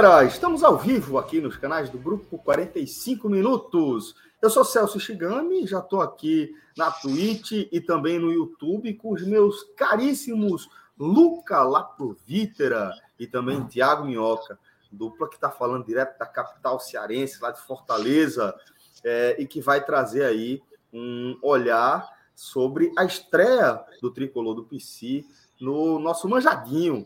Galera, estamos ao vivo aqui nos canais do Grupo 45 Minutos. Eu sou Celso Shigami, já estou aqui na Twitch e também no YouTube com os meus caríssimos Luca Laprovítera e também Tiago Minhoca, dupla que está falando direto da capital cearense, lá de Fortaleza, é, e que vai trazer aí um olhar sobre a estreia do tricolor do PC no nosso manjadinho,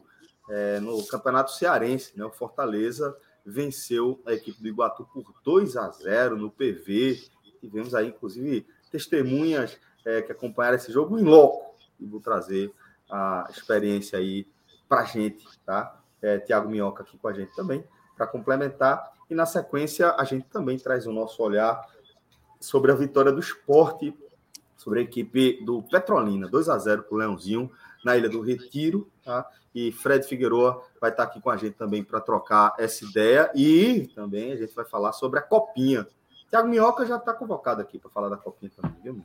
é, no Campeonato Cearense, né? O Fortaleza venceu a equipe do Iguatu por 2 a 0 no PV. Tivemos aí, inclusive, testemunhas é, que acompanharam esse jogo em loco. E vou trazer a experiência aí para gente, tá? É, Tiago Minhoca aqui com a gente também, para complementar. E na sequência, a gente também traz o nosso olhar sobre a vitória do esporte, sobre a equipe do Petrolina, 2 a 0 para o Leãozinho, na Ilha do Retiro, tá? E Fred Figueroa vai estar aqui com a gente também para trocar essa ideia. E também a gente vai falar sobre a Copinha. Tiago Minhoca já está convocado aqui para falar da Copinha também, viu?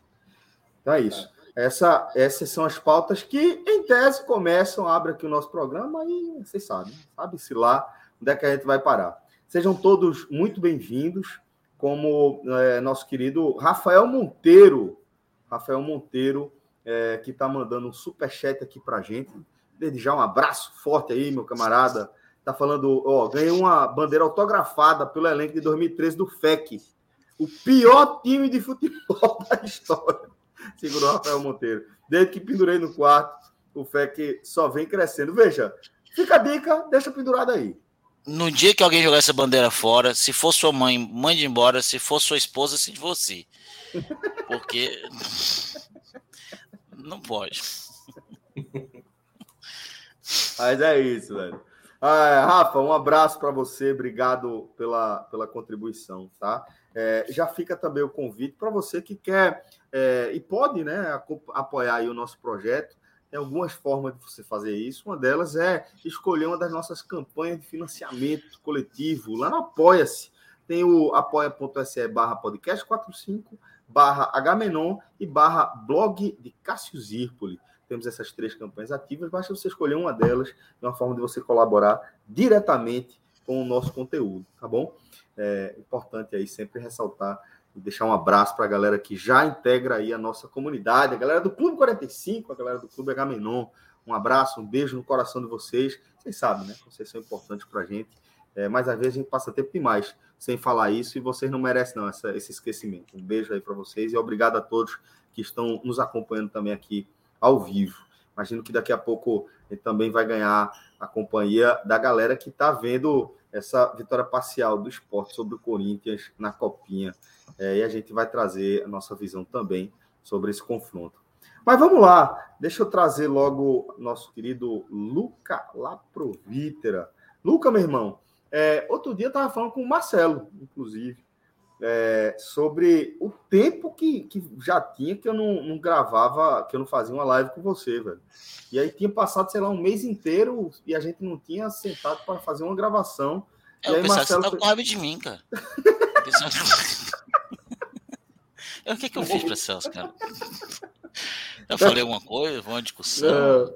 Então é isso. Essa, essas são as pautas que, em tese, começam, abre aqui o nosso programa e vocês sabem, sabe-se lá onde é que a gente vai parar. Sejam todos muito bem-vindos, como é, nosso querido Rafael Monteiro. Rafael Monteiro, é, que está mandando um super chat aqui para gente. Desde já um abraço forte aí, meu camarada. Tá falando, ó, ganhei uma bandeira autografada pelo elenco de 2013 do FEC. O pior time de futebol da história. Segurou Rafael Monteiro. Desde que pendurei no quarto, o FEC só vem crescendo. Veja, fica a dica, deixa pendurado aí. No dia que alguém jogar essa bandeira fora, se for sua mãe, mande embora. Se for sua esposa, se você. Porque não pode. Mas é isso, velho. Ah, Rafa, um abraço para você, obrigado pela, pela contribuição, tá? É, já fica também o convite para você que quer é, e pode né, apoiar o nosso projeto. Tem algumas formas de você fazer isso. Uma delas é escolher uma das nossas campanhas de financiamento coletivo. Lá no Apoia-se. Tem o apoia.se barra podcast 45, barra Hmenon e barra blog de Cássio Zirpoli. Temos essas três campanhas ativas, basta você escolher uma delas, de uma forma de você colaborar diretamente com o nosso conteúdo, tá bom? É importante aí sempre ressaltar e deixar um abraço para a galera que já integra aí a nossa comunidade, a galera do Clube 45, a galera do Clube Agamenon. Um abraço, um beijo no coração de vocês. Vocês sabem, né? Vocês são importantes para a gente. É, mas às vezes a gente passa tempo demais sem falar isso e vocês não merecem não essa, esse esquecimento. Um beijo aí para vocês e obrigado a todos que estão nos acompanhando também aqui ao vivo. Imagino que daqui a pouco ele também vai ganhar a companhia da galera que está vendo essa vitória parcial do esporte sobre o Corinthians na Copinha. É, e a gente vai trazer a nossa visão também sobre esse confronto. Mas vamos lá, deixa eu trazer logo nosso querido Luca Laprovítera. Luca, meu irmão, é, outro dia eu estava falando com o Marcelo, inclusive, é, sobre o tempo que, que já tinha que eu não, não, gravava, que eu não fazia uma live com você, velho. E aí tinha passado, sei lá, um mês inteiro e a gente não tinha sentado para fazer uma gravação. É, e aí, Marcelo que você tá com raiva de mim, cara. o que, que eu fiz para Celso, cara? Eu falei alguma coisa, uma discussão.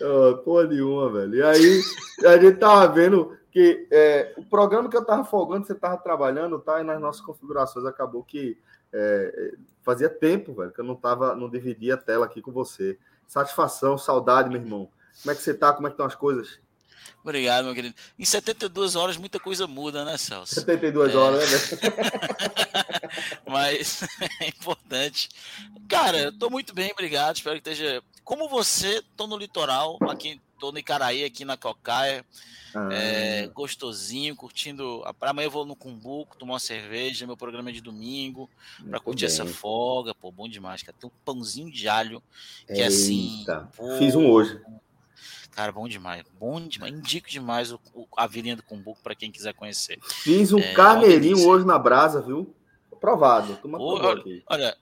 Não, porra nenhuma, velho. E aí a gente tava vendo que é, o programa que eu tava folgando, você tava trabalhando, tá? E nas nossas configurações acabou que é, fazia tempo, velho, que eu não tava, não dividia a tela aqui com você. Satisfação, saudade, meu irmão. Como é que você tá? Como é que estão as coisas? Obrigado, meu querido. Em 72 horas muita coisa muda, né, Celso? 72 é... horas, né? Mas é importante. Cara, eu tô muito bem, obrigado. Espero que esteja. Como você, tô no litoral, aqui, tô no Icaraí, aqui na Cocaia. Ah. É, gostosinho, curtindo. Para amanhã eu vou no Cumbuco tomar uma cerveja, meu programa é de domingo, para curtir bem. essa folga. Pô, bom demais, cara. Tem um pãozinho de alho que é assim. Pô, Fiz um hoje. Cara, bom demais, bom demais. Indico demais o, o a vilinha do Cumbuco para quem quiser conhecer. Fiz um é, carneirinho hoje na brasa, viu? Provado. olha, olha,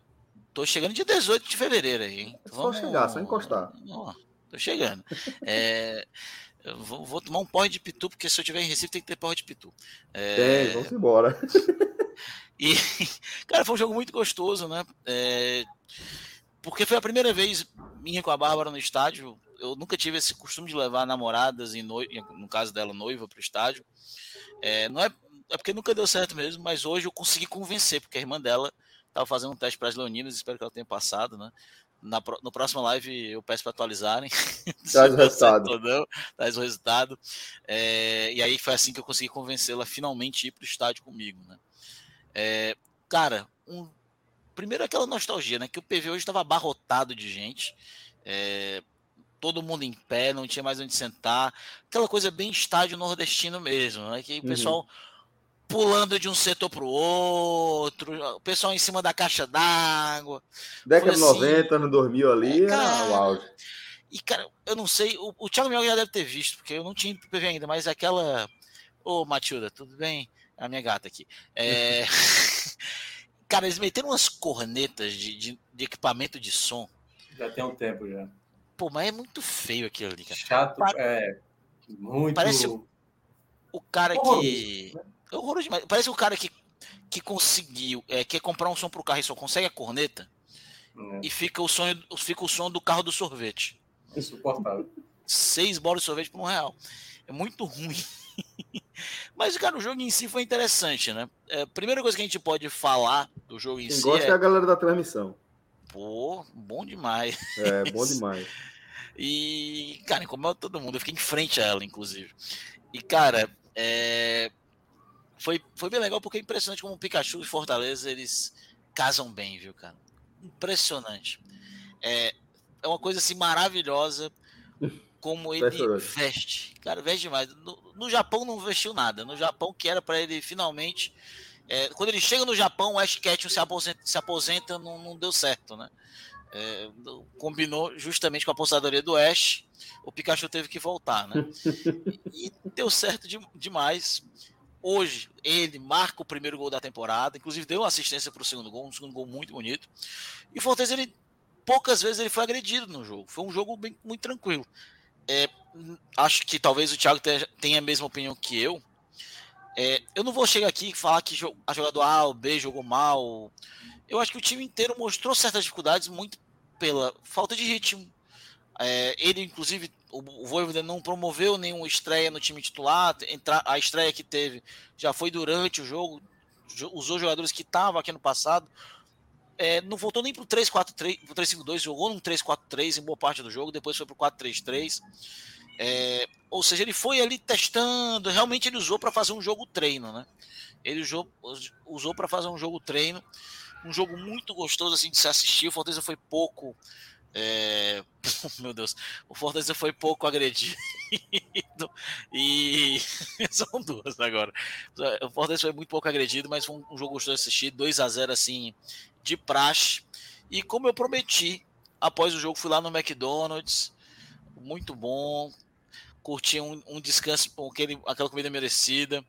tô chegando de 18 de fevereiro aí, hein? É só Vamos... chegar, só encostar. Ó, tô chegando. é, vou, vou, tomar um porre de pitu, porque se eu tiver em Recife tem que ter porre de pitu. É, Tem, vamos embora. e, cara, foi um jogo muito gostoso, né? É, porque foi a primeira vez minha com a Bárbara no estádio. Eu nunca tive esse costume de levar namoradas e no, no caso dela noiva para o estádio. É, não é, é porque nunca deu certo mesmo, mas hoje eu consegui convencer, porque a irmã dela estava fazendo um teste para as Leoninas, espero que ela tenha passado, né? Na, no próximo live eu peço para atualizarem. Traz o resultado. Não, traz o resultado. É, e aí foi assim que eu consegui convencê-la finalmente a ir para o estádio comigo, né? É, cara, um, primeiro aquela nostalgia, né? Que o PV hoje estava abarrotado de gente. É, todo mundo em pé, não tinha mais onde sentar. Aquela coisa bem estádio nordestino mesmo, né? Que o uhum. pessoal pulando de um setor para o outro, o pessoal em cima da caixa d'água. Década de assim, 90, não dormiu ali, é, cara, o auge. E, cara, eu não sei, o, o Thiago Mioga já deve ter visto, porque eu não tinha ido pro PV ainda, mas aquela. Ô, Matilda, tudo bem? A minha gata aqui. É... cara, eles meteram umas cornetas de, de, de, equipamento de som. Já tem um tempo já. Pô, mas é muito feio aquilo ali, cara. Chato, é. Muito. Parece o, o cara que. Né? É horroroso demais. Parece o cara que, que conseguiu, é, quer comprar um som pro carro e só consegue a corneta. É. E fica o, sonho, fica o som do carro do sorvete. Insuportável. Seis bolas de sorvete por um real. É muito ruim. Mas, cara, o jogo em si foi interessante, né? É, a primeira coisa que a gente pode falar do jogo em Quem si. gosta é... é a galera da transmissão. Pô, bom demais. É, bom demais. e, cara, incomoda todo mundo. Eu fiquei em frente a ela, inclusive. E, cara, é foi, foi bem legal porque é impressionante como o Pikachu e Fortaleza eles casam bem, viu, cara? Impressionante. É, é uma coisa assim maravilhosa como ele veste. Cara, veste demais. No, no, Japão não vestiu nada. No Japão, que era para ele finalmente. É, quando ele chega no Japão, o Ash Ketchum se aposenta, se aposenta não, não deu certo, né? É, combinou justamente com a aposentadoria do Ash. O Pikachu teve que voltar, né? E, e deu certo de, demais. Hoje, ele marca o primeiro gol da temporada, inclusive deu uma assistência para o segundo gol, um segundo gol muito bonito. E Fortaleza, ele, poucas vezes ele foi agredido no jogo. Foi um jogo bem, muito tranquilo. É, acho que talvez o Thiago tenha a mesma opinião que eu. É, eu não vou chegar aqui e falar que a jogador A ou B jogou mal. Eu acho que o time inteiro mostrou certas dificuldades muito pela falta de ritmo. É, ele, inclusive, o Voivoda não promoveu nenhuma estreia no time titular. A estreia que teve já foi durante o jogo. Usou jogadores que estavam aqui no passado. É, não voltou nem para o 3-4-3, jogou num 3-4-3 em boa parte do jogo, depois foi para o 4-3-3. É, ou seja, ele foi ali testando, realmente ele usou para fazer um jogo treino, né? Ele usou, usou para fazer um jogo treino, um jogo muito gostoso assim de se assistir. O Fortaleza foi pouco é... Meu Deus, o Fortaleza foi pouco agredido e são duas agora. O Fortaleza foi muito pouco agredido, mas foi um jogo gostoso de assistir, 2 a 0 assim, de praxe. E como eu prometi, após o jogo fui lá no McDonald's, muito bom, curti um, um descanso com aquele, aquela comida merecida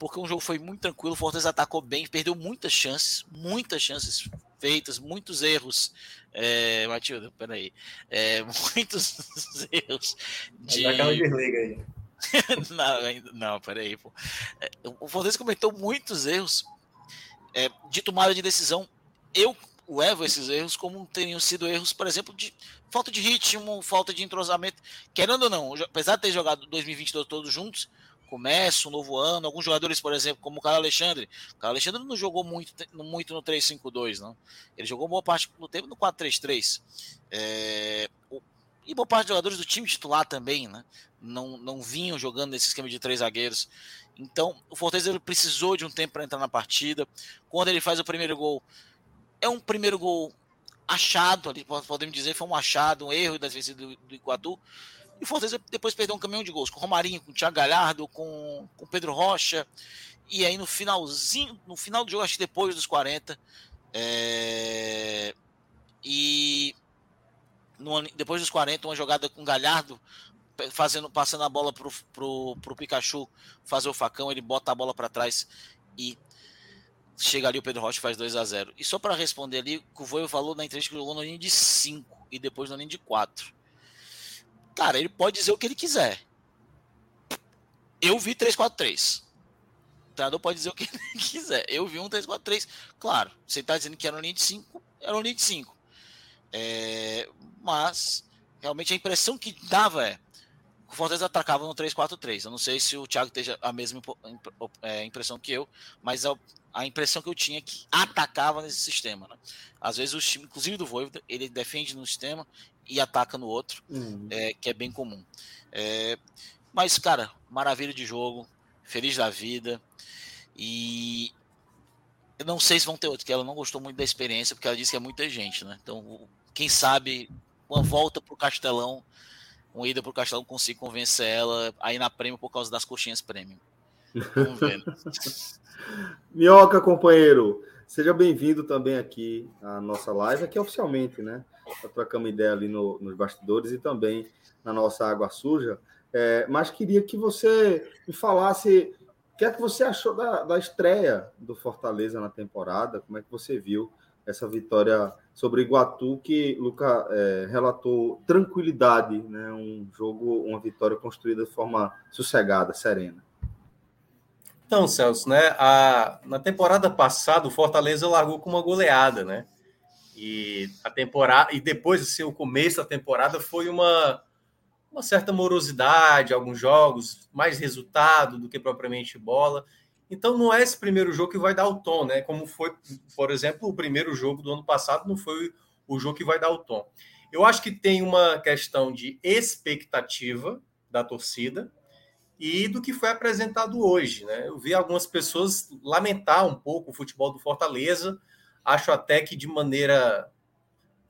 porque o jogo foi muito tranquilo. O Fortaleza atacou bem, perdeu muitas chances, muitas chances feitas, muitos erros. É, Matilda, peraí. É, muitos erros de. Desliga aí. não, não, peraí. Pô. É, o Fortaleza cometeu muitos erros é, de tomada de decisão. Eu levo esses erros como teriam sido erros, por exemplo, de falta de ritmo, falta de entrosamento. Querendo ou não, apesar de ter jogado 2022 todos juntos, começa um novo ano. Alguns jogadores, por exemplo, como o Carlos Alexandre. O Carlos Alexandre não jogou muito, muito no 3-5-2, não. Ele jogou boa parte do tempo no 4-3-3. É, e boa parte dos jogadores do time titular também, né? Não, não vinham jogando nesse esquema de três zagueiros. Então, o Fortaleza ele precisou de um tempo para entrar na partida. Quando ele faz o primeiro gol, é um primeiro gol achado, ali, podemos dizer, foi um achado, um erro da defesa do, do Iguatu. E Fortaleza depois perdeu um caminhão de gols com Romarinho, com Thiago Galhardo, com o Pedro Rocha. E aí no finalzinho, no final do jogo, acho que depois dos 40, é... e no, depois dos 40, uma jogada com o Galhardo fazendo, passando a bola pro, pro, pro Pikachu fazer o facão, ele bota a bola para trás e chega ali o Pedro Rocha faz 2 a 0 E só para responder ali, o Voio falou na entrevista que jogou no linha de 5 e depois no linha de 4. Cara, ele pode dizer o que ele quiser. Eu vi 3-4-3. O treinador pode dizer o que ele quiser. Eu vi um 3-4-3. Claro, você está dizendo que era uma linha de 5, era uma linha de 5. É, mas, realmente, a impressão que dava é o Fortaleza atacava no 3-4-3. Eu não sei se o Thiago esteja a mesma é, impressão que eu, mas a, a, impressão que eu tinha é que atacava nesse sistema. Né? Às vezes, o time, inclusive do Voivoda, ele defende no sistema e ataca no outro, uhum. é, que é bem comum. É, mas, cara, maravilha de jogo, feliz da vida. E eu não sei se vão ter outro, que ela não gostou muito da experiência, porque ela disse que é muita gente, né? Então, quem sabe, uma volta pro Castelão uma ida pro Castelo consigo convencer ela aí na prêmio por causa das coxinhas prêmio. Vamos ver. Minhoca, companheiro, seja bem-vindo também aqui à nossa live, aqui oficialmente, né? Trocamos ideia ali no, nos bastidores e também na nossa água suja. É, mas queria que você me falasse o que é que você achou da, da estreia do Fortaleza na temporada, como é que você viu essa vitória sobre Iguatu, que Luca é, relatou tranquilidade, né? um jogo, uma vitória construída de forma sossegada, serena. Então, Celso, né? A, na temporada passada, o Fortaleza largou com uma goleada, né? E a temporada e depois assim, o começo da temporada foi uma, uma certa morosidade, alguns jogos, mais resultado do que propriamente bola. Então não é esse primeiro jogo que vai dar o tom, né? Como foi, por exemplo, o primeiro jogo do ano passado não foi o jogo que vai dar o tom. Eu acho que tem uma questão de expectativa da torcida e do que foi apresentado hoje, né? Eu vi algumas pessoas lamentar um pouco o futebol do Fortaleza. Acho até que de maneira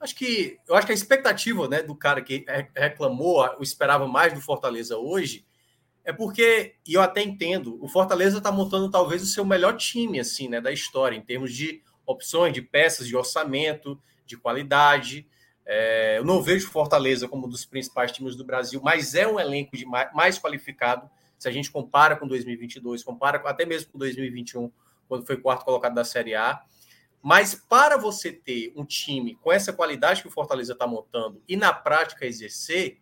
acho que eu acho que a expectativa, né, do cara que reclamou, esperava mais do Fortaleza hoje, é porque, e eu até entendo, o Fortaleza está montando talvez o seu melhor time assim, né, da história, em termos de opções, de peças, de orçamento, de qualidade. É, eu não vejo Fortaleza como um dos principais times do Brasil, mas é um elenco de mais, mais qualificado se a gente compara com 2022, compara até mesmo com 2021, quando foi quarto colocado da Série A. Mas para você ter um time com essa qualidade que o Fortaleza está montando e na prática exercer,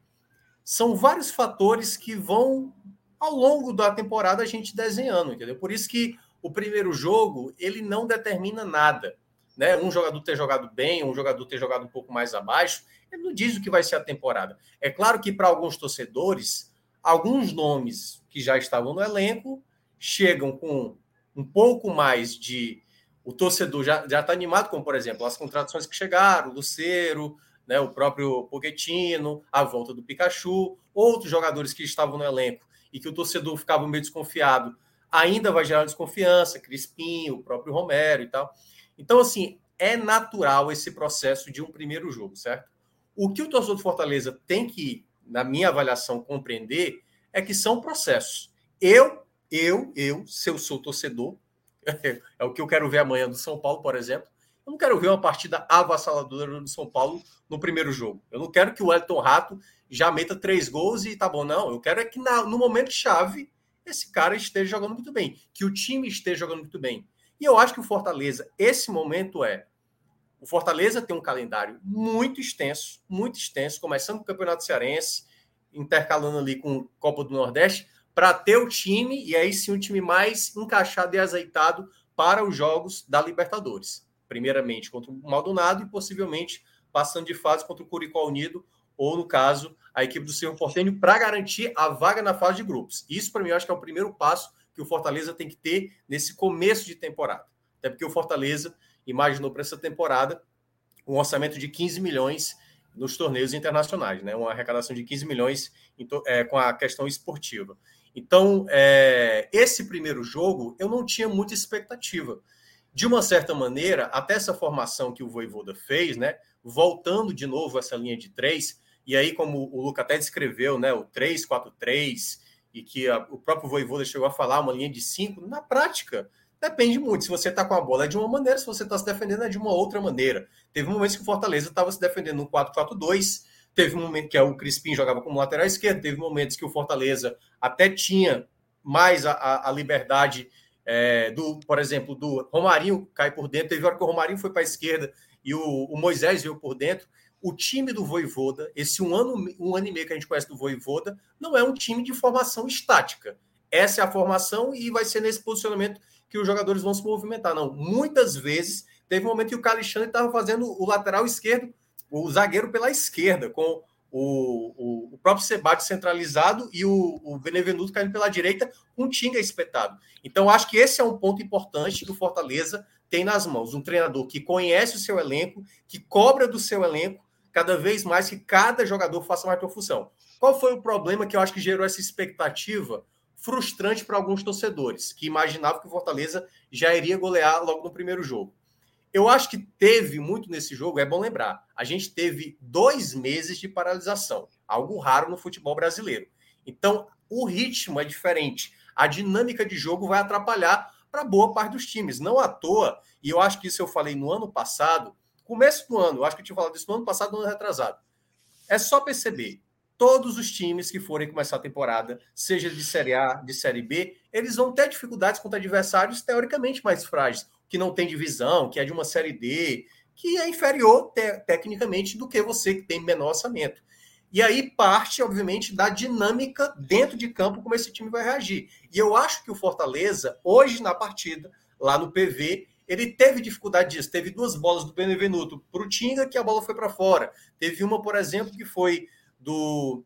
são vários fatores que vão ao longo da temporada a gente desenhando, entendeu? Por isso que o primeiro jogo ele não determina nada, né? Um jogador ter jogado bem, um jogador ter jogado um pouco mais abaixo, ele não diz o que vai ser a temporada. É claro que para alguns torcedores, alguns nomes que já estavam no elenco chegam com um pouco mais de o torcedor já está animado, como por exemplo as contratações que chegaram, o Lucero, né, o próprio Pochettino, a volta do Pikachu, outros jogadores que estavam no elenco e que o torcedor ficava meio desconfiado, ainda vai gerar desconfiança, Crispim, o próprio Romero e tal. Então, assim, é natural esse processo de um primeiro jogo, certo? O que o torcedor do Fortaleza tem que, na minha avaliação, compreender é que são processos. Eu, eu, eu, se eu sou torcedor, é o que eu quero ver amanhã do São Paulo, por exemplo. Eu não quero ver uma partida avassaladora do São Paulo no primeiro jogo. Eu não quero que o Elton Rato já meta três gols e tá bom, não. Eu quero é que na, no momento chave esse cara esteja jogando muito bem, que o time esteja jogando muito bem. E eu acho que o Fortaleza, esse momento é. O Fortaleza tem um calendário muito extenso, muito extenso, começando com o Campeonato Cearense, intercalando ali com Copa do Nordeste, para ter o time, e aí sim o time mais encaixado e azeitado para os jogos da Libertadores. Primeiramente contra o Maldonado e possivelmente passando de fase contra o Curicó Unido ou, no caso, a equipe do Cerro Portenho, para garantir a vaga na fase de grupos. Isso, para mim, eu acho que é o primeiro passo que o Fortaleza tem que ter nesse começo de temporada. Até porque o Fortaleza imaginou para essa temporada um orçamento de 15 milhões nos torneios internacionais, né? Uma arrecadação de 15 milhões é, com a questão esportiva. Então, é, esse primeiro jogo eu não tinha muita expectativa. De uma certa maneira, até essa formação que o Voivoda fez, né? Voltando de novo essa linha de três, e aí, como o Luca até descreveu, né? O 3-4-3, e que a, o próprio Voivoda chegou a falar, uma linha de cinco, na prática, Depende muito. Se você está com a bola é de uma maneira, se você está se defendendo é de uma outra maneira. Teve momentos que o Fortaleza estava se defendendo no 4-4-2. Teve um momento que o Crispim jogava como lateral esquerdo. Teve momentos que o Fortaleza até tinha mais a, a, a liberdade é, do, por exemplo, do Romarinho cai por dentro. Teve hora que o Romarinho foi para a esquerda e o, o, Moisés veio por dentro. O time do Voivoda, esse um ano, um ano e meio que a gente conhece do Voivoda, não é um time de formação estática. Essa é a formação e vai ser nesse posicionamento que os jogadores vão se movimentar. Não, muitas vezes teve um momento que o Calixande estava fazendo o lateral esquerdo, o zagueiro pela esquerda, com o, o, o próprio Sebate centralizado e o, o Benevenuto caindo pela direita, com um Tinga espetado. Então, acho que esse é um ponto importante que o Fortaleza tem nas mãos. Um treinador que conhece o seu elenco, que cobra do seu elenco cada vez mais que cada jogador faça mais sua função. Qual foi o problema que eu acho que gerou essa expectativa? Frustrante para alguns torcedores, que imaginavam que o Fortaleza já iria golear logo no primeiro jogo. Eu acho que teve muito nesse jogo, é bom lembrar, a gente teve dois meses de paralisação, algo raro no futebol brasileiro. Então, o ritmo é diferente, a dinâmica de jogo vai atrapalhar para boa parte dos times. Não à toa, e eu acho que isso eu falei no ano passado, começo do ano, eu acho que eu tinha falado isso no ano passado, no ano retrasado. É só perceber, todos os times que forem começar a temporada, seja de Série A, de Série B, eles vão ter dificuldades contra adversários teoricamente mais frágeis, que não tem divisão, que é de uma Série D, que é inferior te tecnicamente do que você que tem menor orçamento. E aí parte, obviamente, da dinâmica dentro de campo, como esse time vai reagir. E eu acho que o Fortaleza, hoje na partida, lá no PV, ele teve dificuldade disso. Teve duas bolas do Benevenuto para o Tinga, que a bola foi para fora. Teve uma, por exemplo, que foi do,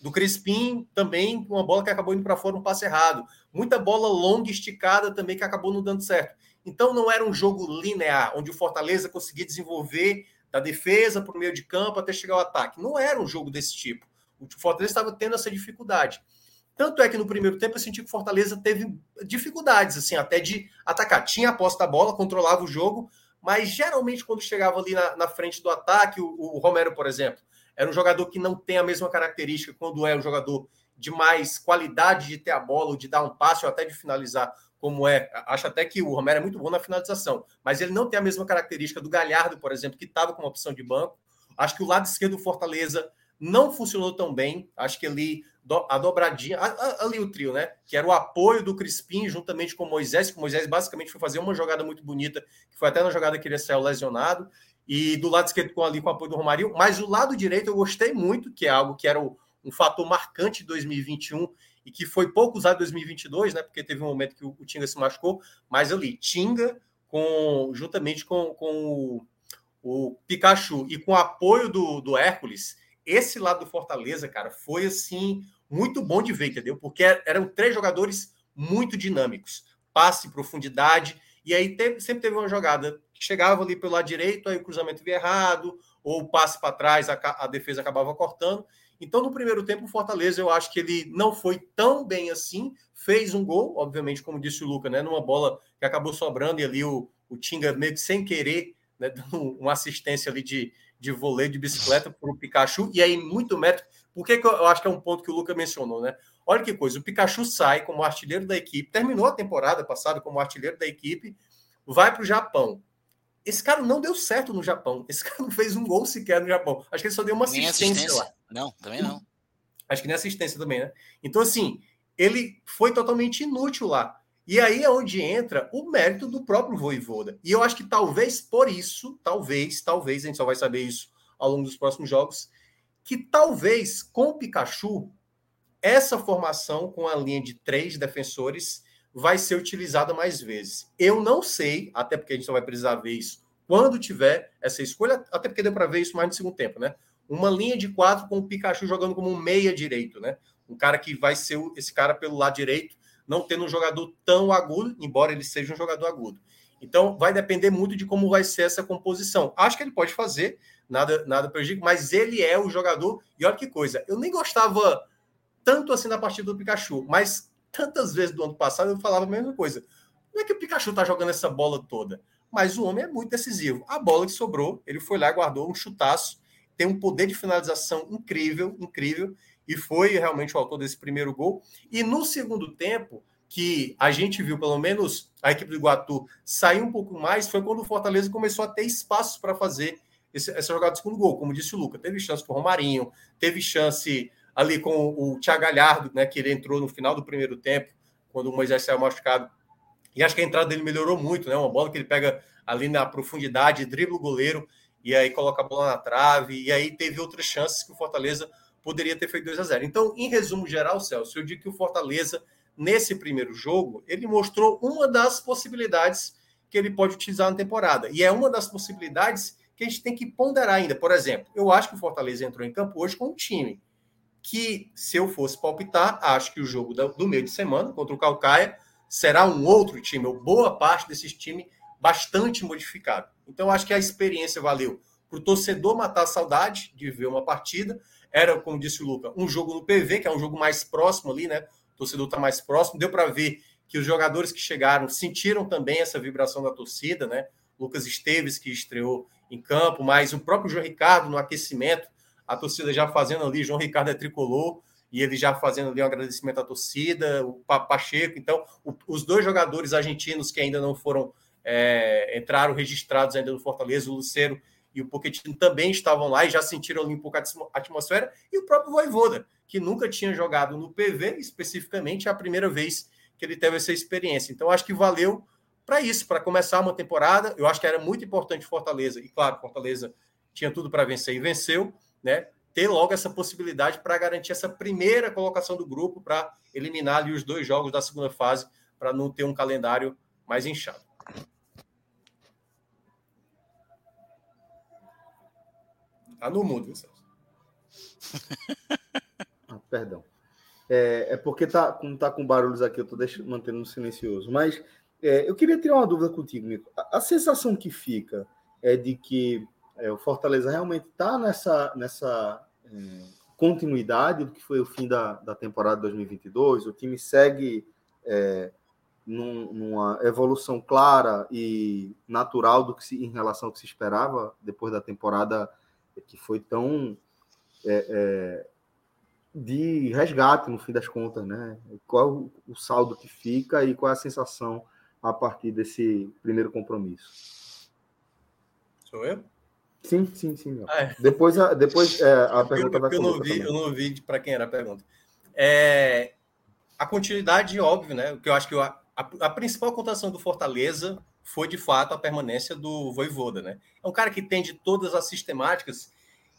do Crispim também, uma bola que acabou indo para fora, um passe errado. Muita bola longa, esticada também, que acabou não dando certo. Então não era um jogo linear, onde o Fortaleza conseguia desenvolver da defesa para o meio de campo até chegar ao ataque. Não era um jogo desse tipo. O Fortaleza estava tendo essa dificuldade. Tanto é que no primeiro tempo eu senti que o Fortaleza teve dificuldades, assim, até de atacar. Tinha a posse da bola, controlava o jogo, mas geralmente quando chegava ali na, na frente do ataque, o, o Romero, por exemplo, era um jogador que não tem a mesma característica quando é um jogador de mais qualidade de ter a bola, ou de dar um passe, ou até de finalizar, como é. Acho até que o Romero é muito bom na finalização, mas ele não tem a mesma característica do Galhardo, por exemplo, que estava com uma opção de banco. Acho que o lado esquerdo do Fortaleza não funcionou tão bem. Acho que ali a dobradinha, ali o trio, né? Que era o apoio do Crispim juntamente com o Moisés, que o Moisés basicamente foi fazer uma jogada muito bonita, que foi até na jogada que ele saiu lesionado e do lado esquerdo com ali com o apoio do Romário, mas o lado direito eu gostei muito, que é algo que era um fator marcante de 2021 e que foi pouco usado em 2022, né? Porque teve um momento que o, o Tinga se machucou, mas ali Tinga com juntamente com, com o, o Pikachu e com o apoio do, do Hércules, esse lado do Fortaleza, cara, foi assim muito bom de ver, entendeu? Porque eram três jogadores muito dinâmicos, passe, profundidade, e aí teve, sempre teve uma jogada chegava ali pelo lado direito, aí o cruzamento via errado, ou o passe para trás, a, a, defesa acabava cortando. Então, no primeiro tempo, o Fortaleza, eu acho que ele não foi tão bem assim, fez um gol, obviamente, como disse o Luca, né, numa bola que acabou sobrando, e ali o, o Tinga meio que sem querer, né, dando uma assistência ali de, de voleio de bicicleta para o Pikachu, e aí muito método. Por que, que eu acho que é um ponto que o Luca mencionou, né? Olha que coisa, o Pikachu sai como artilheiro da equipe, terminou a temporada passada como artilheiro da equipe, vai para o Japão, esse cara não deu certo no Japão. Esse cara não fez um gol sequer no Japão. Acho que ele só deu uma assistência, assistência, lá. Não, também não. Acho que nem assistência também, né? Então, assim, ele foi totalmente inútil lá. E aí é onde entra o mérito do próprio Voivoda. E eu acho que talvez por isso, talvez, talvez, a gente só vai saber isso ao longo dos próximos jogos, que talvez com o Pikachu, essa formação com a linha de três defensores vai ser utilizada mais vezes. Eu não sei, até porque a gente só vai precisar ver isso quando tiver essa escolha, até porque deu para ver isso mais no segundo tempo, né? Uma linha de quatro com o Pikachu jogando como um meia direito, né? Um cara que vai ser esse cara pelo lado direito, não tendo um jogador tão agudo, embora ele seja um jogador agudo. Então, vai depender muito de como vai ser essa composição. Acho que ele pode fazer, nada, nada prejudica, mas ele é o jogador. E olha que coisa, eu nem gostava tanto assim na partida do Pikachu, mas tantas vezes do ano passado eu falava a mesma coisa. Não é que o Pikachu tá jogando essa bola toda, mas o homem é muito decisivo. A bola que sobrou, ele foi lá, guardou um chutaço, tem um poder de finalização incrível, incrível, e foi realmente o autor desse primeiro gol. E no segundo tempo, que a gente viu, pelo menos a equipe do Iguatu sair um pouco mais, foi quando o Fortaleza começou a ter espaços para fazer esse, essa jogada de segundo gol. Como disse o Luca, teve chance com o Romarinho, teve chance ali com o Thiago Galhardo, né, que ele entrou no final do primeiro tempo, quando o Moisés saiu machucado. E acho que a entrada dele melhorou muito, né? Uma bola que ele pega ali na profundidade, dribla o goleiro e aí coloca a bola na trave. E aí teve outras chances que o Fortaleza poderia ter feito 2 a 0. Então, em resumo geral, Celso, eu digo que o Fortaleza, nesse primeiro jogo, ele mostrou uma das possibilidades que ele pode utilizar na temporada. E é uma das possibilidades que a gente tem que ponderar ainda. Por exemplo, eu acho que o Fortaleza entrou em campo hoje com um time que, se eu fosse palpitar, acho que o jogo do meio de semana contra o Calcaia será um outro time, ou boa parte desses times bastante modificado. Então, acho que a experiência valeu para o torcedor matar a saudade de ver uma partida. Era, como disse o Luca, um jogo no PV, que é um jogo mais próximo ali, né? O torcedor está mais próximo. Deu para ver que os jogadores que chegaram sentiram também essa vibração da torcida, né? Lucas Esteves, que estreou em campo, mas o próprio João Ricardo no aquecimento a torcida já fazendo ali, João Ricardo é tricolor, e ele já fazendo ali um agradecimento à torcida, o Pacheco. Então, o, os dois jogadores argentinos que ainda não foram, é, entraram registrados ainda no Fortaleza, o Lucero e o Pochettino também estavam lá e já sentiram ali um pouco a atmosfera, e o próprio Voivoda, que nunca tinha jogado no PV, especificamente, é a primeira vez que ele teve essa experiência. Então, acho que valeu para isso, para começar uma temporada. Eu acho que era muito importante Fortaleza, e claro, Fortaleza tinha tudo para vencer e venceu, né, ter logo essa possibilidade para garantir essa primeira colocação do grupo, para eliminar ali os dois jogos da segunda fase, para não ter um calendário mais inchado. Tá no Celso? ah, perdão. É, é, porque tá, como tá com barulhos aqui, eu estou mantendo no silencioso. Mas é, eu queria tirar uma dúvida contigo, Nico. A, a sensação que fica é de que é, o Fortaleza realmente está nessa, nessa é, continuidade do que foi o fim da, da temporada 2022. O time segue é, num, numa evolução clara e natural do que se, em relação ao que se esperava depois da temporada que foi tão é, é, de resgate no fim das contas, né? Qual o, saldo que fica e qual é a sensação a partir desse primeiro compromisso? Sou eu? Sim, sim, sim. Ah, é. Depois, a, depois é, a pergunta eu, vai eu não vi, Eu não vi para quem era a pergunta. É, a continuidade, óbvio, né? Que eu acho que a, a, a, principal contação do Fortaleza foi, de fato, a permanência do Voivoda, né? É um cara que entende todas as sistemáticas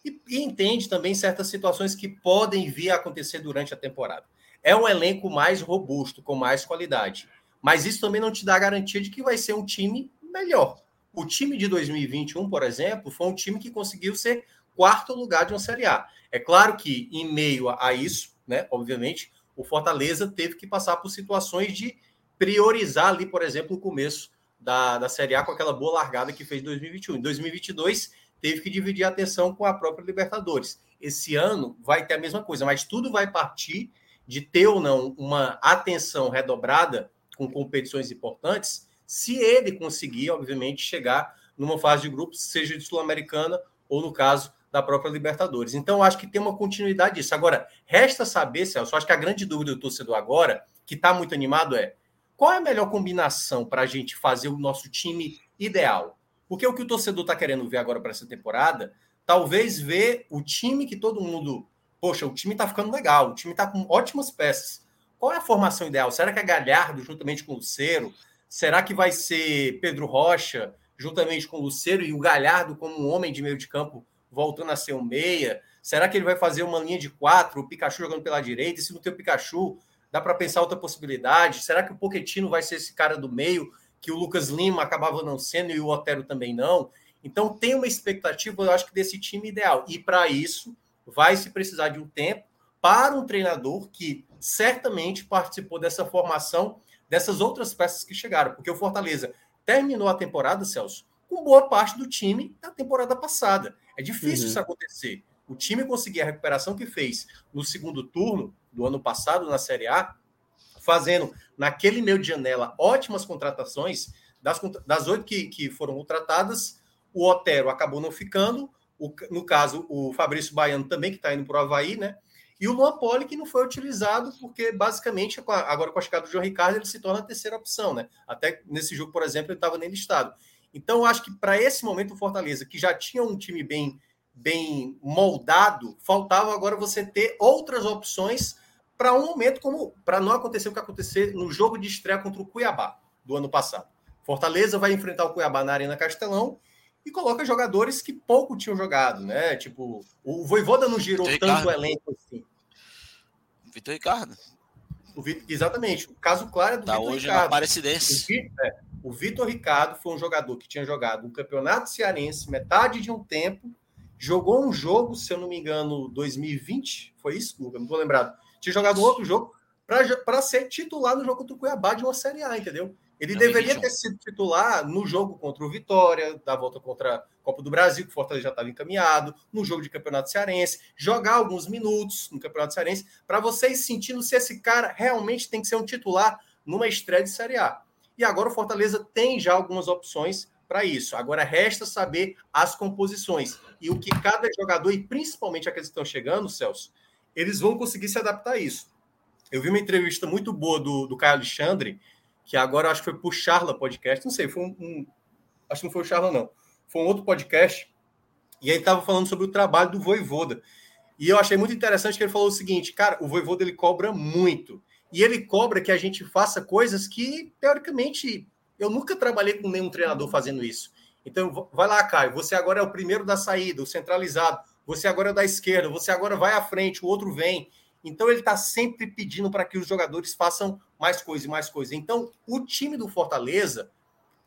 e, e entende também certas situações que podem vir a acontecer durante a temporada. É um elenco mais robusto, com mais qualidade. Mas isso também não te dá a garantia de que vai ser um time melhor. O time de 2021, por exemplo, foi um time que conseguiu ser quarto lugar de uma Série A. É claro que, em meio a isso, né, obviamente, o Fortaleza teve que passar por situações de priorizar ali, por exemplo, o começo da, da Série A com aquela boa largada que fez em 2021. Em 2022, teve que dividir a atenção com a própria Libertadores. Esse ano vai ter a mesma coisa, mas tudo vai partir de ter ou não uma atenção redobrada com competições importantes se ele conseguir, obviamente, chegar numa fase de grupos, seja de Sul-Americana ou, no caso, da própria Libertadores. Então, acho que tem uma continuidade disso. Agora, resta saber, Celso, acho que a grande dúvida do torcedor agora, que está muito animado, é qual é a melhor combinação para a gente fazer o nosso time ideal? Porque o que o torcedor está querendo ver agora para essa temporada, talvez ver o time que todo mundo. Poxa, o time está ficando legal, o time está com ótimas peças. Qual é a formação ideal? Será que é Galhardo, juntamente com o Lucero? Será que vai ser Pedro Rocha, juntamente com o Luceiro e o Galhardo como um homem de meio de campo, voltando a ser um meia? Será que ele vai fazer uma linha de quatro, o Pikachu jogando pela direita? E se não tem o Pikachu, dá para pensar outra possibilidade? Será que o Poquetino vai ser esse cara do meio, que o Lucas Lima acabava não sendo e o Otero também não? Então tem uma expectativa, eu acho que desse time ideal. E para isso vai se precisar de um tempo para um treinador que certamente participou dessa formação dessas outras peças que chegaram, porque o Fortaleza terminou a temporada, Celso, com boa parte do time da temporada passada. É difícil uhum. isso acontecer. O time conseguir a recuperação que fez no segundo turno do ano passado na Série A, fazendo naquele meio de janela ótimas contratações, das, das oito que, que foram contratadas, o Otero acabou não ficando, o, no caso, o Fabrício Baiano também, que está indo para o Havaí, né? E o Luan Poli, que não foi utilizado, porque basicamente, agora com a chegada do João Ricardo, ele se torna a terceira opção, né? Até nesse jogo, por exemplo, ele estava nem listado. Então, eu acho que para esse momento, o Fortaleza, que já tinha um time bem, bem moldado, faltava agora você ter outras opções para um momento como para não acontecer o que aconteceu no jogo de estreia contra o Cuiabá do ano passado. Fortaleza vai enfrentar o Cuiabá na Arena Castelão e coloca jogadores que pouco tinham jogado, né? Tipo, o Voivoda não girou tanto Ricardo. elenco assim. Vitor Ricardo. O Vitor, exatamente. O caso claro é do tá Vitor hoje Ricardo. na Aparecidense. É, o Vitor Ricardo foi um jogador que tinha jogado um campeonato cearense metade de um tempo, jogou um jogo, se eu não me engano, 2020, foi isso, Luca? Não estou lembrado. Tinha jogado outro jogo para ser titular no jogo contra o Cuiabá de uma Série A, entendeu? Ele deveria ter sido titular no jogo contra o Vitória, da volta contra a Copa do Brasil, que o Fortaleza já estava encaminhado, no jogo de Campeonato Cearense, jogar alguns minutos no Campeonato Cearense, para vocês sentindo se esse cara realmente tem que ser um titular numa estreia de Série A. E agora o Fortaleza tem já algumas opções para isso. Agora resta saber as composições e o que cada jogador, e principalmente aqueles que estão chegando, Celso, eles vão conseguir se adaptar a isso. Eu vi uma entrevista muito boa do, do Caio Alexandre, que agora acho que foi por Charla Podcast, não sei, foi um, um, acho que não foi o Charla não, foi um outro podcast, e aí estava falando sobre o trabalho do Voivoda, e eu achei muito interessante que ele falou o seguinte, cara, o Voivoda ele cobra muito, e ele cobra que a gente faça coisas que, teoricamente, eu nunca trabalhei com nenhum treinador fazendo isso. Então, vai lá, Caio, você agora é o primeiro da saída, o centralizado, você agora é da esquerda, você agora vai à frente, o outro vem. Então ele está sempre pedindo para que os jogadores façam mais coisa e mais coisa. Então, o time do Fortaleza,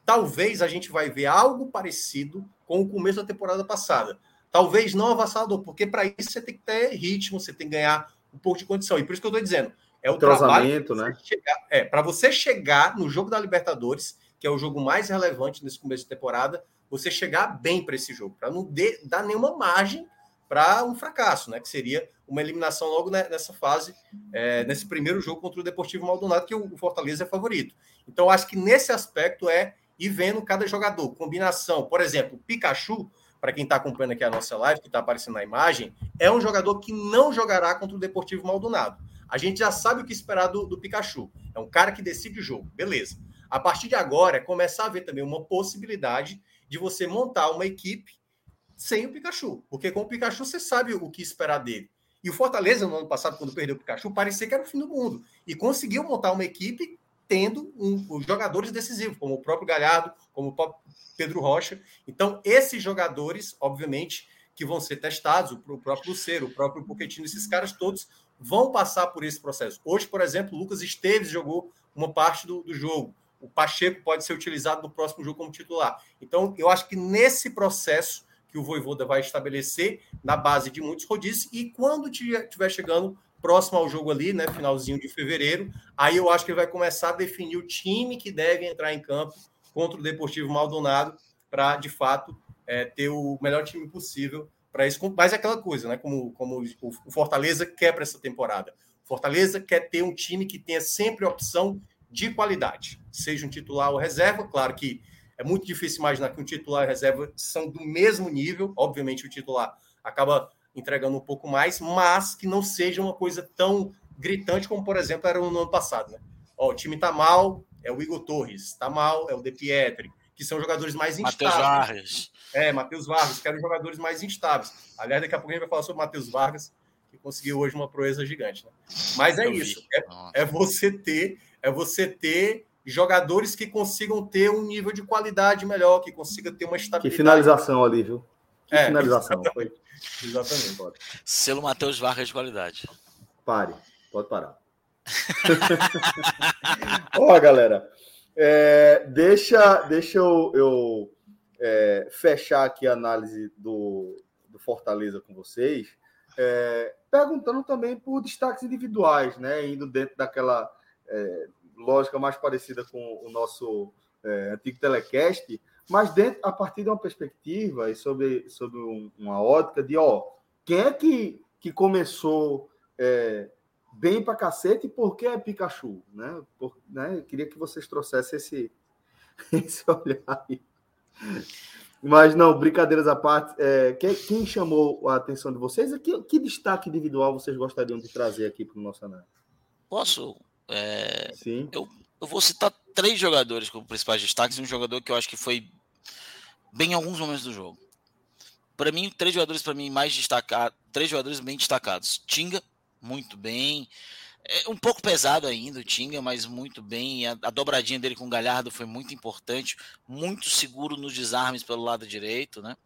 talvez a gente vai ver algo parecido com o começo da temporada passada. Talvez não avassalador, porque para isso você tem que ter ritmo, você tem que ganhar um pouco de condição. E por isso que eu estou dizendo, é o trabalho né? Chegar, é, para você chegar no jogo da Libertadores, que é o jogo mais relevante nesse começo de temporada, você chegar bem para esse jogo, para não dar nenhuma margem para um fracasso, né? Que seria uma eliminação logo nessa fase, é, nesse primeiro jogo contra o Deportivo Maldonado, que o Fortaleza é favorito. Então, acho que nesse aspecto é ir vendo cada jogador, combinação. Por exemplo, Pikachu, para quem está acompanhando aqui a nossa live, que está aparecendo na imagem, é um jogador que não jogará contra o Deportivo Maldonado. A gente já sabe o que esperar do, do Pikachu. É um cara que decide o jogo, beleza. A partir de agora, é começar a ver também uma possibilidade de você montar uma equipe sem o Pikachu. Porque com o Pikachu você sabe o que esperar dele. E o Fortaleza, no ano passado, quando perdeu o Pikachu, parecia que era o fim do mundo. E conseguiu montar uma equipe tendo um, jogadores decisivos, como o próprio Galhardo, como o próprio Pedro Rocha. Então, esses jogadores, obviamente, que vão ser testados, o próprio Lucero, o próprio Pochettino, esses caras todos vão passar por esse processo. Hoje, por exemplo, o Lucas Esteves jogou uma parte do, do jogo. O Pacheco pode ser utilizado no próximo jogo como titular. Então, eu acho que nesse processo que o Voivoda vai estabelecer na base de muitos rodízios e quando estiver chegando próximo ao jogo ali, né, finalzinho de fevereiro, aí eu acho que ele vai começar a definir o time que deve entrar em campo contra o Deportivo Maldonado para, de fato, é, ter o melhor time possível para isso. Mas é aquela coisa, né, como, como o Fortaleza quer para essa temporada. Fortaleza quer ter um time que tenha sempre opção de qualidade, seja um titular ou reserva, claro que é muito difícil imaginar que um titular e reserva são do mesmo nível. Obviamente, o titular acaba entregando um pouco mais, mas que não seja uma coisa tão gritante como, por exemplo, era no ano passado. Né? Ó, o time tá mal, é o Igor Torres, tá mal, é o De Pietri, que são jogadores mais instáveis. Matheus Vargas. É, Matheus Vargas, que eram jogadores mais instáveis. Aliás, daqui a pouco a gente vai falar sobre o Matheus Vargas, que conseguiu hoje uma proeza gigante. Né? Mas é Eu isso. É, é, você ter, é você ter jogadores que consigam ter um nível de qualidade melhor, que consiga ter uma estabilidade. Que finalização ali, viu? Que é, finalização. Foi. Exatamente. Pode. Selo Matheus Vargas de qualidade. Pare, pode parar. Ó, galera, é, deixa, deixa eu, eu é, fechar aqui a análise do, do Fortaleza com vocês, é, perguntando também por destaques individuais, né? Indo dentro daquela é, lógica mais parecida com o nosso é, antigo telecast, mas dentro, a partir de uma perspectiva e sobre, sobre um, uma ótica de, ó, quem é que, que começou é, bem pra cacete e por que é Pikachu, né? Por, né? Eu queria que vocês trouxessem esse, esse olhar aí. Mas não, brincadeiras à parte, é, quem, quem, chamou a atenção de vocês? Que, que destaque individual vocês gostariam de trazer aqui para o nosso análise? Posso? É. Eu, eu vou citar três jogadores como principais destaques, um jogador que eu acho que foi bem em alguns momentos do jogo. Para mim, três jogadores para mim mais destacados, três jogadores bem destacados. Tinga, muito bem. É um pouco pesado ainda o Tinga, mas muito bem. A, a, dobradinha dele com o Galhardo foi muito importante, muito seguro nos desarmes pelo lado direito, né?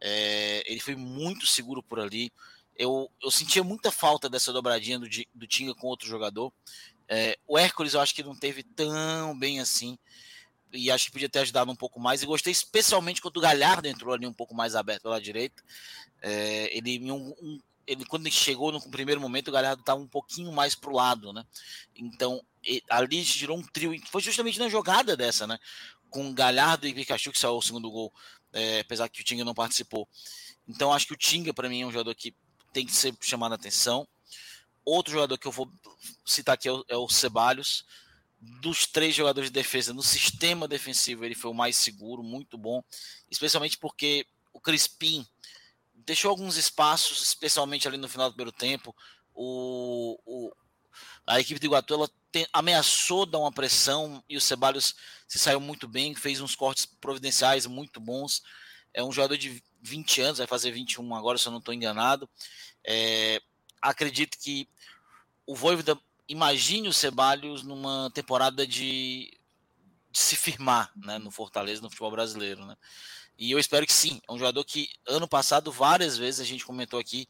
É, ele foi muito seguro por ali. Eu, eu sentia muita falta dessa dobradinha do, do Tinga com outro jogador. É, o Hércules eu acho que não teve tão bem assim. E acho que podia ter ajudado um pouco mais. E gostei especialmente quando o Galhardo entrou ali um pouco mais aberto pela direita. É, ele, um, um, ele, quando ele chegou no primeiro momento, o Galhardo estava um pouquinho mais para o lado, né? Então, ele, ali girou um trio. Foi justamente na jogada dessa, né? Com Galhardo e Pikachu, que saiu o segundo gol, é, apesar que o Tinga não participou. Então, acho que o Tinga, para mim, é um jogador que tem que ser chamado a atenção. Outro jogador que eu vou citar aqui é o, é o Ceballos. Dos três jogadores de defesa, no sistema defensivo, ele foi o mais seguro, muito bom. Especialmente porque o Crispim deixou alguns espaços, especialmente ali no final do primeiro tempo. O, o a equipe de Iguatu ela tem, ameaçou dar uma pressão e o Ceballos se saiu muito bem, fez uns cortes providenciais muito bons. É um jogador de 20 anos, vai fazer 21 agora, se eu não estou enganado. É, acredito que o Voivoda imagine o Ceballos numa temporada de, de se firmar né, no Fortaleza, no futebol brasileiro. Né? E eu espero que sim. É um jogador que ano passado, várias vezes, a gente comentou aqui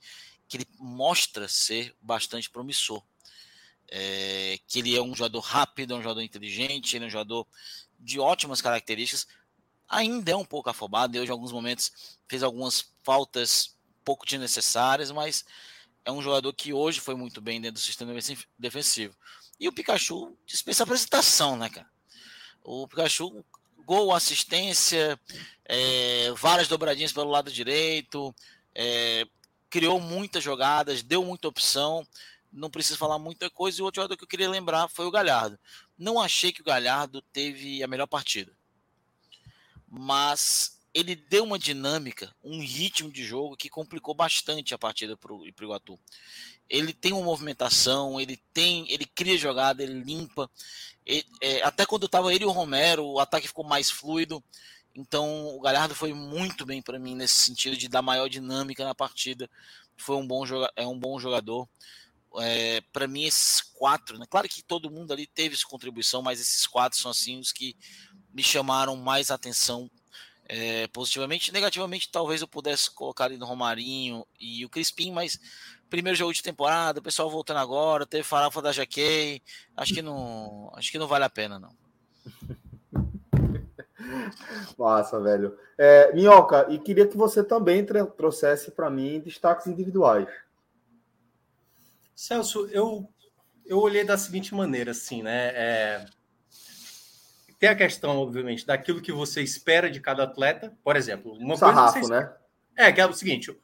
que ele mostra ser bastante promissor. É, que ele é um jogador rápido, é um jogador inteligente, ele é um jogador de ótimas características. Ainda é um pouco afobado, hoje, em alguns momentos, fez algumas faltas pouco desnecessárias, mas é um jogador que hoje foi muito bem dentro do sistema defensivo. E o Pikachu dispensa apresentação, né, cara? O Pikachu gol, assistência, é, várias dobradinhas pelo lado direito, é, criou muitas jogadas, deu muita opção. Não preciso falar muita coisa. E o outro jogador que eu queria lembrar foi o Galhardo. Não achei que o Galhardo teve a melhor partida, mas ele deu uma dinâmica, um ritmo de jogo que complicou bastante a partida para o Iguatu. Ele tem uma movimentação, ele tem, ele cria jogada, ele limpa. Ele, é, até quando estava ele e o Romero, o ataque ficou mais fluido. Então o Galhardo foi muito bem para mim nesse sentido de dar maior dinâmica na partida. Foi um bom, é um bom jogador. É, para mim esses quatro, né? Claro que todo mundo ali teve sua contribuição, mas esses quatro são assim os que me chamaram mais atenção é, positivamente. Negativamente, talvez eu pudesse colocar ali no Romarinho e o Crispim, mas primeiro jogo de temporada, o pessoal voltando agora, teve farofa da Jaquei. Acho que não, acho que não vale a pena, não. Massa, velho. É, Minhoca, e queria que você também trouxesse para mim destaques individuais. Celso, eu, eu olhei da seguinte maneira, assim, né? É, tem a questão, obviamente, daquilo que você espera de cada atleta. Por exemplo, uma Sarrafo, coisa. Você... né? É, que é o seguinte: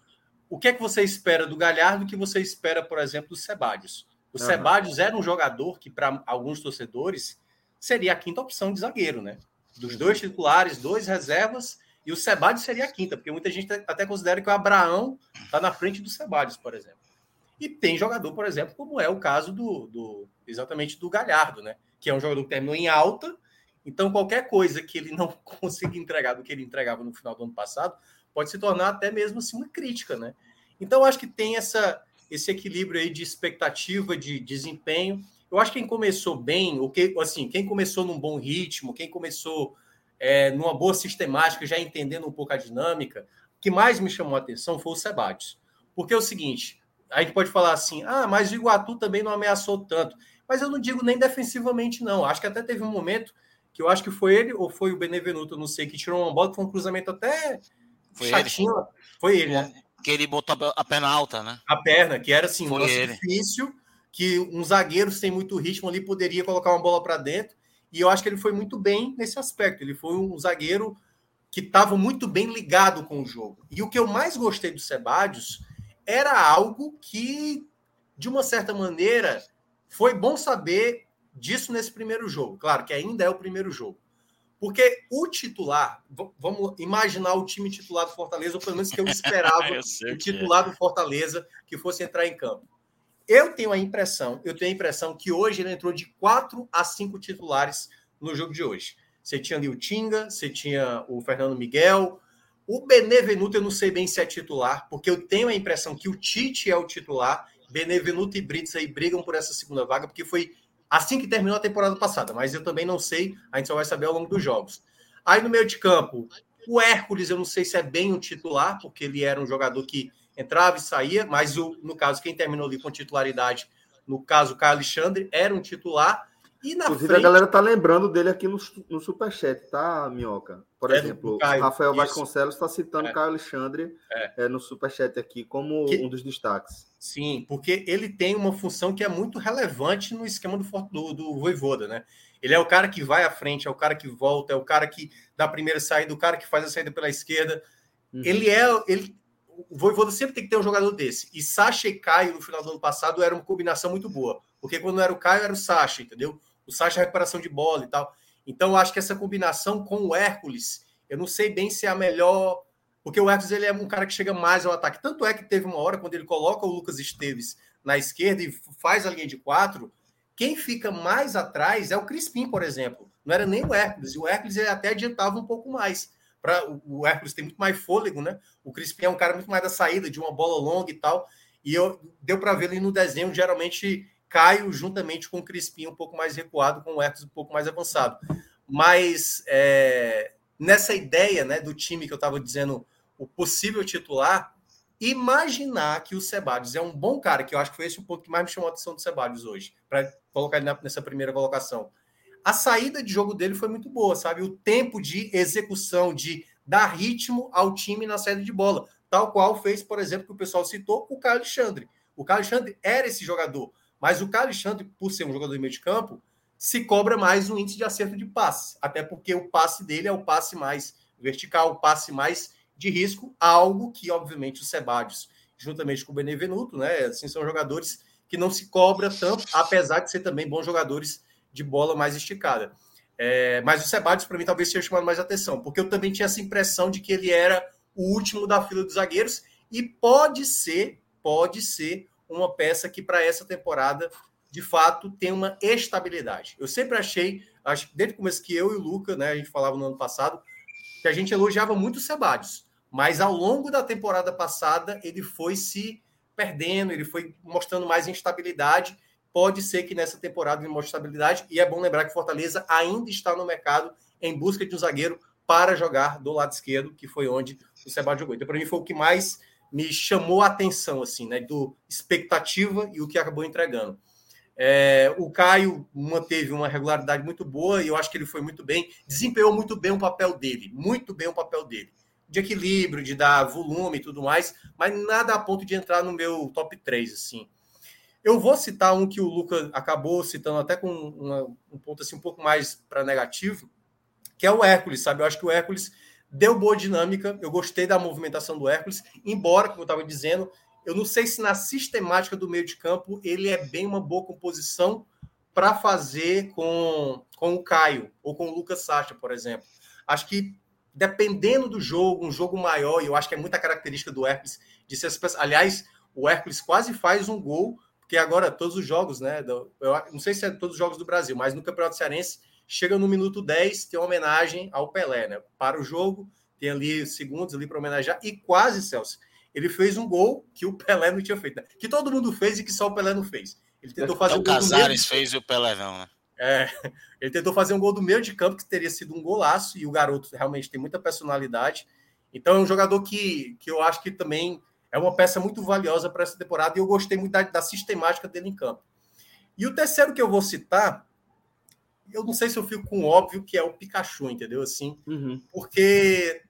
o que é que você espera do Galhardo que você espera, por exemplo, do Sebadios? O uhum. Sebadios era um jogador que, para alguns torcedores, seria a quinta opção de zagueiro, né? Dos dois titulares, dois reservas, e o Sebadios seria a quinta, porque muita gente até considera que o Abraão está na frente do Sebadios, por exemplo. E tem jogador, por exemplo, como é o caso do, do exatamente do Galhardo, né? Que é um jogador que terminou em alta então, qualquer coisa que ele não consiga entregar do que ele entregava no final do ano passado pode se tornar até mesmo assim uma crítica, né? Então, acho que tem essa, esse equilíbrio aí de expectativa, de desempenho. Eu acho que quem começou bem, ou que, assim, quem começou num bom ritmo, quem começou é, numa boa sistemática, já entendendo um pouco a dinâmica, o que mais me chamou a atenção foi o Sebates. Porque é o seguinte, a gente pode falar assim, ah, mas o Iguatu também não ameaçou tanto. Mas eu não digo nem defensivamente, não. Acho que até teve um momento que eu acho que foi ele ou foi o Benevenuto, não sei, que tirou uma bola, que foi um cruzamento até foi chatinho. Ele. Foi ele, né? Que ele botou a perna alta, né? A perna, que era assim, foi um difícil, que um zagueiro sem muito ritmo ali poderia colocar uma bola para dentro. E eu acho que ele foi muito bem nesse aspecto. Ele foi um zagueiro que estava muito bem ligado com o jogo. E o que eu mais gostei do Sebadios era algo que, de uma certa maneira, foi bom saber disso nesse primeiro jogo. Claro que ainda é o primeiro jogo. Porque o titular, vamos imaginar o time titular do Fortaleza, ou pelo menos que eu esperava eu o titular é. do Fortaleza que fosse entrar em campo. Eu tenho a impressão, eu tenho a impressão que hoje ele entrou de quatro a cinco titulares no jogo de hoje. Você tinha ali o Tinga, você tinha o Fernando Miguel, o Benevenuto eu não sei bem se é titular, porque eu tenho a impressão que o Tite é o titular, Benevenuto e Brits aí brigam por essa segunda vaga, porque foi assim que terminou a temporada passada, mas eu também não sei, a gente só vai saber ao longo dos jogos. Aí no meio de campo, o Hércules, eu não sei se é bem o titular, porque ele era um jogador que entrava e saía, mas o, no caso, quem terminou ali com titularidade, no caso, o Caio Alexandre, era um titular. E na Inclusive, frente... a galera tá lembrando dele aqui no, no Superchat, tá, Minhoca? Por é exemplo, Caio, Rafael isso. Vasconcelos está citando é. Caio Alexandre é. É, no Superchat aqui como que... um dos destaques. Sim, porque ele tem uma função que é muito relevante no esquema do, do, do Voivoda, né? Ele é o cara que vai à frente, é o cara que volta, é o cara que dá a primeira saída, o cara que faz a saída pela esquerda. Uhum. Ele é. Ele, o Voivoda sempre tem que ter um jogador desse. E Sacha e Caio, no final do ano passado, era uma combinação muito boa. Porque quando era o Caio, era o Sacha, entendeu? O Sacha é recuperação de bola e tal. Então, acho que essa combinação com o Hércules, eu não sei bem se é a melhor. Porque o Hércules ele é um cara que chega mais ao ataque. Tanto é que teve uma hora, quando ele coloca o Lucas Esteves na esquerda e faz a linha de quatro, quem fica mais atrás é o Crispim, por exemplo. Não era nem o Hércules. E o Hércules ele até adiantava um pouco mais o Hércules tem muito mais fôlego, né? O Crispim é um cara muito mais da saída, de uma bola longa e tal. E eu deu para ver ali no desenho, geralmente Caio juntamente com o Crispim um pouco mais recuado, com o Hércules um pouco mais avançado. Mas é, nessa ideia né, do time que eu estava dizendo, o possível titular, imaginar que o Sebadios é um bom cara, que eu acho que foi esse o ponto que mais me chamou a atenção do Sebadios hoje, para colocar ele nessa primeira colocação a saída de jogo dele foi muito boa, sabe? O tempo de execução, de dar ritmo ao time na saída de bola, tal qual fez, por exemplo, que o pessoal citou o Caio Alexandre. O Caio Alexandre era esse jogador, mas o Caio Alexandre, por ser um jogador de meio de campo, se cobra mais no índice de acerto de passe, até porque o passe dele é o passe mais vertical, o passe mais de risco, algo que, obviamente, o Sebadios, juntamente com o Benevenuto, né, assim, são jogadores que não se cobra tanto, apesar de ser também bons jogadores de bola mais esticada. É, mas o Sebadios, para mim, talvez tenha chamado mais atenção, porque eu também tinha essa impressão de que ele era o último da fila dos zagueiros e pode ser, pode ser uma peça que para essa temporada, de fato, tem uma estabilidade. Eu sempre achei, acho desde o começo que eu e o Luca, né, a gente falava no ano passado, que a gente elogiava muito o Sebadios, mas ao longo da temporada passada ele foi se perdendo, ele foi mostrando mais instabilidade pode ser que nessa temporada ele mostre estabilidade. E é bom lembrar que Fortaleza ainda está no mercado em busca de um zagueiro para jogar do lado esquerdo, que foi onde o Sebastião jogou. Então, para mim, foi o que mais me chamou a atenção, assim, né? Do expectativa e o que acabou entregando. É, o Caio manteve uma regularidade muito boa e eu acho que ele foi muito bem, desempenhou muito bem o papel dele, muito bem o papel dele. De equilíbrio, de dar volume e tudo mais, mas nada a ponto de entrar no meu top 3, assim. Eu vou citar um que o Luca acabou citando até com uma, um ponto assim um pouco mais para negativo, que é o Hércules, sabe? Eu acho que o Hércules deu boa dinâmica, eu gostei da movimentação do Hércules, embora, como eu estava dizendo, eu não sei se na sistemática do meio de campo ele é bem uma boa composição para fazer com, com o Caio ou com o Lucas Sacha, por exemplo. Acho que dependendo do jogo, um jogo maior, e eu acho que é muita característica do Hércules de ser. Aliás, o Hércules quase faz um gol porque agora todos os jogos, né? Do, eu não sei se é todos os jogos do Brasil, mas no Campeonato Cearense chega no minuto 10, tem uma homenagem ao Pelé, né? Para o jogo, tem ali segundos ali para homenagear, e quase, Celso, ele fez um gol que o Pelé não tinha feito, né? que todo mundo fez e que só o Pelé não fez. Ele tentou fazer é, um gol. O Casares fez e o Pelé não, né? É, ele tentou fazer um gol do meio de campo, que teria sido um golaço, e o garoto realmente tem muita personalidade. Então é um jogador que, que eu acho que também é uma peça muito valiosa para essa temporada e eu gostei muito da, da, sistemática dele em campo. E o terceiro que eu vou citar, eu não sei se eu fico com óbvio que é o Pikachu, entendeu? Assim, uhum. porque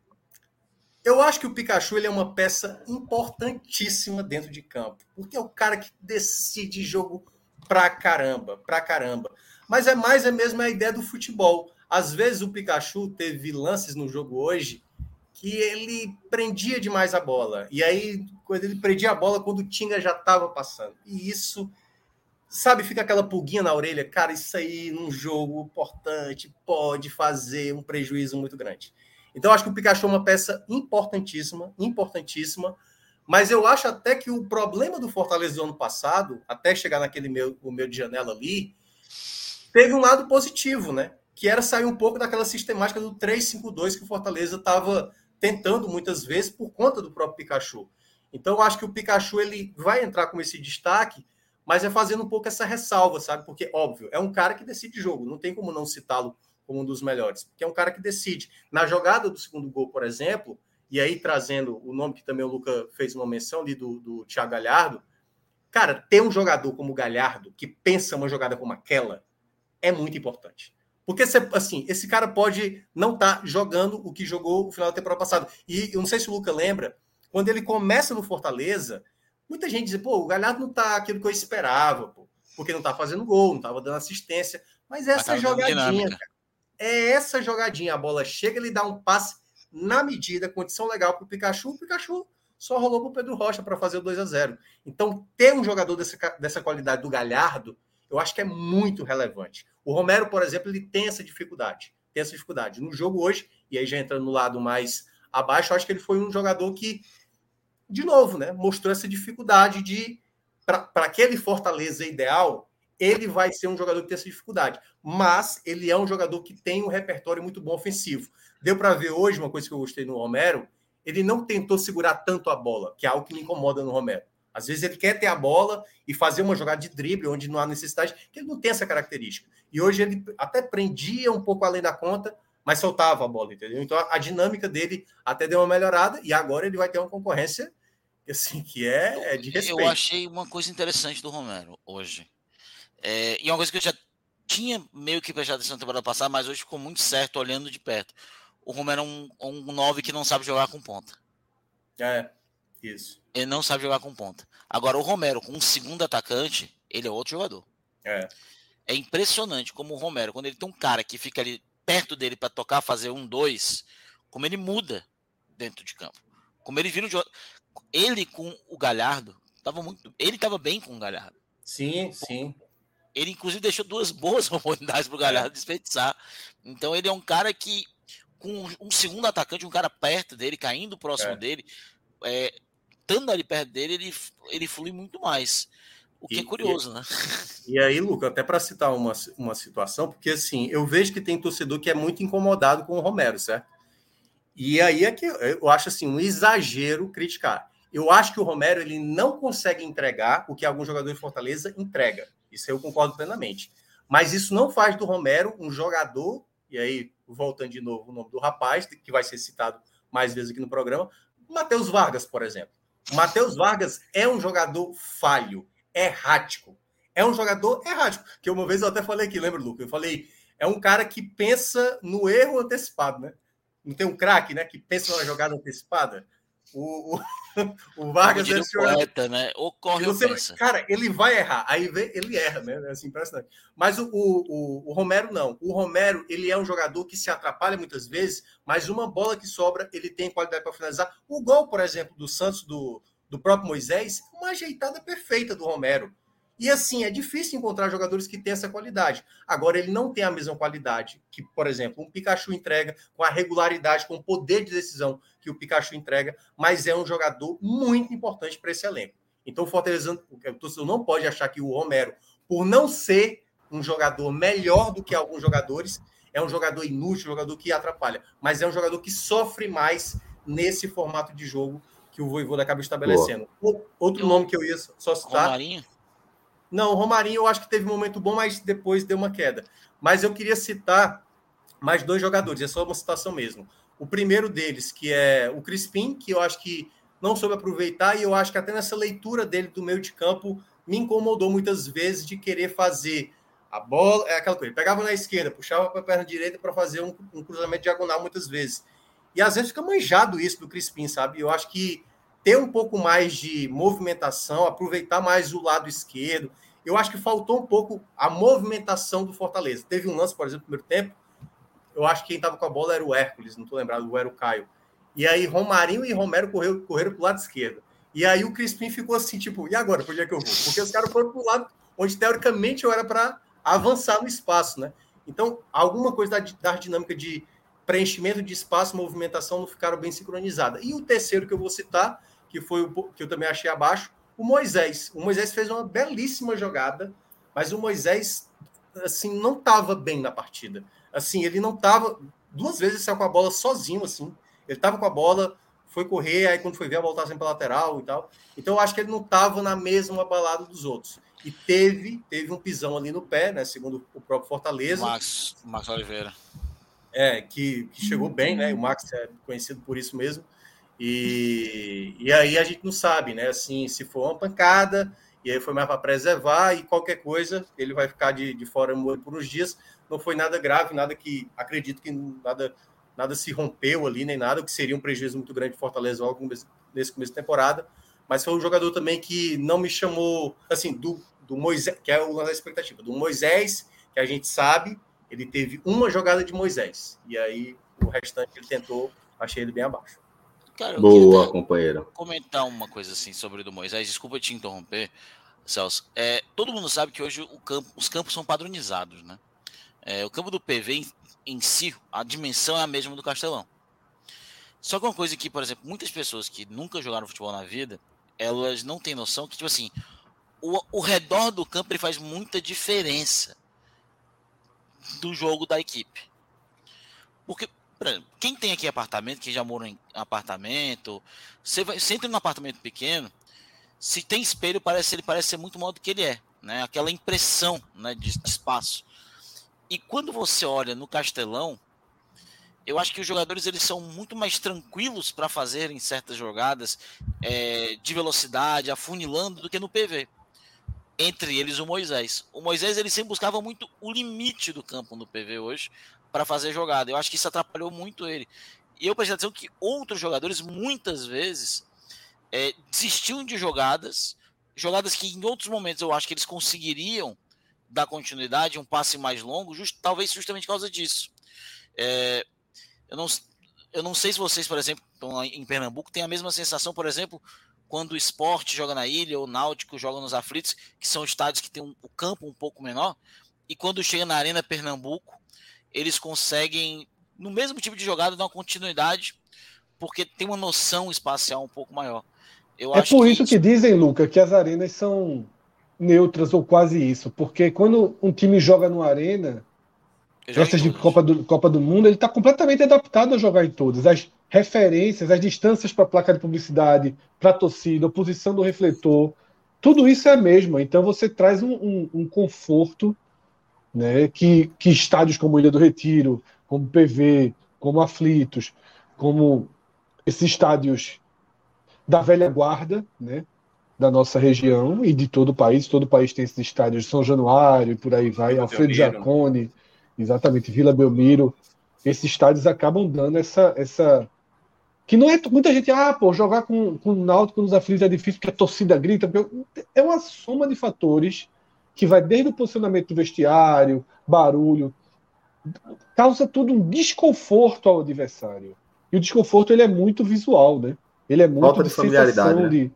eu acho que o Pikachu ele é uma peça importantíssima dentro de campo, porque é o cara que decide jogo pra caramba, pra caramba. Mas é mais é mesmo a ideia do futebol. Às vezes o Pikachu teve lances no jogo hoje que ele prendia demais a bola. E aí, quando ele prendia a bola, quando o Tinga já estava passando. E isso, sabe, fica aquela pulguinha na orelha. Cara, isso aí num jogo importante pode fazer um prejuízo muito grande. Então, acho que o Pikachu é uma peça importantíssima, importantíssima. Mas eu acho até que o problema do Fortaleza do ano passado, até chegar naquele meu, o meu de janela ali, teve um lado positivo, né? Que era sair um pouco daquela sistemática do 3-5-2 que o Fortaleza estava tentando muitas vezes por conta do próprio Pikachu. Então, eu acho que o Pikachu ele vai entrar com esse destaque, mas é fazendo um pouco essa ressalva, sabe? Porque, óbvio, é um cara que decide jogo, não tem como não citá-lo como um dos melhores, porque é um cara que decide. Na jogada do segundo gol, por exemplo, e aí trazendo o nome que também o Luca fez uma menção ali do, do Thiago Galhardo, cara, ter um jogador como o Galhardo que pensa uma jogada como aquela é muito importante. Porque, assim, esse cara pode não estar tá jogando o que jogou no final da temporada passada. E eu não sei se o Luca lembra, quando ele começa no Fortaleza, muita gente diz, pô, o Galhardo não tá aquilo que eu esperava, pô, porque não tá fazendo gol, não tava dando assistência. Mas essa jogadinha, cara, é essa jogadinha, a bola chega, ele dá um passe na medida, condição legal para o Pikachu, o Pikachu só rolou para o Pedro Rocha para fazer o 2 a 0 Então, ter um jogador dessa, dessa qualidade do Galhardo, eu acho que é muito relevante. O Romero, por exemplo, ele tem essa dificuldade. Tem essa dificuldade. No jogo hoje, e aí já entrando no lado mais abaixo, eu acho que ele foi um jogador que, de novo, né, mostrou essa dificuldade de. Para aquele Fortaleza ideal, ele vai ser um jogador que tem essa dificuldade. Mas ele é um jogador que tem um repertório muito bom ofensivo. Deu para ver hoje uma coisa que eu gostei no Romero, ele não tentou segurar tanto a bola, que é algo que me incomoda no Romero. Às vezes ele quer ter a bola e fazer uma jogada de drible onde não há necessidade, que ele não tem essa característica. E hoje ele até prendia um pouco além da conta, mas soltava a bola, entendeu? Então a, dinâmica dele até deu uma melhorada e agora ele vai ter uma concorrência assim que é, é de respeito. Eu achei uma coisa interessante do Romero hoje. É, e uma coisa que eu já tinha meio que prestado atenção na temporada passada, mas hoje ficou muito certo olhando de perto. O Romero é um, um 9 que não sabe jogar com ponta. É, isso. Ele não sabe jogar com ponta. Agora, o Romero, com um segundo atacante, ele é outro jogador. É. É impressionante como o Romero, quando ele tem um cara que fica ali perto dele para tocar, fazer um, dois, como ele muda dentro de campo. Como ele vira um jogador. Ele com o Galhardo, tava muito. Ele tava bem com o Galhardo. Sim, sim. Ele, inclusive, deixou duas boas oportunidades para o Galhardo é. desperdiçar. Então, ele é um cara que, com um segundo atacante, um cara perto dele, caindo próximo é. dele, é, estando ali perto dele, ele, ele flui muito mais. O que é e, é curioso, e, né? E aí, Luca, até para citar uma, uma situação, porque assim, eu vejo que tem torcedor que é muito incomodado com o Romero, certo? E aí é que eu acho assim, um exagero criticar. Eu acho que o Romero ele não consegue entregar o que algum jogador de Fortaleza entrega. Isso eu concordo plenamente. Mas isso não faz do Romero um jogador, e aí, voltando de novo o nome do rapaz, que vai ser citado mais vezes aqui no programa, Matheus Vargas, por exemplo. Matheus Vargas é um jogador falho, errático. É um jogador errático. Que uma vez eu até falei aqui, lembra, Luca? Eu falei, é um cara que pensa no erro antecipado, né? Não tem um craque, né? Que pensa na jogada antecipada. O, o, o Vargas é poeta, né? Ocorre você. Cara, ele vai errar. Aí vê, ele erra, né? É assim, impressionante. Mas o, o, o, Romero não. O Romero, ele é um jogador que se atrapalha muitas vezes, mas uma bola que sobra, ele tem qualidade para finalizar. O gol, por exemplo, do Santos, do, do próprio Moisés, uma ajeitada perfeita do Romero. E assim, é difícil encontrar jogadores que têm essa qualidade. Agora, ele não tem a mesma qualidade que, por exemplo, um Pikachu entrega, com a regularidade, com o poder de decisão que o Pikachu entrega, mas é um jogador muito importante para esse elenco. Então, o Fortaleza, o torcedor não pode achar que o Romero, por não ser um jogador melhor do que alguns jogadores, é um jogador inútil, um jogador que atrapalha, mas é um jogador que sofre mais nesse formato de jogo que o Voivoda acaba estabelecendo. Boa. Outro nome que eu ia só citar. Romarinho? Não, o Romarinho eu acho que teve um momento bom, mas depois deu uma queda. Mas eu queria citar mais dois jogadores, é só uma citação mesmo. O primeiro deles, que é o Crispim, que eu acho que não soube aproveitar, e eu acho que até nessa leitura dele do meio de campo me incomodou muitas vezes de querer fazer a bola, é aquela coisa, pegava na esquerda, puxava para a perna direita para fazer um, um, cruzamento diagonal muitas vezes. E às vezes fica manjado isso do Crispim, sabe? Eu acho que ter um pouco mais de movimentação, aproveitar mais o lado esquerdo. eu acho que faltou um pouco a movimentação do Fortaleza. Teve um lance, por exemplo, no primeiro tempo, eu acho que quem estava com a bola era o Hércules, não estou lembrado, era o Caio. E aí Romarinho e Romero correram, correram para o lado esquerdo. E aí o Crispim ficou assim, tipo, e agora? Por onde é que eu vou? Porque os caras foram para o lado onde, teoricamente, eu era para avançar no espaço, né? Então, alguma coisa da, da dinâmica de preenchimento de espaço, movimentação não ficaram bem sincronizadas. E o terceiro que eu vou citar, que foi o que eu também achei abaixo, o Moisés. O Moisés fez uma belíssima jogada, mas o Moisés assim não estava bem na partida. Assim, ele não estava duas vezes saiu com a bola sozinho assim. Ele estava com a bola, foi correr, aí quando foi ver a bola estava sempre lateral e tal. Então eu acho que ele não estava na mesma balada dos outros. E teve, teve um pisão ali no pé, né, segundo o próprio Fortaleza. Max, Max Oliveira. É, que, que chegou bem, né? O Max é conhecido por isso mesmo. E, e aí a gente não sabe, né? Assim, se for uma pancada, e aí foi mais para preservar, e qualquer coisa, ele vai ficar de, de fora por uns dias. Não foi nada grave, nada que acredito que nada, nada se rompeu ali, nem nada, que seria um prejuízo muito grande de Fortaleza logo nesse começo de temporada. Mas foi um jogador também que não me chamou, assim, do, do Moisés, que é o lance da expectativa, do Moisés, que a gente sabe, ele teve uma jogada de Moisés. E aí o restante ele tentou, achei ele bem abaixo. Cara, Boa, companheiro. Comentar uma coisa assim sobre o do Moisés. Desculpa te interromper, Celso. É, todo mundo sabe que hoje campo, os campos são padronizados, né? É, o campo do PV em, em, si, a dimensão é a mesma do Castelão. Só que uma coisa que, por exemplo, muitas pessoas que nunca jogaram futebol na vida, elas não têm noção que, tipo assim, o, o redor do campo ele faz muita diferença do jogo da equipe. Porque quem tem aqui apartamento, quem já mora em apartamento, você, vai, você entra num apartamento pequeno, se tem espelho, parece ele parece ser muito maior do que ele é, né? Aquela impressão, né, de, espaço. E quando você olha no Castelão, eu acho que os jogadores eles são muito mais tranquilos para fazerem certas jogadas é, de velocidade, afunilando, do que no PV. Entre eles o Moisés. O Moisés ele sempre buscava muito o limite do campo no PV hoje, para fazer jogada. Eu acho que isso atrapalhou muito ele. E eu prestei atenção que outros jogadores, muitas vezes, é, de jogadas, jogadas que em outros momentos eu acho que eles conseguiriam dar continuidade, um passe mais longo, just, talvez justamente por causa disso. É, eu, não, eu não sei se vocês, por exemplo, em Pernambuco, têm a mesma sensação, por exemplo, quando o esporte joga na ilha ou o náutico joga nos aflitos, que são estádios que têm um, o campo um pouco menor, e quando chega na Arena Pernambuco, eles conseguem, no mesmo tipo de jogada, dar uma continuidade, porque tem uma noção espacial um pouco maior. Eu é por que isso que dizem, Luca, que as arenas são neutras ou quase isso, porque quando um time joga numa arena, essas de Copa do, Copa do Mundo, ele está completamente adaptado a jogar em todas. As referências, as distâncias para a placa de publicidade, para a torcida, a posição do refletor, tudo isso é a mesma. Então você traz um, um, um conforto né, que, que estádios como Ilha do Retiro, como PV, como Aflitos, como esses estádios da velha guarda, né, da nossa região e de todo o país. Todo o país tem esses estádios, São Januário, por aí vai, Vila Alfredo Jacone, exatamente, Vila Belmiro. Esses estádios acabam dando essa, essa que não é muita gente, ah, pô, jogar com, com o Náutico nos aflitos é difícil porque a torcida grita, é uma soma de fatores que vai desde o posicionamento do vestiário, barulho, causa tudo um desconforto ao adversário. E o desconforto ele é muito visual, né? Ele é muito falta de, de familiaridade. Né? De...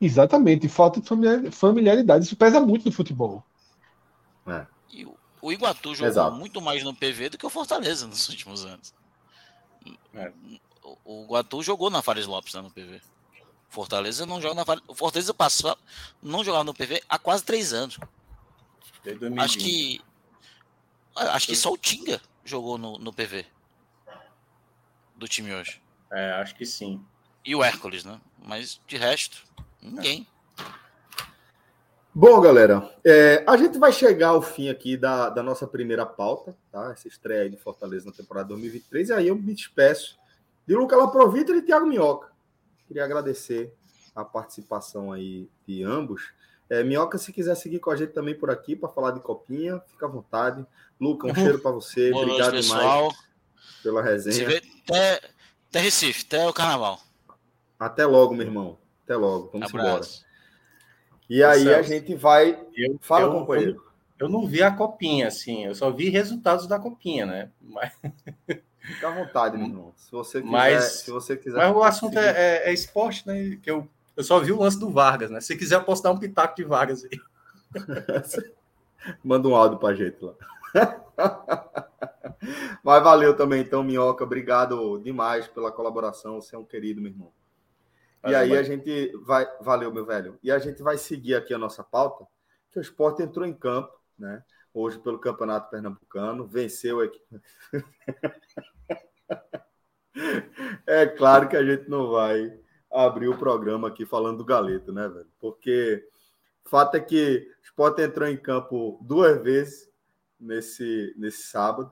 Exatamente, falta de familiaridade. Isso pesa muito no futebol. É. E o Iguatu jogou Exato. muito mais no PV do que o Fortaleza nos últimos anos. É. O Iguatu jogou na Fares Lopes né, no PV. Fortaleza não joga na Fares. O Fortaleza passou, não jogava no PV há quase três anos. Acho que. Acho que só o Tinga jogou no, no PV. Do time hoje. É, acho que sim. E o Hércules, né? Mas de resto, ninguém. Bom, galera, é, a gente vai chegar ao fim aqui da, da nossa primeira pauta, tá? Essa estreia de Fortaleza na temporada 2023. E aí eu me despeço de Luca Laprovita e de Thiago Minhoca. Queria agradecer a participação aí de ambos. É, Minhoca, se quiser seguir com a gente também por aqui para falar de copinha, fica à vontade. Luca, um uhum. cheiro para você. Boa Obrigado noite, demais pela resenha. Vê, até, até Recife, até o carnaval. Até logo, meu irmão. Até logo. Vamos embora. E aí Celso, a gente vai. Eu, Fala, eu, companheiro. Eu, eu não vi a copinha, assim, eu só vi resultados da copinha, né? Mas... Fica à vontade, meu irmão. Se você quiser. Mas, se você quiser mas o assunto é, é, é, esporte, né? Que eu, eu só vi o lance do Vargas, né? Se quiser, eu posso dar um pitaco de Vargas aí. Manda um áudio pra gente lá. Mas valeu também, então, Minhoca. Obrigado demais pela colaboração. Você é um querido, meu irmão. Valeu, e aí a gente vai. Valeu, meu velho. E a gente vai seguir aqui a nossa pauta, que o esporte entrou em campo, né? Hoje pelo Campeonato Pernambucano, venceu a equipe. é claro que a gente não vai abrir o programa aqui falando do Galeto, né, velho? Porque o fato é que o Sport entrou em campo duas vezes nesse, nesse sábado,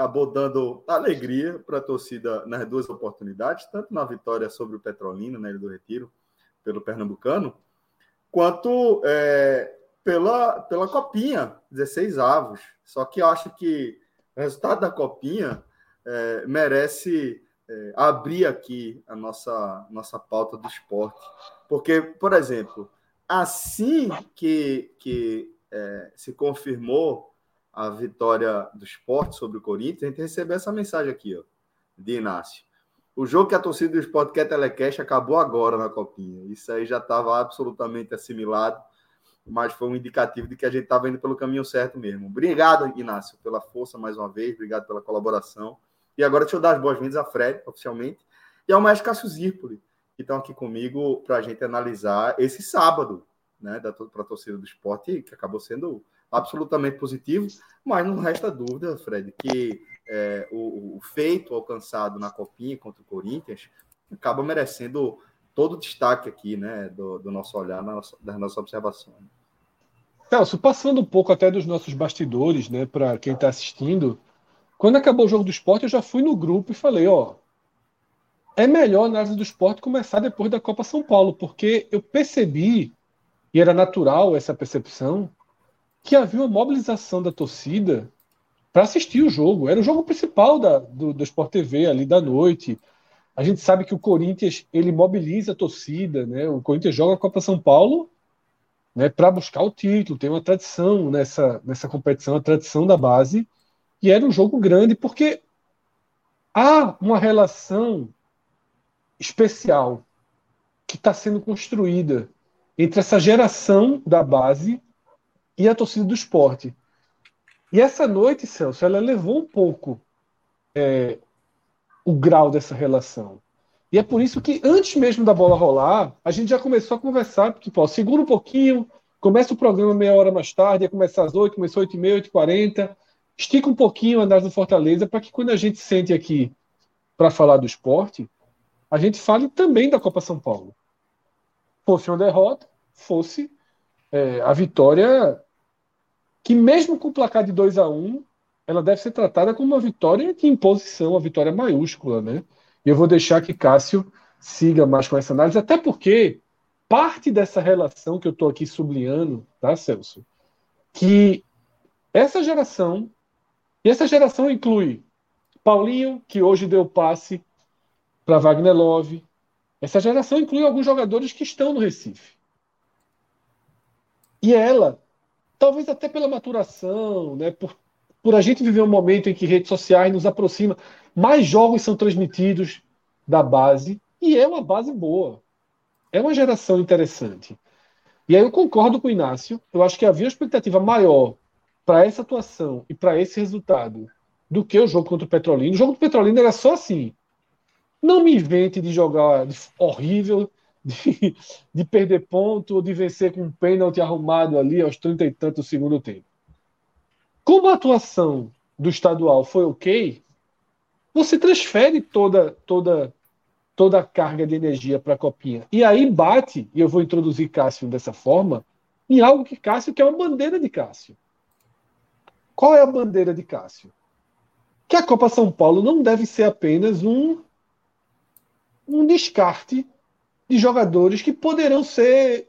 acabou dando alegria para a torcida nas duas oportunidades, tanto na vitória sobre o Petrolina, na Ilha do Retiro, pelo Pernambucano, quanto é, pela, pela Copinha, 16 avos. Só que eu acho que o resultado da Copinha é, merece é, abrir aqui a nossa, nossa pauta do esporte. Porque, por exemplo, assim que, que é, se confirmou a vitória do esporte sobre o Corinthians, a gente recebeu essa mensagem aqui, ó, de Inácio. O jogo que a torcida do esporte quer telecast acabou agora na Copinha. Isso aí já estava absolutamente assimilado, mas foi um indicativo de que a gente estava indo pelo caminho certo mesmo. Obrigado, Inácio, pela força mais uma vez, obrigado pela colaboração. E agora deixa eu dar as boas-vindas a Fred, oficialmente, e ao Mestre Cássio Zirpoli, que estão aqui comigo para a gente analisar esse sábado, né, para a torcida do esporte, que acabou sendo absolutamente positivo, mas não resta dúvida, Fred, que é, o, o, feito alcançado na Copinha contra o Corinthians acaba merecendo todo o destaque aqui, né, do, do nosso olhar, nossa, da nossa observação. Celso, passando um pouco até dos nossos bastidores, né, para quem está assistindo, quando acabou o jogo do esporte, eu já fui no grupo e falei, ó, é melhor a análise do esporte começar depois da Copa São Paulo, porque eu percebi, e era natural essa percepção, que havia uma mobilização da torcida para assistir o jogo. Era o jogo principal da, do, do Sport TV ali da noite. A gente sabe que o Corinthians ele mobiliza a torcida, né? O Corinthians joga a Copa São Paulo, né? Para buscar o título. Tem uma tradição nessa nessa competição, a tradição da base. E era um jogo grande porque há uma relação especial que está sendo construída entre essa geração da base e a torcida do esporte. E essa noite, Celso, ela levou um pouco é, o grau dessa relação. E é por isso que, antes mesmo da bola rolar, a gente já começou a conversar, porque, pô, segura um pouquinho, começa o programa meia hora mais tarde, ia começar às 8, começou 8 e meia, 8 e 40 estica um pouquinho a análise do Fortaleza para que quando a gente sente aqui para falar do esporte, a gente fale também da Copa São Paulo. Fosse uma derrota, fosse é, a vitória que mesmo com o placar de 2 a 1 um, ela deve ser tratada como uma vitória de imposição, uma vitória maiúscula, né? E eu vou deixar que Cássio siga mais com essa análise, até porque parte dessa relação que eu estou aqui sublinhando, tá, Celso? Que essa geração e essa geração inclui Paulinho, que hoje deu passe para Wagner Love. Essa geração inclui alguns jogadores que estão no Recife. E ela, talvez até pela maturação, né, por, por a gente viver um momento em que redes sociais nos aproxima, mais jogos são transmitidos da base, e é uma base boa. É uma geração interessante. E aí eu concordo com o Inácio, eu acho que havia uma expectativa maior para essa atuação e para esse resultado do que o jogo contra o Petrolino. O jogo do Petrolino era só assim. Não me invente de jogar horrível, de, de perder ponto ou de vencer com um pênalti arrumado ali aos 30 e tantos do segundo tempo. Como a atuação do estadual foi ok, você transfere toda toda toda a carga de energia para a copinha. E aí bate, e eu vou introduzir Cássio dessa forma, em algo que Cássio que é uma bandeira de Cássio. Qual é a bandeira de Cássio? Que a Copa São Paulo não deve ser apenas um, um descarte de jogadores que poderão ser,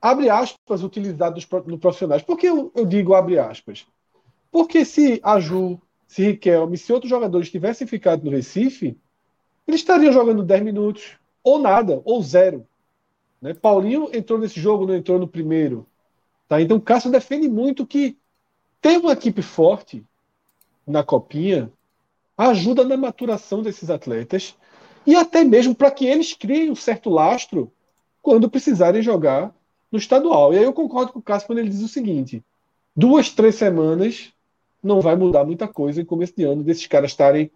abre aspas, utilizados no profissionais. Por que eu, eu digo abre aspas? Porque se a Ju, se Riquelme, se outros jogadores tivessem ficado no Recife, eles estariam jogando 10 minutos, ou nada, ou zero. Né? Paulinho entrou nesse jogo, não entrou no primeiro. Tá? Então o Cássio defende muito que ter uma equipe forte na copinha ajuda na maturação desses atletas e até mesmo para que eles criem um certo lastro quando precisarem jogar no estadual. E aí eu concordo com o Cássio quando ele diz o seguinte: duas, três semanas não vai mudar muita coisa em começo de ano desses caras estarem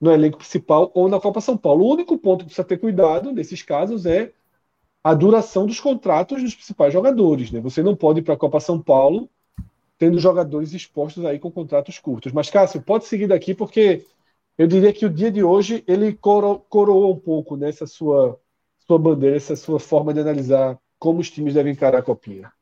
no elenco principal ou na Copa São Paulo. O único ponto que precisa ter cuidado nesses casos é a duração dos contratos dos principais jogadores. Né? Você não pode ir para a Copa São Paulo tendo jogadores expostos aí com contratos curtos. Mas, Cássio, pode seguir daqui, porque eu diria que o dia de hoje ele coro, coroou um pouco nessa sua, sua bandeira, essa sua forma de analisar como os times devem encarar a copinha.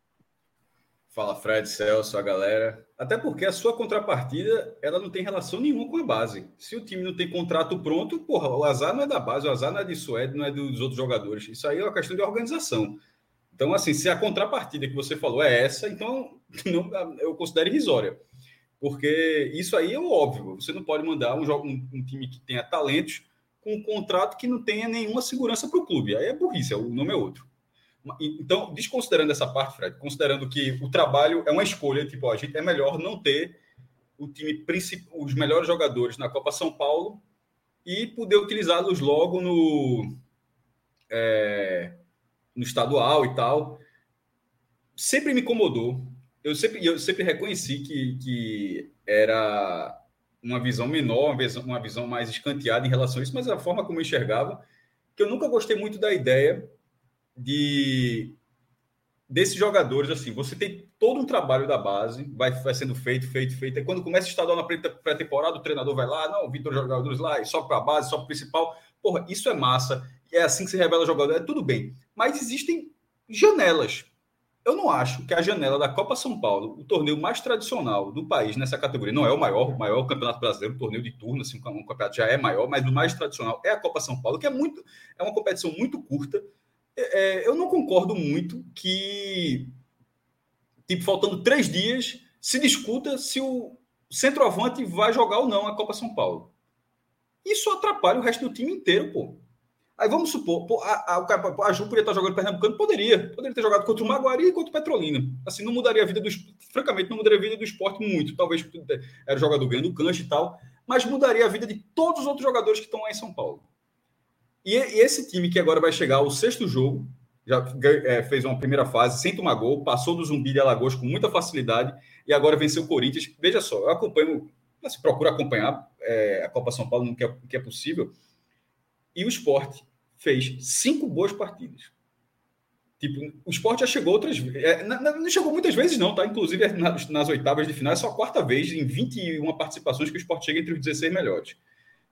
Fala Fred, Celso, a galera. Até porque a sua contrapartida ela não tem relação nenhuma com a base. Se o time não tem contrato pronto, porra, o azar não é da base, o azar não é de Suede, não é dos outros jogadores. Isso aí é uma questão de organização. Então, assim, se a contrapartida que você falou é essa, então não, eu considero irrisória. Porque isso aí é óbvio. Você não pode mandar um, um, um time que tenha talentos com um contrato que não tenha nenhuma segurança para o clube. Aí é burrice, o nome é outro. Então, desconsiderando essa parte, Fred, considerando que o trabalho é uma escolha, tipo, ó, a gente é melhor não ter o time os melhores jogadores na Copa São Paulo e poder utilizá-los logo no, é, no estadual e tal. Sempre me incomodou. Eu sempre, eu sempre reconheci que, que era uma visão menor, uma visão, uma visão mais escanteada em relação a isso, mas a forma como eu enxergava, que eu nunca gostei muito da ideia de desses jogadores, assim, você tem todo um trabalho da base, vai, vai sendo feito, feito, feito. E quando começa o estadual na pré-temporada, o treinador vai lá, não, Vitor jogadores lá, e só para a base, só para principal. Porra, isso é massa, é assim que se revela jogador, é tudo bem. Mas existem janelas. Eu não acho que a janela da Copa São Paulo, o torneio mais tradicional do país nessa categoria, não é o maior, o maior campeonato brasileiro, o torneio de turno, assim, um campeonato já é maior, mas o mais tradicional é a Copa São Paulo, que é muito, é uma competição muito curta, é, eu não concordo muito que, tipo, faltando três dias, se discuta se o centroavante vai jogar ou não a Copa São Paulo. Isso atrapalha o resto do time inteiro, pô. Aí vamos supor, pô, a, a, a Ju poderia estar jogando Pernambucano? Poderia. Poderia ter jogado contra o Maguari e contra o Petrolina. Assim, não mudaria a vida do Francamente, não mudaria a vida do esporte muito. Talvez era jogador ganhando cancha e tal. Mas mudaria a vida de todos os outros jogadores que estão lá em São Paulo. E, e esse time que agora vai chegar ao sexto jogo, já é, fez uma primeira fase sem tomar gol, passou do Zumbi de Alagoas com muita facilidade e agora venceu o Corinthians. Veja só, eu acompanho, se procura acompanhar é, a Copa São Paulo no que, é, que é possível. E o esporte fez cinco boas partidas. Tipo, o esporte já chegou outras vezes. É, não chegou muitas vezes, não, tá? Inclusive nas, nas, oitavas de final, é só a quarta vez em 21 participações que o esporte chega entre os 16 melhores.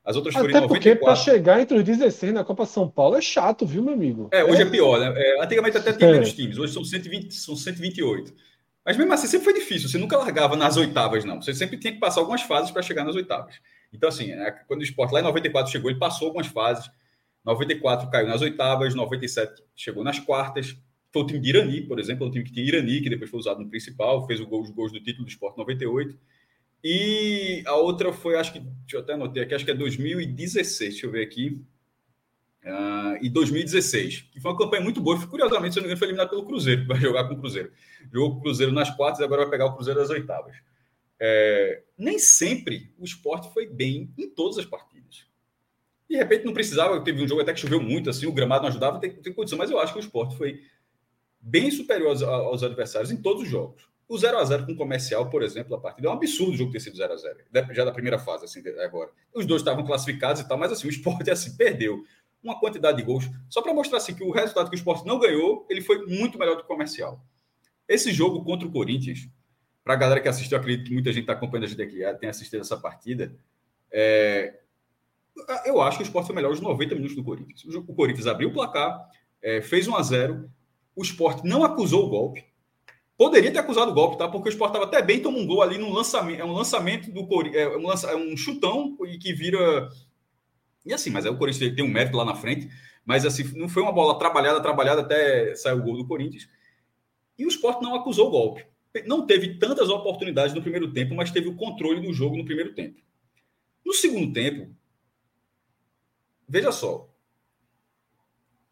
As outras foram Até 94. porque para chegar entre os 16 na Copa São Paulo é chato, viu, meu amigo? É, hoje é, é pior, né? É, antigamente até tinha é. menos times, hoje são, 120, são 128. Mas mesmo assim, sempre foi difícil. Você nunca largava nas oitavas, não. Você sempre tinha que passar algumas fases para chegar nas oitavas. Então, assim, é, quando o esporte lá em 94 chegou, ele passou algumas fases. 94 caiu nas oitavas, 97 chegou nas quartas. Foi o time de Irani, por exemplo, o time que tinha Irani, que depois foi usado no principal, fez gol, os gols do título do esporte 98. E a outra foi, acho que, deixa eu até anotar aqui, acho que é 2016, deixa eu ver aqui. Uh, e 2016, que foi uma campanha muito boa. Curiosamente, se não me engano, foi eliminado pelo Cruzeiro, vai jogar com o Cruzeiro. Jogou com o Cruzeiro nas quartas agora vai pegar o Cruzeiro nas oitavas. É, nem sempre o esporte foi bem em todas as partidas. De repente não precisava, teve um jogo até que choveu muito, assim, o gramado não ajudava, tem, tem condição, mas eu acho que o esporte foi bem superior aos, aos adversários em todos os jogos. O 0 a 0 com o comercial, por exemplo, a partida é um absurdo o jogo ter sido 0 a 0 já da primeira fase, assim, agora. Os dois estavam classificados e tal, mas assim, o esporte assim, perdeu uma quantidade de gols. Só para mostrar assim, que o resultado que o esporte não ganhou, ele foi muito melhor do que o comercial. Esse jogo contra o Corinthians, para a galera que assistiu, acredito que muita gente está acompanhando a gente aqui, tem assistido essa partida. É... Eu acho que o esporte foi melhor os 90 minutos do Corinthians. O Corinthians abriu o placar, é, fez 1 a 0 o esporte não acusou o golpe Poderia ter acusado o golpe, tá? Porque o Sport estava até bem, toma um gol ali no lançamento. É um lançamento do Corinthians. É, um, lança, é um chutão e que vira. E assim, mas é o Corinthians tem um mérito lá na frente. Mas assim, não foi uma bola trabalhada, trabalhada até sair o gol do Corinthians. E o Sport não acusou o golpe. Não teve tantas oportunidades no primeiro tempo, mas teve o controle do jogo no primeiro tempo. No segundo tempo, veja só.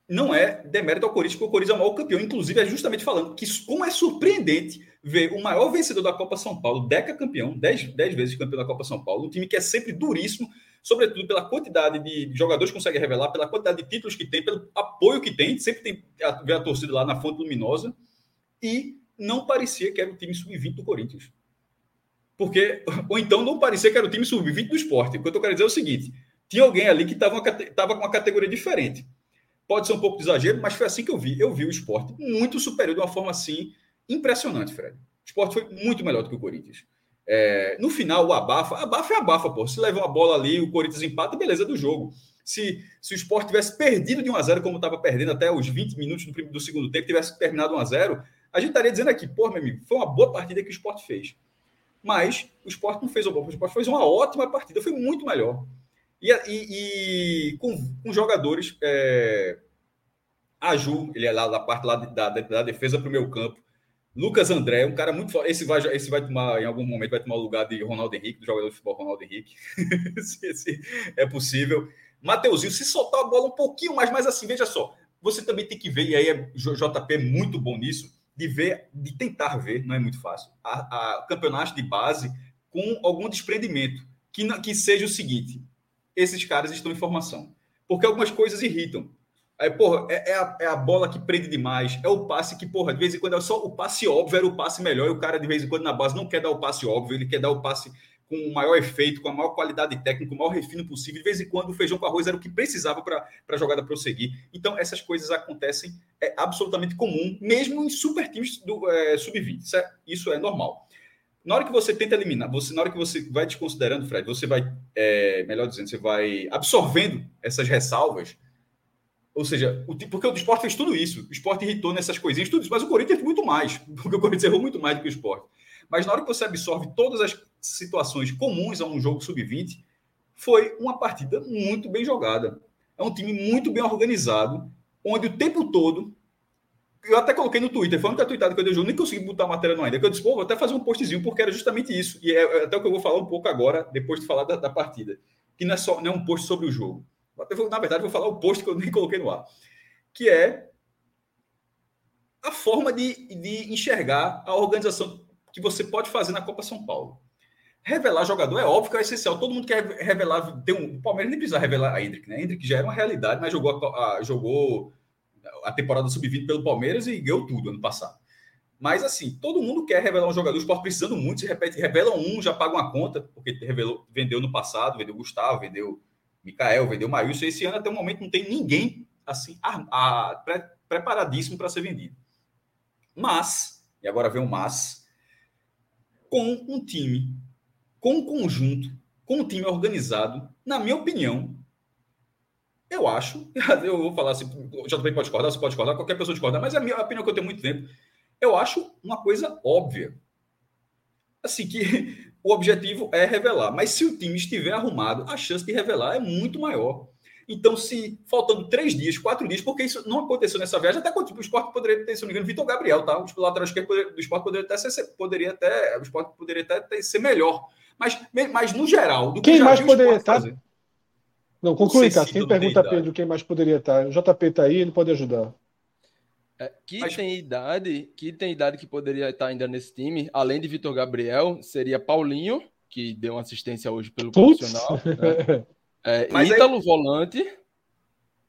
não é demérito ao Corinthians, porque o Corinthians é o maior campeão. Inclusive, é justamente falando que como é surpreendente ver o maior vencedor da Copa São Paulo, Deca campeão, 10 vezes campeão da Copa São Paulo, um time que é sempre duríssimo, sobretudo pela quantidade de jogadores que consegue revelar, pela quantidade de títulos que tem, pelo apoio que tem, sempre tem a, a torcida lá na fonte luminosa, e não parecia que era o time sub-20 do Corinthians. Porque, ou então não parecia que era o time sub-20 do esporte. O que eu quero dizer é o seguinte: tinha alguém ali que estava com uma categoria diferente. Pode ser um pouco de exagero, mas foi assim que eu vi. Eu vi o esporte muito superior de uma forma assim impressionante, Fred. O esporte foi muito melhor do que o Corinthians. É, no final, o abafa, abafa é abafa, pô. Se leva uma bola ali, o Corinthians empata, beleza do jogo. Se, se o esporte tivesse perdido de 1 a 0 como estava perdendo até os 20 minutos do, do segundo tempo, tivesse terminado 1 a 0 a gente estaria dizendo aqui, pô, meu amigo, foi uma boa partida que o esporte fez. Mas o esporte não fez uma boa, o esporte fez uma ótima partida, foi muito melhor. E, e, e com, com, jogadores. É, a Ju, ele é lá da parte lá da, da defesa para o meu campo. Lucas André, um cara muito. Esse vai, esse vai tomar, em algum momento, vai tomar o lugar de Ronaldo Henrique, do jogador de futebol Ronaldo Henrique. se, se é possível. Mateuzinho, se soltar a bola um pouquinho mais, mas assim, veja só. Você também tem que ver, e aí é JP muito bom nisso, de ver, de tentar ver, não é muito fácil, a, a campeonato de base com algum desprendimento. Que, que seja o seguinte: esses caras estão em formação. Porque algumas coisas irritam. Aí, porra, é, é, a, é, a, bola que prende demais. É o passe que, porra, de vez em quando é só o passe óbvio, era o passe melhor. E o cara, de vez em quando, na base, não quer dar o passe óbvio, ele quer dar o passe com o maior efeito, com a maior qualidade técnica, o maior refino possível. De vez em quando, o feijão com arroz era o que precisava para a jogada prosseguir. Então, essas coisas acontecem, é absolutamente comum, mesmo em super times do é, sub-20. Isso, é, isso é normal. Na hora que você tenta eliminar, você, na hora que você vai desconsiderando, Fred, você vai, é, melhor dizendo, você vai absorvendo essas ressalvas. Ou seja, o, porque o esporte fez tudo isso. O esporte irritou nessas coisinhas, tudo isso. Mas o Corinthians muito mais. Porque o Corinthians errou muito mais do que o esporte. Mas na hora que você absorve todas as situações comuns a um jogo sub-20, foi uma partida muito bem jogada. É um time muito bem organizado, onde o tempo todo eu até coloquei no Twitter, foi a única tweetada que eu dei jogo, nem consegui botar a matéria no ainda, que eu disse, pô, vou até fazer um postzinho, porque era justamente isso. E é, é até o que eu vou falar um pouco agora, depois de falar da, da partida. Que não é só não é um post sobre o jogo. Vou, na verdade, vou falar o post que eu nem coloquei no ar. Que é a forma de, de enxergar a organização que você pode fazer na Copa São Paulo. Revelar jogador é óbvio que é essencial. Todo mundo quer revelar. Tem um, o Palmeiras nem precisa revelar a Hendrick, né? Hendrick já era uma realidade, mas jogou, a, a, jogou a temporada sub-20 pelo Palmeiras e ganhou tudo ano passado. Mas, assim, todo mundo quer revelar um jogador, o esporte precisando muito, se repete, revela um, já paga uma conta, porque revelou, vendeu no passado, vendeu Gustavo, vendeu Mikael, vendeu Maílson. Esse ano, até o momento, não tem ninguém, assim, a, a, pre, preparadíssimo para ser vendido. Mas, e agora vem o mas, com um time, com um conjunto, com um time organizado, na minha opinião, eu acho, eu vou falar assim, o JP pode discordar, você pode discordar, qualquer pessoa discordar, mas é a minha opinião que eu tenho muito tempo. Eu acho uma coisa óbvia. Assim, que o objetivo é revelar. Mas se o time estiver arrumado, a chance de revelar é muito maior. Então, se faltando três dias, quatro dias, porque isso não aconteceu nessa viagem, até quando tipo, o esporte poderia ter, se não me engano, Vitor Gabriel, tá? O lateral esquerdo do esporte poderia até ser, poderia até, o esporte poderia até ser melhor. Mas, mas no geral, do que Quem mais poderia estar? Fazer, não, conclui, Cássio. Quem pergunta Pedro quem mais poderia estar? O JP está aí, ele pode ajudar. É, que Mas... tem idade, que tem idade que poderia estar ainda nesse time, além de Vitor Gabriel, seria Paulinho, que deu uma assistência hoje pelo Putz. profissional. Né? É, Ítalo, aí... volante.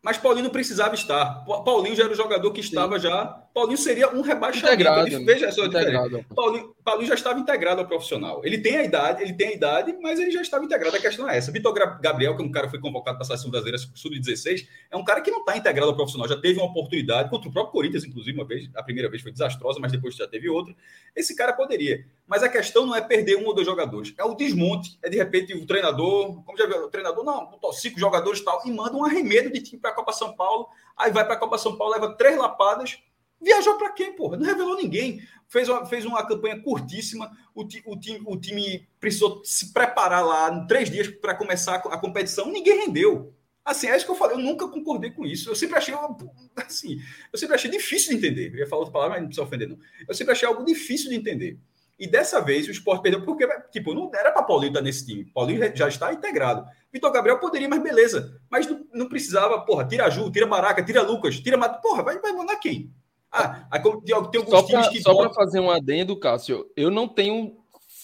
Mas Paulinho não precisava estar. Paulinho já era o jogador que estava Sim. já. Paulinho seria um rebaixamento. Integrado, ele, veja só integrado. Paulinho, Paulinho já estava integrado ao profissional. Ele tem a idade, ele tem a idade, mas ele já estava integrado. A questão é essa. Vitor Gabriel, que é um cara que foi convocado para a seleção brasileira sub-16, é um cara que não está integrado ao profissional. Já teve uma oportunidade contra o próprio Corinthians, inclusive, uma vez. A primeira vez foi desastrosa, mas depois já teve outra. Esse cara poderia. Mas a questão não é perder um ou dois jogadores. É o desmonte. É de repente o treinador, como já viu, o treinador, não, botou cinco jogadores e tal, e manda um arremedo de time para a Copa São Paulo. Aí vai para a Copa São Paulo, leva três lapadas Viajou para quê, porra? Não revelou ninguém. Fez uma, fez uma campanha curtíssima. O, ti, o, time, o time precisou se preparar lá em três dias para começar a competição. Ninguém rendeu. Assim, é isso que eu falei. Eu nunca concordei com isso. Eu sempre achei assim, eu sempre achei difícil de entender. Eu ia falar outra palavra, mas não precisa ofender, não. Eu sempre achei algo difícil de entender. E dessa vez o Sport perdeu porque, tipo, não era para Paulinho estar nesse time. Paulinho já está integrado. Vitor Gabriel poderia, mas beleza. Mas não, não precisava, porra, tira Ju, tira Maraca, tira Lucas, tira Mato. Porra, vai, vai mandar quem? Ah, tem, tem alguns só times pra, que. Só para fazer um adendo, Cássio, eu não tenho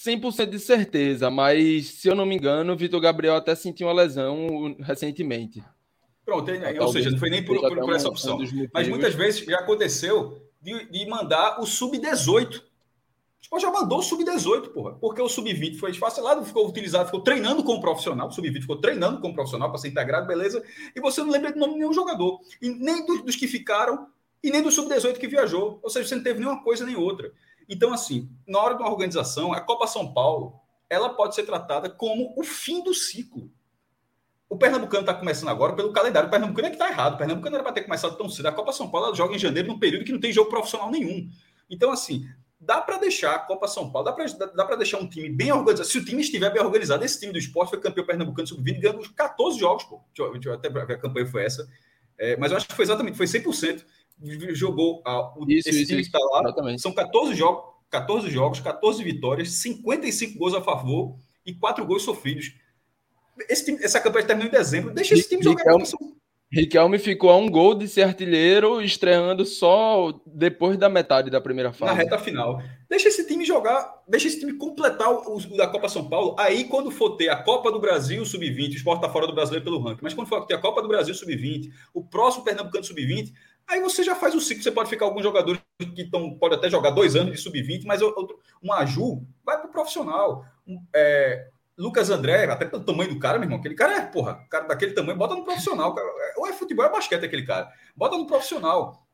100% de certeza, mas se eu não me engano, o Vitor Gabriel até sentiu uma lesão recentemente. Pronto, ou seja, não foi nem por, por, por essa opção. Mas muitas vezes já aconteceu de, de mandar o sub-18 Tipo, já mandou o sub-18, porra. Porque o sub-20 foi esfacelado, ficou utilizado, ficou treinando como profissional. O sub-20 ficou treinando como profissional para ser integrado, beleza. E você não lembra de nome de nenhum jogador. E nem dos, dos que ficaram, e nem do sub-18 que viajou. Ou seja, você não teve nenhuma coisa nem outra. Então, assim, na hora de uma organização, a Copa São Paulo, ela pode ser tratada como o fim do ciclo. O Pernambucano está começando agora pelo calendário. O Pernambucano é que está errado. O Pernambucano era para ter começado tão cedo. A Copa São Paulo joga em janeiro, num período que não tem jogo profissional nenhum. Então, assim, dá para deixar a Copa São Paulo, dá para deixar um time bem organizado. Se o time estiver bem organizado, esse time do esporte foi campeão pernambucano sub-20 ganhando 14 jogos, pô. Deixa eu, deixa até ver a campanha foi essa. É, mas eu acho que foi exatamente, foi 100%. Jogou a, o, isso, esse isso, time isso, que está lá. Exatamente. São 14 jogos, 14 jogos, 14 vitórias, 55 gols a favor e 4 gols sofridos. Time, essa campanha terminou em dezembro. Deixa esse time jogar. Riquelme, Riquelme ficou a um gol de ser artilheiro, estreando só depois da metade da primeira fase. Na reta final. Deixa esse time jogar, deixa esse time completar o, o da Copa São Paulo. Aí, quando for ter a Copa do Brasil Sub-20, o esporte está fora do brasileiro pelo ranking, mas quando for ter a Copa do Brasil Sub-20, o próximo Pernambucano Sub-20, aí você já faz o ciclo. Você pode ficar alguns jogadores que estão, pode até jogar dois anos de Sub-20, mas outro, um Aju vai para o profissional. É, Lucas André, até pelo tamanho do cara, meu irmão, aquele cara é, porra, cara daquele tamanho, bota no profissional. Cara. Ou é futebol, é basquete aquele cara. Bota no profissional.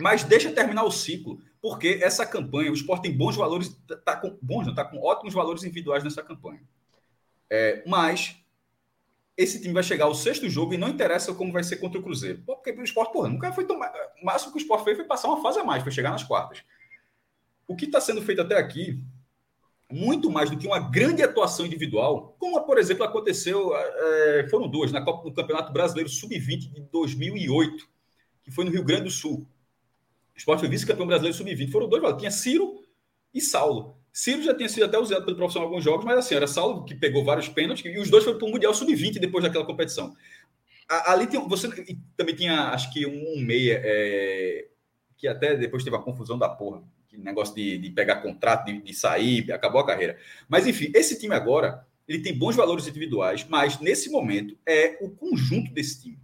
Mas deixa terminar o ciclo, porque essa campanha, o esporte tem bons valores, tá com bons, não, tá com ótimos valores individuais nessa campanha. É, mas esse time vai chegar ao sexto jogo e não interessa como vai ser contra o Cruzeiro. Porque o esporte, porra, nunca foi tão. O máximo que o esporte fez foi passar uma fase a mais, foi chegar nas quartas. O que está sendo feito até aqui muito mais do que uma grande atuação individual, como, por exemplo, aconteceu, é, foram duas, na Copa do Campeonato Brasileiro Sub-20 de 2008, que foi no Rio Grande do Sul. O esporte foi vice-campeão brasileiro Sub-20. Foram dois, tinha Ciro e Saulo. Ciro já tinha sido até usado pelo profissional em alguns jogos, mas assim, era Saulo que pegou vários pênaltis, e os dois foram para o Mundial Sub-20 depois daquela competição. Ali tem, você também tinha, acho que um meia, é, que até depois teve a confusão da porra negócio de, de pegar contrato, de, de, sair, acabou a carreira. Mas, enfim, esse time agora, ele tem bons valores individuais, mas nesse momento é o conjunto desse time.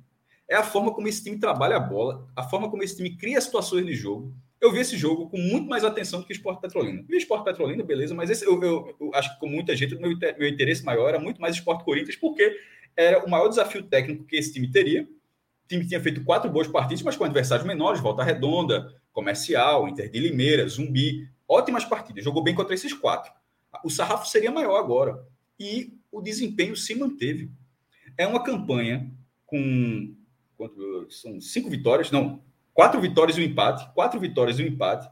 É a forma como esse time trabalha a bola, a forma como esse time cria situações de jogo. Eu vi esse jogo com muito mais atenção do que o Esporte Petrolina. Vi o Esporte Petrolina, beleza, mas esse, eu, eu, eu, acho que com muita gente, meu, meu interesse maior era muito mais Esporte Corinthians, porque era o maior desafio técnico que esse time teria. O time tinha feito quatro boas partidas, mas com adversários menores, volta redonda, Comercial, Inter de Limeira, Zumbi. Ótimas partidas. Jogou bem contra esses quatro. O sarrafo seria maior agora. E o desempenho se manteve. É uma campanha com. São cinco vitórias, não. Quatro vitórias e um empate. Quatro vitórias e um empate.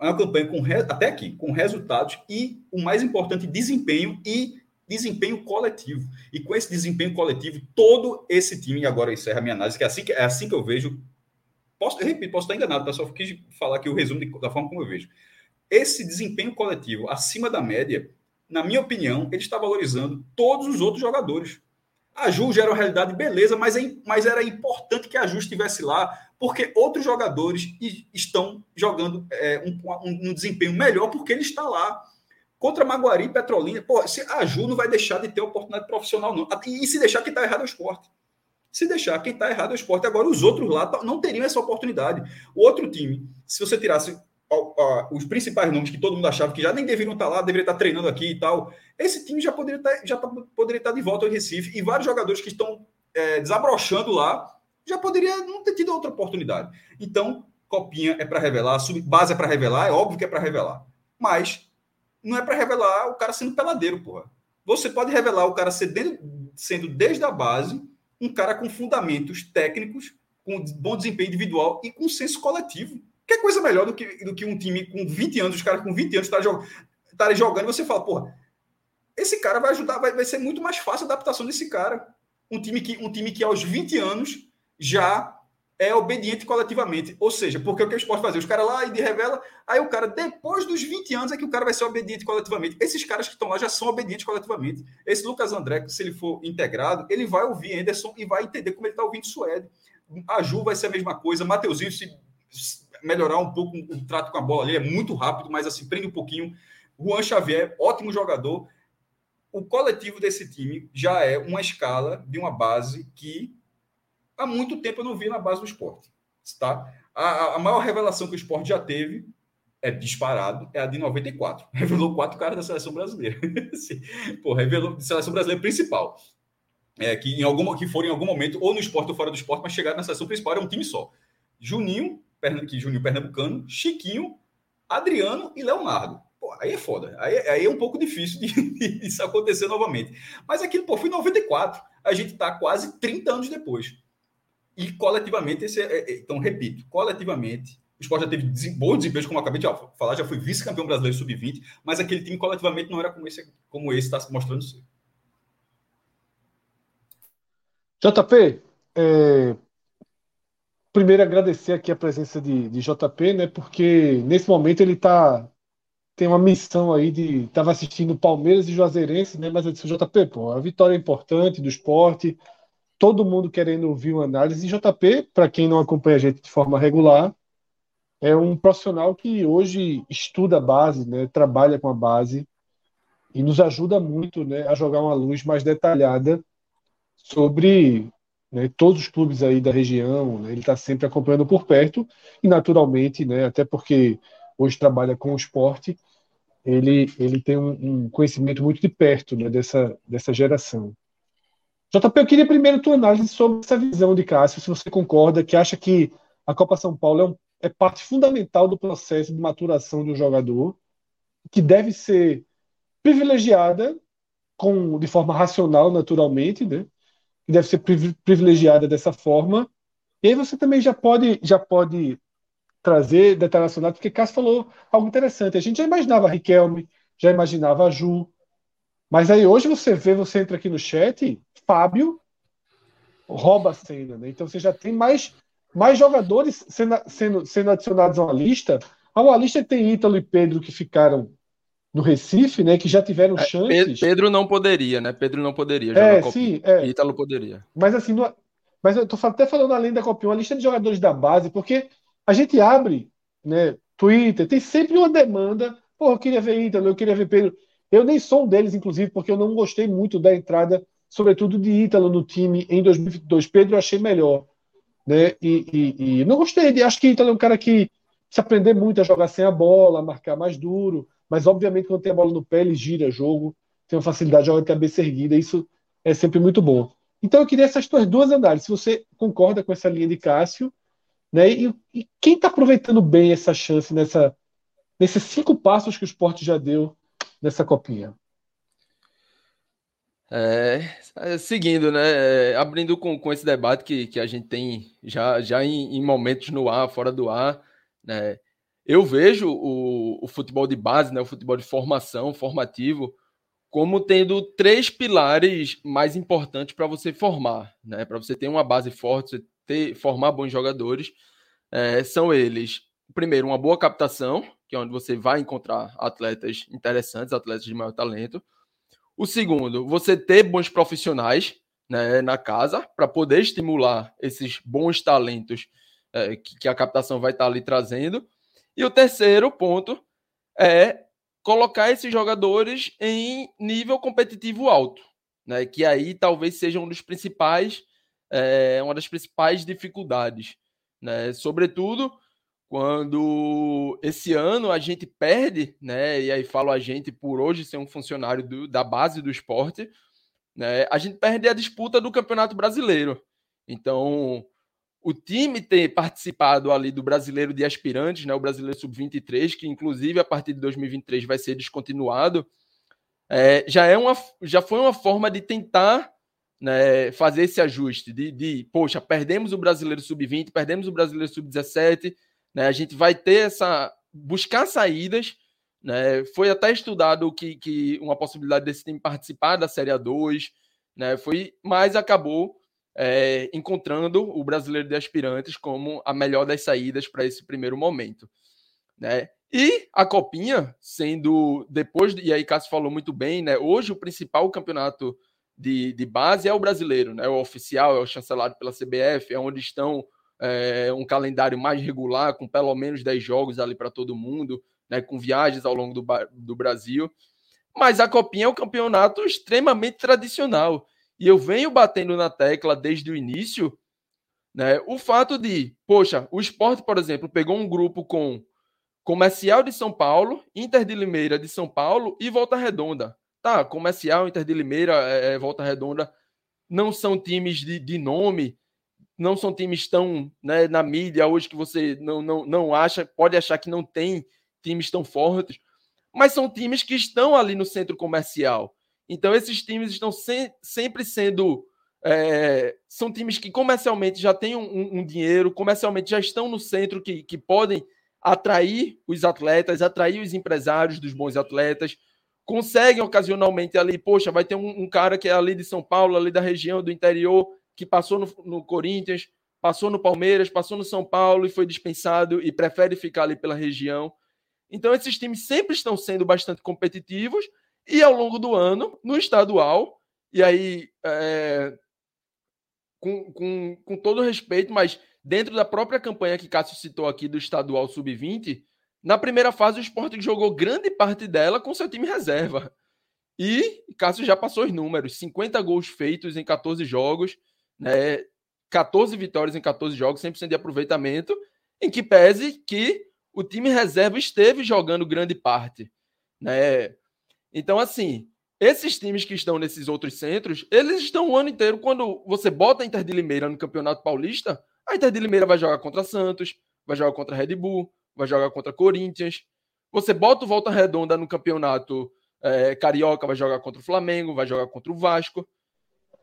É uma campanha com até aqui, com resultados e o mais importante, desempenho e desempenho coletivo. E com esse desempenho coletivo, todo esse time, agora encerra a minha análise, que é assim que, é assim que eu vejo Posso, eu repito, posso estar enganado, tá? Só quis falar aqui o resumo de, da forma como eu vejo. Esse desempenho coletivo acima da média, na minha opinião, ele está valorizando todos os outros jogadores. A Ju já era uma realidade, beleza, mas, é, mas era importante que a Ju estivesse lá, porque outros jogadores estão jogando é, um, um, um, desempenho melhor porque ele está lá. Contra Maguari Petrolina, pô, se a Ju não vai deixar de ter oportunidade profissional, não. E, se deixar que está errado é o esporte. Se deixar, quem está errado é o esporte. Agora, os outros lá não teriam essa oportunidade. O outro time, se você tirasse os principais nomes que todo mundo achava que já nem deveriam estar tá lá, deveria estar tá treinando aqui e tal, esse time já poderia estar, tá, já poderia estar de volta ao Recife. E vários jogadores que estão é, desabrochando lá já poderia não ter tido outra oportunidade. Então, copinha é para revelar, base é para revelar, é óbvio que é para revelar. Mas não é para revelar o cara sendo peladeiro, porra. Você pode revelar o cara sendo, sendo desde a base um cara com fundamentos técnicos, com bom desempenho individual e com senso coletivo. Que coisa melhor do que, do que um time com 20 anos, os caras com 20 anos estarem jogando, jogando e você fala, porra, esse cara vai ajudar, vai, vai ser muito mais fácil a adaptação desse cara. Um time que, um time que aos 20 anos já é obediente coletivamente. Ou seja, porque o que o esporte fazer? Os caras lá e de revela, aí o cara, depois dos 20 anos, é que o cara vai ser obediente coletivamente. Esses caras que estão lá já são obedientes coletivamente. Esse Lucas André, se ele for integrado, ele vai ouvir Anderson e vai entender como ele está ouvindo Suede. A Ju vai ser a mesma coisa. Mateuzinho, se melhorar um pouco o trato com a bola ali, é muito rápido, mas assim, prende um pouquinho. Juan Xavier, ótimo jogador. O coletivo desse time já é uma escala de uma base que há muito tempo eu não vi na base do esporte. Tá? A, a maior revelação que o esporte já teve é disparado, é a de 94. Revelou quatro caras da seleção brasileira. Pô, revelou seleção brasileira principal. É, que, em algum, que foram em algum momento, ou no esporte ou fora do esporte, mas chegaram na seleção principal, era um time só. Juninho, que Juninho Pernambucano, Chiquinho, Adriano e Leonardo. Pô, aí é foda. Aí, aí é um pouco difícil de, de, isso acontecer novamente. Mas aquilo, pô, foi em 94. A gente está quase 30 anos depois. E coletivamente, esse é, é, então, repito, coletivamente, o esporte já teve bons desempenhos, como eu acabei de falar, já foi vice-campeão brasileiro sub-20, mas aquele time coletivamente não era como esse como está se mostrando ser. JP, é, primeiro agradecer aqui a presença de, de JP, né? Porque nesse momento ele tá tem uma missão aí de estava assistindo Palmeiras e Juazeirense, né? Mas eu disse JP, pô, a vitória é importante do esporte, todo mundo querendo ouvir uma análise. E JP, para quem não acompanha a gente de forma regular, é um profissional que hoje estuda a base, né, trabalha com a base e nos ajuda muito né, a jogar uma luz mais detalhada sobre né, todos os clubes aí da região. Né, ele está sempre acompanhando por perto e, naturalmente, né, até porque hoje trabalha com o esporte, ele, ele tem um, um conhecimento muito de perto né, dessa, dessa geração. JP, eu queria primeiro tua análise sobre essa visão de Cássio, se você concorda, que acha que a Copa São Paulo é, um, é parte fundamental do processo de maturação de um jogador, que deve ser privilegiada com, de forma racional, naturalmente, né? que deve ser privilegiada dessa forma. E aí você também já pode, já pode trazer relacionados, porque Cássio falou algo interessante. A gente já imaginava Riquelme, já imaginava Ju, mas aí hoje você vê, você entra aqui no chat, Fábio rouba a cena, né? Então você já tem mais, mais jogadores sendo, sendo, sendo adicionados a uma lista. A uma lista tem Ítalo e Pedro que ficaram no Recife, né? Que já tiveram é, chances. Pedro não poderia, né? Pedro não poderia. É, sim. É. Ítalo poderia. Mas assim, não, mas eu tô até falando além da Copinha, uma lista de jogadores da base, porque a gente abre, né? Twitter, tem sempre uma demanda. Pô, eu queria ver Ítalo, eu queria ver Pedro. Eu nem sou um deles, inclusive, porque eu não gostei muito da entrada, sobretudo de Ítalo no time em 2022. Pedro eu achei melhor. Né? E, e, e não gostei. De, acho que Ítalo é um cara que se aprender muito a jogar sem a bola, a marcar mais duro, mas obviamente quando tem a bola no pé, ele gira jogo, tem uma facilidade, joga de cabeça erguida, isso é sempre muito bom. Então eu queria essas tuas duas análises. Se você concorda com essa linha de Cássio, né? E, e quem está aproveitando bem essa chance nessa, nesses cinco passos que o esporte já deu nessa copinha? É, é, seguindo, né? É, abrindo com, com esse debate que, que a gente tem já, já em, em momentos no ar, fora do ar, né? Eu vejo o, o futebol de base, né, o futebol de formação, formativo, como tendo três pilares mais importantes para você formar, né? Para você ter uma base forte, você ter, formar bons jogadores, é, são eles, primeiro, uma boa captação, que é onde você vai encontrar atletas interessantes, atletas de maior talento. O segundo, você ter bons profissionais né, na casa para poder estimular esses bons talentos é, que, que, a captação vai estar tá ali trazendo. E o terceiro ponto é colocar esses jogadores em nível competitivo alto, né, que aí talvez seja um dos principais, é, uma das principais dificuldades, né, sobretudo quando esse ano a gente perde, né? E aí falo a gente por hoje ser um funcionário do, da base do esporte, né? A gente perde a disputa do Campeonato Brasileiro. Então, o time ter participado ali do Brasileiro de Aspirantes, né? O Brasileiro Sub-23, que inclusive a partir de 2023 vai ser descontinuado, é, já é uma, já foi uma forma de tentar né, fazer esse ajuste de, de, poxa, perdemos o Brasileiro Sub-20, perdemos o Brasileiro Sub-17 né? A gente vai ter essa. buscar saídas. Né? Foi até estudado que, que uma possibilidade desse time participar da Série A2, né? Foi, mas acabou é, encontrando o brasileiro de aspirantes como a melhor das saídas para esse primeiro momento. Né? E a Copinha, sendo depois, e aí Cássio falou muito bem, né? Hoje o principal campeonato de, de base é o brasileiro, né? O oficial, é o chancelado pela CBF, é onde estão é, um calendário mais regular, com pelo menos 10 jogos ali para todo mundo, né? Com viagens ao longo do, do Brasil. Mas a Copinha é um campeonato extremamente tradicional. E eu venho batendo na tecla desde o início, né? O fato de, poxa, o esporte, por exemplo, pegou um grupo com Comercial de São Paulo, Inter de Limeira de São Paulo e Volta Redonda. Tá, Comercial, Inter de Limeira, é, Volta Redonda não são times de, de nome, não são times tão né, na mídia hoje que você não, não, não acha, pode achar que não tem times tão fortes, mas são times que estão ali no centro comercial. Então, esses times estão se, sempre sendo. É, são times que comercialmente já têm um, um, dinheiro, comercialmente já estão no centro, que, que podem atrair os atletas, atrair os empresários dos bons atletas, conseguem ocasionalmente ali, poxa, vai ter um, um, cara que é ali de São Paulo, ali da região do interior, que passou no, no, Corinthians, passou no Palmeiras, passou no São Paulo e foi dispensado e prefere ficar ali pela região. Então, esses times sempre estão sendo bastante competitivos e ao longo do ano, no estadual, e aí, é, com, com, com todo respeito, mas dentro da própria campanha que Cássio citou aqui do estadual sub-20, na primeira fase, o Sport jogou grande parte dela com seu time reserva. E Cássio já passou os números: 50 gols feitos em 14 jogos, né? 14 vitórias em 14 jogos, 100% de aproveitamento, em que pese que o time reserva esteve jogando grande parte. Né? Então, assim, esses times que estão nesses outros centros, eles estão o ano inteiro. Quando você bota a Inter de Limeira no Campeonato Paulista, a Inter de Limeira vai jogar contra Santos, vai jogar contra Red Bull, vai jogar contra Corinthians. Você bota o Volta Redonda no campeonato é, carioca, vai jogar contra o Flamengo, vai jogar contra o Vasco.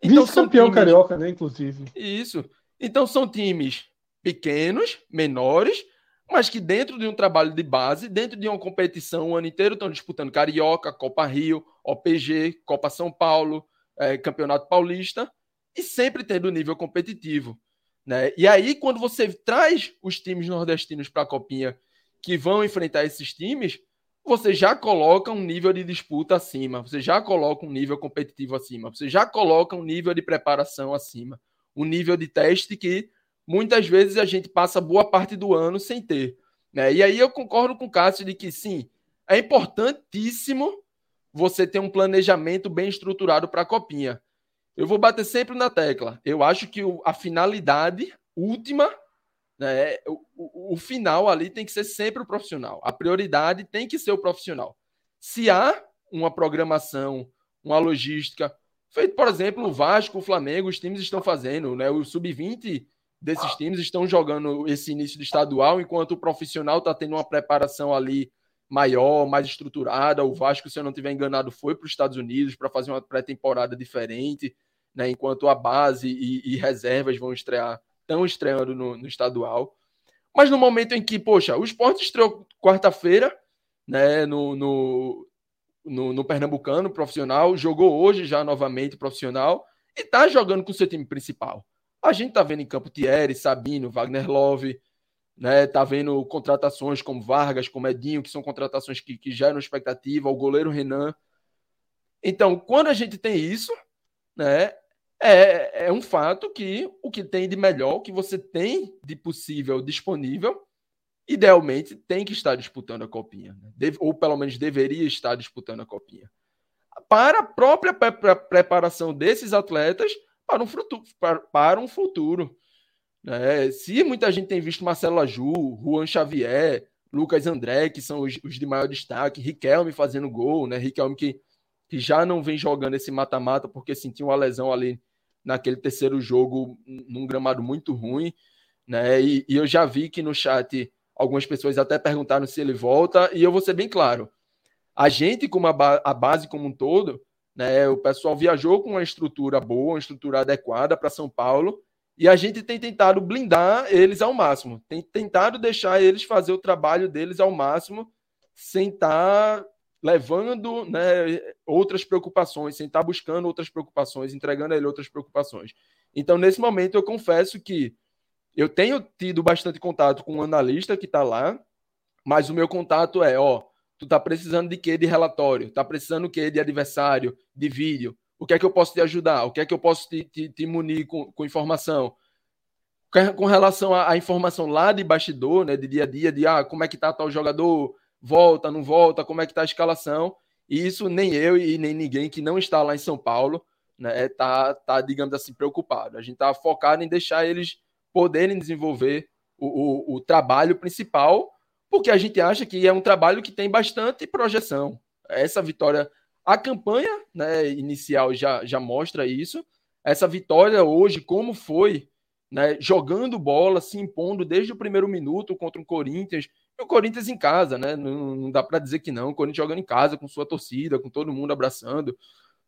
Então, campeão times... carioca, né, inclusive. Isso. Então são times pequenos, menores, mas que dentro de um trabalho de base, dentro de uma competição o ano inteiro estão disputando Carioca, Copa Rio, OPG, Copa São Paulo, é, Campeonato Paulista e sempre tendo nível competitivo. Né? E aí, quando você traz os times nordestinos para a Copinha que vão enfrentar esses times, você já coloca um nível de disputa acima, você já coloca um nível competitivo acima, você já coloca um nível de preparação acima, um nível de teste que muitas vezes a gente passa boa parte do ano sem ter. Né? E aí eu concordo com o Cássio de que sim, é importantíssimo você ter um planejamento bem estruturado para a Copinha. Eu vou bater sempre na tecla. Eu acho que a finalidade última, né, o, o, o final ali tem que ser sempre o profissional. A prioridade tem que ser o profissional. Se há uma programação, uma logística, feito, por exemplo, o Vasco, o Flamengo, os times estão fazendo, né? O sub-20 desses times estão jogando esse início de estadual, enquanto o profissional está tendo uma preparação ali maior, mais estruturada. O Vasco, se eu não estiver enganado, foi para os Estados Unidos para fazer uma pré-temporada diferente né, enquanto a base e, e, reservas vão estrear, estão estreando no, no, estadual. Mas no momento em que, poxa, o esporte estreou quarta-feira né, no, no, no, no Pernambucano profissional, jogou hoje já novamente profissional e está jogando com o seu time principal. A gente está vendo em campo Thierry, Sabino, Wagner Love, né? Tá vendo contratações como Vargas, como Edinho, que são contratações que, que geram expectativa, o goleiro Renan. Então, quando a gente tem isso, né? É, é um fato que o que tem de melhor, o que você tem de possível disponível, idealmente tem que estar disputando a copinha, né? Deve, ou pelo menos deveria estar disputando a copinha. Para a própria pre preparação desses atletas para um futuro. Para, para um futuro né? Se muita gente tem visto Marcelo Aju, Juan Xavier, Lucas André, que são os, os de maior destaque, Riquelme fazendo gol, né? Riquelme que, que já não vem jogando esse mata-mata porque sentiu uma lesão ali naquele terceiro jogo num gramado muito ruim, né? E, e, eu já vi que no chat algumas pessoas até perguntaram se ele volta, e eu vou ser bem claro. A gente, como a, ba a base como um todo, né? O pessoal viajou com uma estrutura boa, uma estrutura adequada para São Paulo, e a gente tem tentado blindar eles ao máximo, tem tentado deixar eles fazer o trabalho deles ao máximo, sem estar tá levando né, outras preocupações, sem estar buscando outras preocupações, entregando a ele outras preocupações. Então, nesse momento, eu confesso que eu tenho tido bastante contato com um analista que está lá, mas o meu contato é, ó, tu tá precisando de quê de relatório? Tá precisando o quê de adversário, de vídeo? O que é que eu posso te ajudar? O que é que eu posso te, te, te munir com, com informação? Com relação à, informação lá de bastidor, né, de dia a dia, de ah, como é que tá tal jogador, volta, não volta, como é que tá a escalação, e isso nem eu e nem ninguém que não está lá em São Paulo, né, tá, tá digamos assim, preocupado. A gente tá focado em deixar eles poderem desenvolver o, o, o trabalho principal, porque a gente acha que é um trabalho que tem bastante projeção. Essa vitória, a campanha né, inicial já, já mostra isso. Essa vitória hoje, como foi, né, jogando bola, se impondo desde o primeiro minuto contra o Corinthians. O Corinthians em casa, né? Não, não dá para dizer que não. O Corinthians jogando em casa, com sua torcida, com todo mundo abraçando.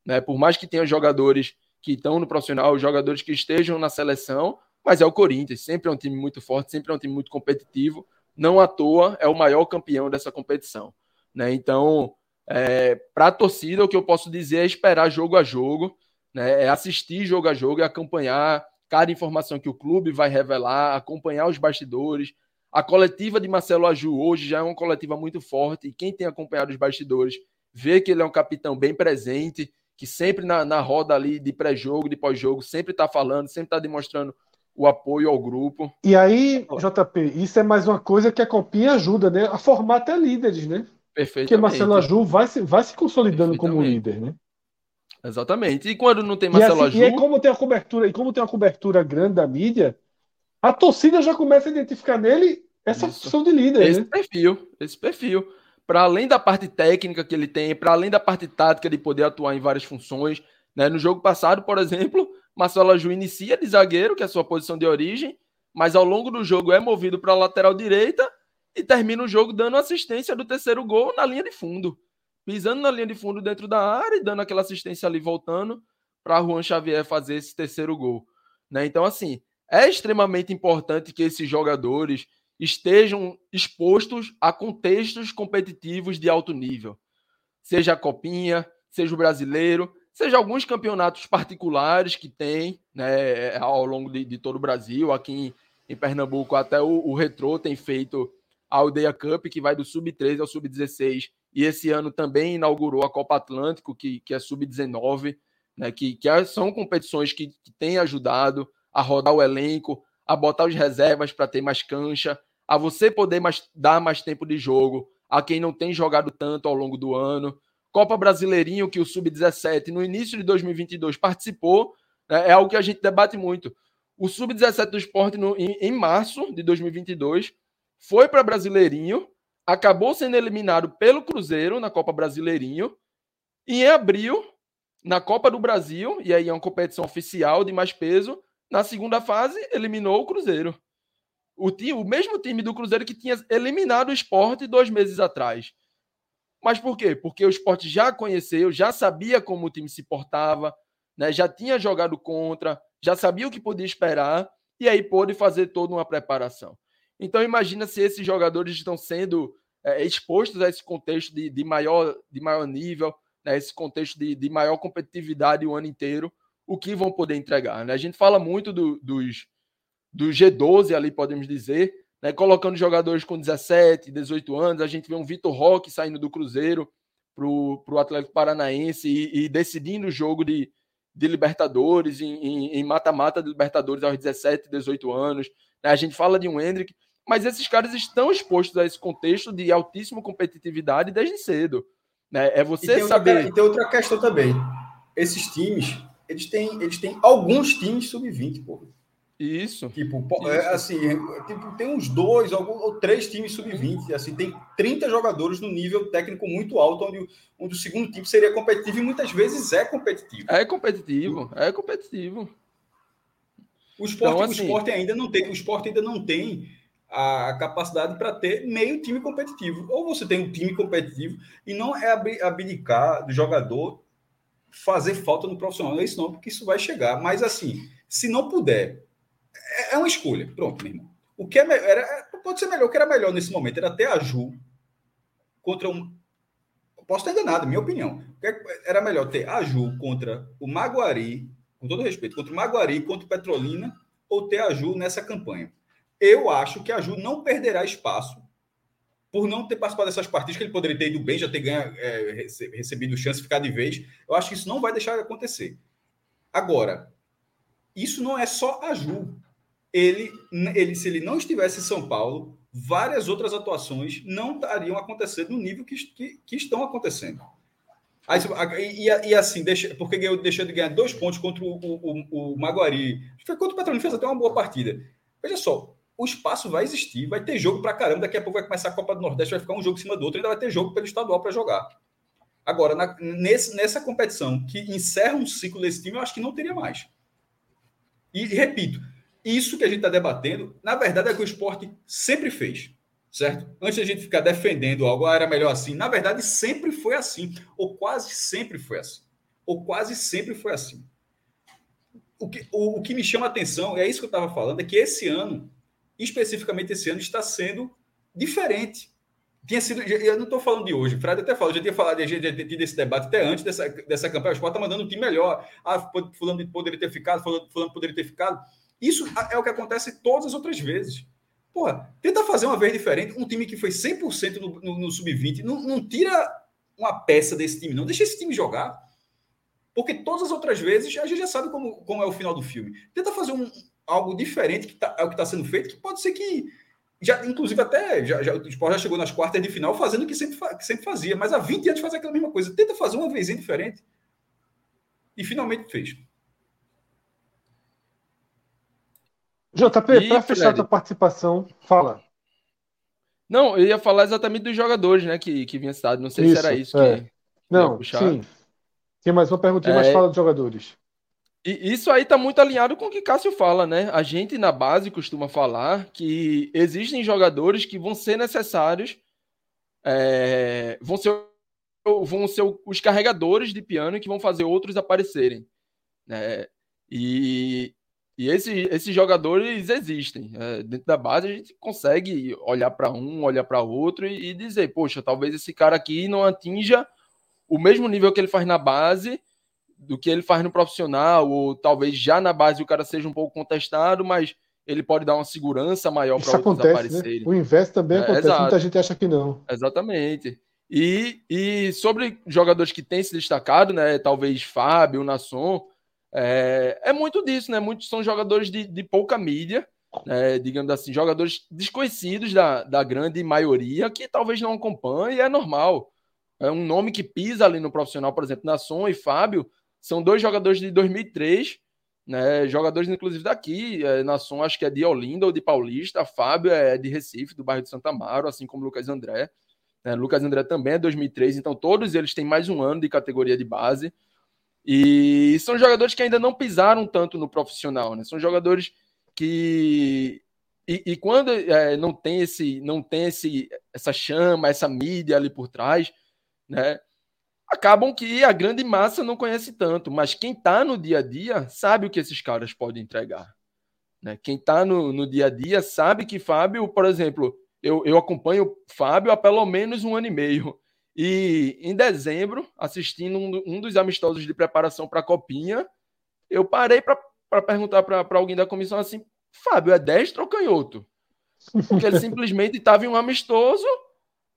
Né? Por mais que tenha jogadores que estão no profissional, jogadores que estejam na seleção, mas é o Corinthians, sempre é um time muito forte, sempre é um time muito competitivo não à toa é o maior campeão dessa competição. Né? Então, é, para a torcida, o que eu posso dizer é esperar jogo a jogo, né? é assistir jogo a jogo e acompanhar cada informação que o clube vai revelar, acompanhar os bastidores. A coletiva de Marcelo Aju hoje já é uma coletiva muito forte, e quem tem acompanhado os bastidores vê que ele é um capitão bem presente, que sempre na, na roda ali de pré-jogo, de pós-jogo, sempre está falando, sempre está demonstrando o apoio ao grupo. E aí, JP, isso é mais uma coisa que a Copinha ajuda, né? A formar até líderes, né? Perfeito. Porque Marcelo Aju vai se, vai se consolidando como líder, né? Exatamente. E quando não tem Marcelo e assim, Aju. E como tem a cobertura, e como tem uma cobertura grande da mídia, a torcida já começa a identificar nele essa Isso. função de líder. Esse né? perfil, esse perfil. Para além da parte técnica que ele tem, para além da parte tática de poder atuar em várias funções. Né? No jogo passado, por exemplo, Marcelo Aju inicia de zagueiro, que é a sua posição de origem, mas ao longo do jogo é movido para a lateral direita e termina o jogo dando assistência do terceiro gol na linha de fundo. Pisando na linha de fundo dentro da área e dando aquela assistência ali voltando para Juan Xavier fazer esse terceiro gol. Né? Então, assim, é extremamente importante que esses jogadores estejam expostos a contextos competitivos de alto nível. Seja a Copinha, seja o brasileiro, seja alguns campeonatos particulares que tem né, ao longo de, de todo o Brasil. Aqui em, em Pernambuco, até o, o Retrô tem feito a Aldeia Cup, que vai do Sub-13 ao Sub-16, e esse ano também inaugurou a Copa Atlântico, que, que é Sub-19, né, que, que é, são competições que, que têm ajudado a rodar o elenco, a botar os reservas para ter mais cancha, a você poder mais, dar mais tempo de jogo a quem não tem jogado tanto ao longo do ano. Copa Brasileirinho, que o Sub-17 no início de 2022 participou, né, é algo que a gente debate muito. O Sub-17 do esporte, no, em, em março de 2022, foi para Brasileirinho, acabou sendo eliminado pelo Cruzeiro na Copa Brasileirinho, e em abril, na Copa do Brasil, e aí é uma competição oficial de mais peso, na segunda fase, eliminou o Cruzeiro. O, time, o mesmo time do Cruzeiro que tinha eliminado o esporte dois meses atrás. Mas por quê? Porque o esporte já conheceu, já sabia como o time se portava, né? já tinha jogado contra, já sabia o que podia esperar, e aí pôde fazer toda uma preparação. Então imagina se esses jogadores estão sendo é, expostos a esse contexto de, de, maior, de maior nível, né? esse contexto de, de maior competitividade o ano inteiro, o que vão poder entregar. Né? A gente fala muito do, dos, do G12 ali, podemos dizer, né, colocando jogadores com 17, 18 anos. A gente vê um Vitor Roque saindo do Cruzeiro para o Atlético Paranaense e, e, decidindo o jogo de, de Libertadores, em mata-mata de Libertadores aos 17, 18 anos. Né, a gente fala de um Hendrick, mas esses caras estão expostos a esse contexto de altíssima competitividade desde cedo. Né? É você e saber. Outra, e tem outra questão também. Esses times, eles têm, eles têm alguns times sub-20, pô. Isso. Tipo, Isso. É, assim, tipo, tem uns dois algum, ou três times sub-20. Assim, tem 30 jogadores no nível técnico muito alto, onde, onde o segundo time seria competitivo e muitas vezes é competitivo. É competitivo, é competitivo. O esporte, então, assim, o esporte ainda não tem, o esporte ainda não tem a capacidade para ter meio time competitivo. Ou você tem um time competitivo e não é abdicar do jogador fazer falta no profissional. Não é isso não, porque isso vai chegar. Mas assim, se não puder é, é uma escolha. Pronto, meu irmão. O que é melhor, era, é, pode ser melhor, o que era melhor nesse momento era ter a Ju contra um. Posso estar enganado, minha opinião. Era melhor ter a Ju contra o Maguari com todo respeito, contra o Maguari, contra o Petrolina ou ter a Ju nessa campanha. Eu acho que a Ju não perderá espaço por não ter participado dessas partidas, que ele poderia ter ido bem, já ter ganho, é, recebido chance ficar de vez. Eu acho que isso não vai deixar de acontecer. Agora, isso não é só a Ju. Ele, ele, se ele não estivesse em São Paulo, várias outras atuações não estariam acontecendo no nível que, que, que estão acontecendo. Aí, e, e, assim, deixa, porque ganhou, deixou de ganhar dois pontos contra o, o, o Maguari. Foi contra o Petrolina, fez até uma boa partida. Veja só, o espaço vai existir, vai ter jogo para caramba. Daqui a pouco vai começar a Copa do Nordeste, vai ficar um jogo em cima do outro, ainda vai ter jogo pelo estadual para jogar. Agora, na, nesse, nessa competição que encerra um ciclo desse time, eu acho que não teria mais. E, repito, isso que a gente está debatendo, na verdade, é o que o esporte sempre fez. Certo? Antes de a gente ficar defendendo algo, ah, era melhor assim. Na verdade, sempre foi assim. Ou quase sempre foi assim. Ou quase sempre foi assim. O que, o, o que me chama a atenção, é isso que eu estava falando, é que esse ano, especificamente esse ano, está sendo diferente. Tinha sido, eu não estou falando de hoje, o Fred até falou, já tinha falado, já tinha tido esse debate até antes dessa, dessa campanha. O Sport está mandando um time melhor. Ah, fulano poderia ter ficado, fulano, fulano poderia ter ficado. Isso é o que acontece todas as outras vezes. Porra, tenta fazer uma vez diferente. Um time que foi 100% no, no, no sub-20, não, não tira uma peça desse time, não. Deixa esse time jogar. Porque todas as outras vezes a gente já sabe como, como é o final do filme. Tenta fazer um, algo diferente, que tá, é o que está sendo feito, que pode ser que. Já, inclusive, até já, já, o Sport já chegou nas quartas de final fazendo o que sempre, que sempre fazia, mas há 20 anos faz aquela mesma coisa. Tenta fazer uma vez diferente. E finalmente fez. JP, para fechar a tua participação, fala. Não, eu ia falar exatamente dos jogadores, né, que, que vinha citado. Não sei isso, se era isso é. que. Não, sim. Tem mais uma perguntinha, é... mas fala dos jogadores. E isso aí tá muito alinhado com o que Cássio fala, né? A gente na base costuma falar que existem jogadores que vão ser necessários, é... vão ser vão ser os carregadores de piano que vão fazer outros aparecerem. Né? E, e esse, esses jogadores existem. É, dentro da base a gente consegue olhar para um, olhar para outro e, e, dizer, poxa, talvez esse cara aqui não atinja o mesmo nível que ele faz na base do que ele faz no profissional, ou talvez já na base o cara seja um pouco contestado, mas ele pode dar uma segurança maior para outros né? aparecerem. Né? O inverso também é, acontece, exato. muita gente acha que não. Exatamente. E, e sobre jogadores que têm se destacado, né? Talvez Fábio, Nasson, é, é muito disso, né? Muitos são jogadores de, de pouca mídia, né? digamos assim, jogadores desconhecidos da, da grande maioria, que talvez não acompanhe, é normal. É um nome que pisa ali no profissional, por exemplo, Nasson e Fábio, são dois jogadores de 2003, né? Jogadores, inclusive, daqui. É, Nasson, acho que é de Olinda ou de Paulista. Fábio é de Recife, do bairro de Santa Amaro, assim como Lucas André. Né? Lucas André também é 2003, então todos eles têm mais um ano de categoria de base. E são jogadores que ainda não pisaram tanto no profissional, né? São jogadores que e, e quando é, não tem esse não tem esse essa chama, essa mídia ali por trás, né? Acabam que a grande massa não conhece tanto, mas quem está no dia a dia sabe o que esses caras podem entregar. Né? Quem está no, no dia a dia sabe que Fábio, por exemplo, eu, eu acompanho Fábio há pelo menos um ano e meio. E em dezembro, assistindo um, um dos amistosos de preparação para a Copinha, eu parei para perguntar para alguém da comissão assim: Fábio, é destro ou canhoto? Porque ele simplesmente estava em um amistoso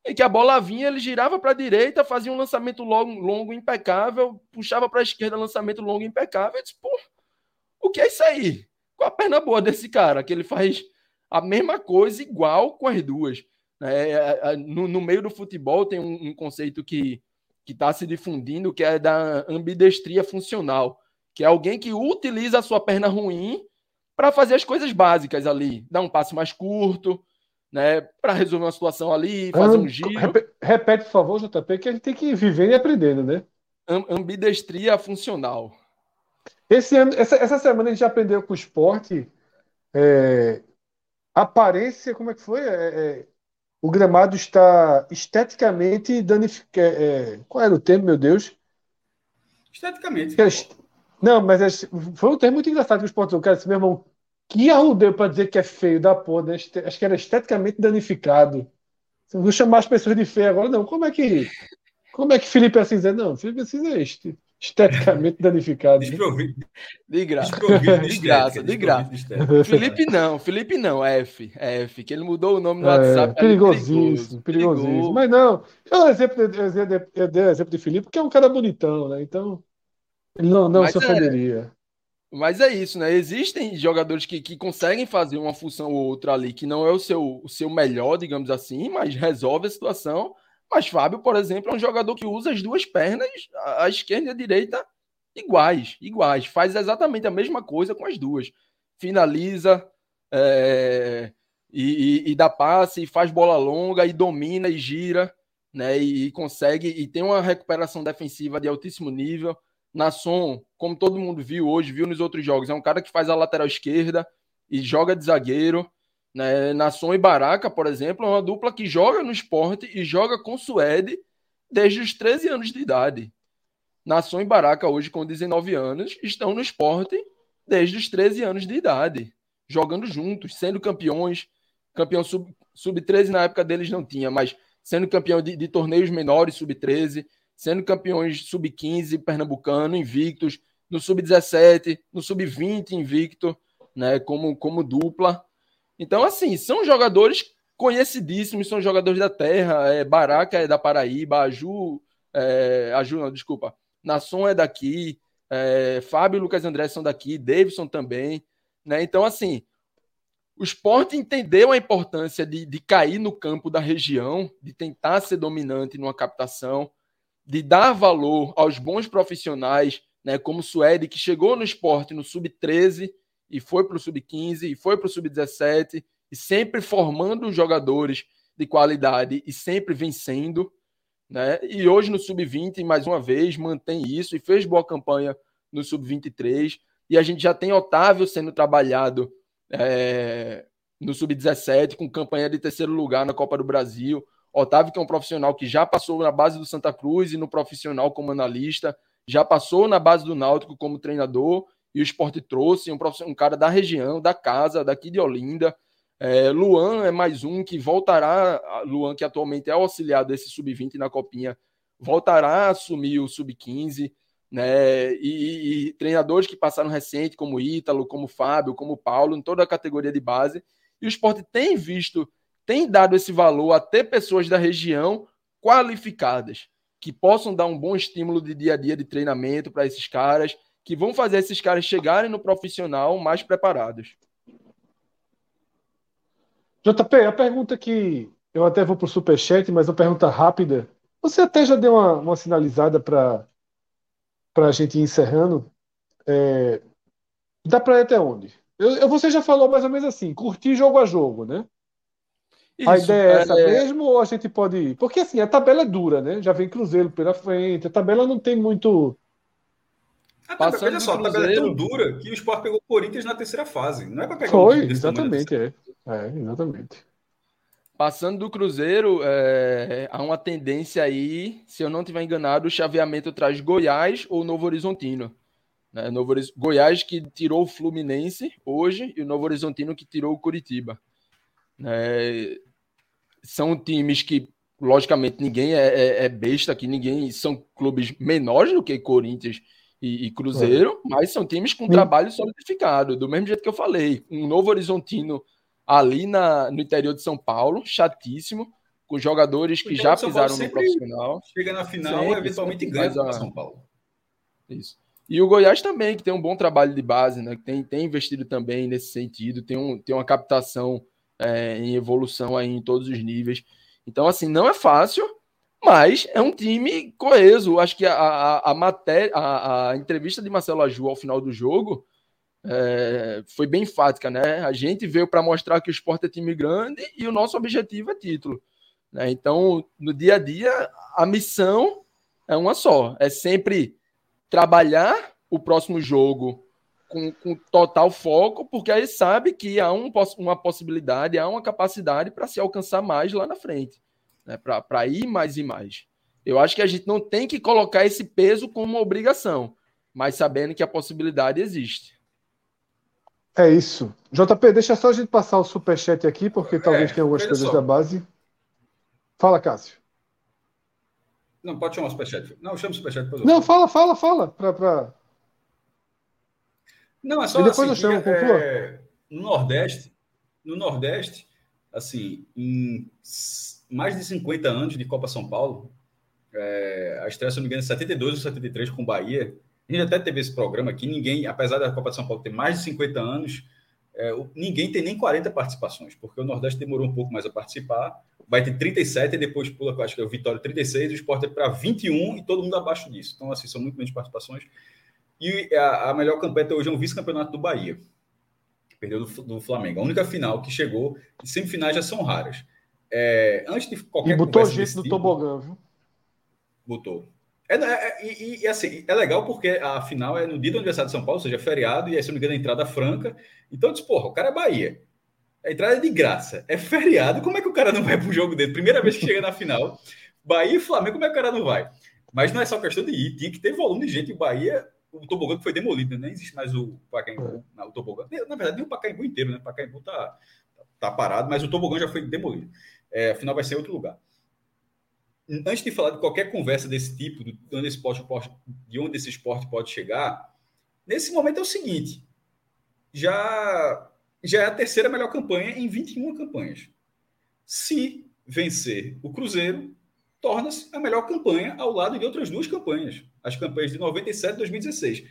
e que a bola vinha, ele girava para a direita, fazia um lançamento longo, longo impecável, puxava para a esquerda, lançamento longo impecável. Eu disse, pô, o que é isso aí? Qual a perna boa desse cara? Que ele faz a mesma coisa igual com as duas. É, é, é, no, no, meio do futebol tem um, um conceito que está se difundindo, que é da ambidestria funcional, que é alguém que utiliza a sua perna ruim para fazer as coisas básicas ali, dar um passo mais curto, né, para resolver uma situação ali, fazer um giro. Repete, por favor, JP, que a gente tem que ir vivendo e aprendendo, né? Ambidestria funcional. Esse ano, essa, essa semana a gente já aprendeu com o esporte é, aparência, como é que foi? É, é, o gramado está esteticamente danificado. É, qual era o termo, meu Deus? Esteticamente. Não, mas é, foi um termo muito engraçado que os pontos. Cara, meu irmão, que arrudeu para dizer que é feio da porra, né? Acho que era esteticamente danificado. Não vou chamar as pessoas de feio agora, não. Como é que. Como é que Felipe Assis é? Não, Felipe Assis é este. Esteticamente danificado. Desprovido. De graça. De graça, de graça. Felipe não, Felipe não, F. F, que ele mudou o nome no é, WhatsApp. Perigosíssimo, perigosíssimo. Mas não, eu, exemplo, eu dei o exemplo de Felipe, porque é um cara bonitão, né? Então, ele não, não se é. ofenderia. É, mas é isso, né? Existem jogadores que, que conseguem fazer uma função ou outra ali, que não é o seu, o seu melhor, digamos assim, mas resolve a situação. Mas Fábio, por exemplo, é um jogador que usa as duas pernas, a, esquerda e a direita, iguais, iguais. Faz exatamente a mesma coisa com as duas. Finaliza é, e, e, e, dá passe, e faz bola longa, e domina e gira, né? E, e consegue, e tem uma recuperação defensiva de altíssimo nível. Nasson, como todo mundo viu hoje, viu nos outros jogos, é um cara que faz a lateral esquerda e joga de zagueiro. Né? Nasson e Baraca, por exemplo, é uma dupla que joga no esporte e joga com Suede desde os 13 anos de idade. Nasson e Baraca, hoje com 19 anos, estão no esporte desde os 13 anos de idade, jogando juntos, sendo campeões. Campeão sub-13 sub na época deles não tinha, mas sendo campeão de, de torneios menores, sub-13, sendo campeões sub-15 pernambucano, invictos, no sub-17, no sub-20 invicto, né, como, como dupla. Então, assim, são jogadores conhecidíssimos, são jogadores da terra. É, Baraca é da Paraíba, Aju, é, Aju não, desculpa, Nasson é daqui, é, Fábio e Lucas André são daqui, Davidson também. Né? Então, assim, o esporte entendeu a importância de, de cair no campo da região, de tentar ser dominante numa captação, de dar valor aos bons profissionais, né, como Suede, que chegou no esporte no sub-13 e foi para o sub-15 e foi para o sub-17 e sempre formando jogadores de qualidade e sempre vencendo. Né? E hoje no sub-20, mais uma vez, mantém isso e fez boa campanha no sub-23. E a gente já tem Otávio sendo trabalhado é, no sub-17, com campanha de terceiro lugar na Copa do Brasil. Otávio, que é um profissional que já passou na base do Santa Cruz e no profissional como analista, já passou na base do Náutico como treinador, e o esporte trouxe um, um cara da região, da casa, daqui de Olinda. É, Luan é mais um que voltará, Luan, que atualmente é auxiliar desse sub-20 na Copinha, voltará a assumir o sub-15. Né? E, e, treinadores que passaram recente, como Ítalo, como Fábio, como Paulo, em toda a categoria de base. E o esporte tem visto tem dado esse valor a ter pessoas da região qualificadas, que possam dar um bom estímulo de dia a dia de treinamento para esses caras, que vão fazer esses caras chegarem no profissional mais preparados. JP, a pergunta que eu até vou para o superchat, mas uma pergunta rápida. Você até já deu uma, uma sinalizada para a gente ir encerrando. É, dá para ir até onde? Eu, eu, você já falou mais ou menos assim, curtir jogo a jogo, né? Isso, a ideia é essa é... mesmo ou a gente pode ir? Porque assim, a tabela é dura, né? Já vem Cruzeiro pela frente, a tabela não tem muito. A tabela, olha só, a tabela é tão dura que o Sport pegou o Corinthians na terceira fase. Não é para pegar Foi, um exatamente, é. é. Exatamente. Passando do Cruzeiro, é, há uma tendência aí, se eu não estiver enganado, o chaveamento traz Goiás ou Novo Horizontino. Né? Novo, Goiás que tirou o Fluminense hoje e o Novo Horizontino que tirou o Curitiba. É, são times que, logicamente, ninguém é, é, é, besta aqui, ninguém são clubes menores do que Corinthians e, e Cruzeiro, é. mas são times com Sim. trabalho solidificado, do mesmo jeito que eu falei. Um novo horizontino ali na, no interior de São Paulo, chatíssimo, com jogadores que já pisaram no profissional. Chega na final, sempre, eventualmente ganha a... São Paulo. Isso. E o Goiás também, que tem um bom trabalho de base, né? Que tem, tem investido também nesse sentido, tem, um, tem uma captação é, em evolução aí em todos os níveis. Então, assim, não é fácil, mas é um time coeso. Acho que a, a, a matéria, a, a, entrevista de Marcelo Aju ao final do jogo é, foi bem enfática, né? A gente veio para mostrar que o esporte é time grande e o nosso objetivo é título. Né? Então, no dia a dia, a missão é uma só: é sempre trabalhar o próximo jogo com, com, total foco, porque aí sabe que há um, uma possibilidade, há uma capacidade para se alcançar mais lá na frente, né? para ir mais e mais. Eu acho que a gente não tem que colocar esse peso como uma obrigação, mas sabendo que a possibilidade existe. É isso. JP, deixa só a gente passar o superchat aqui, porque talvez é, tenha algumas coisas só. da base. Fala, Cássio. Não, pode chamar o superchat. Não, chama o superchat. Depois não, fala, fala, fala. Pra, pra... Não, é só e depois assim, eu chamo, é, No Nordeste, no Nordeste, assim, em mais de 50 anos de Copa São Paulo, é, a estreia, se não me engano, é 72 ou 73 com Bahia. A gente até teve esse programa aqui, ninguém, apesar da Copa de São Paulo ter mais de 50 anos, é, ninguém tem nem 40 participações, porque o Nordeste demorou um pouco mais a participar. Vai ter 37 e depois pula, acho que é o Vitória 36, o Sport é para 21 e todo mundo abaixo disso. Então, assim, são muito menos participações. E a, a melhor campanha até hoje é um vice-campeonato do Bahia, perdeu do, do, Flamengo. A única final que chegou, e semifinais já são raras. É, antes de qualquer E botou gente no tipo, tobogã, viu? Botou. É, é, é, e, e, assim, é legal porque a final é no dia do aniversário de São Paulo, ou seja, feriado, e aí, se não me engano, a entrada franca. Então, eu disse, porra, o cara é Bahia. A entrada é de graça. É feriado. Como é que o cara não vai pro jogo dele? Primeira vez que chega na final. Bahia e Flamengo, como é que o cara não vai? Mas não é só questão de ir. Tinha que ter volume de gente. O Bahia, o Tobogã foi demolido. Né? Nem existe mais o Pacaembu. É. O Tobogã. Na verdade, nem o Pacaembu inteiro, né? O Pacaembu tá, tá parado, mas o Tobogã já foi demolido. É, afinal, vai ser outro lugar antes de falar de qualquer conversa desse tipo, de onde esse esporte, de onde esse esporte pode chegar, nesse momento é o seguinte: já, já é a terceira melhor campanha em 21 campanhas. Se vencer o Cruzeiro, torna-se a melhor campanha ao lado de outras duas campanhas, as campanhas de 97 e 2016.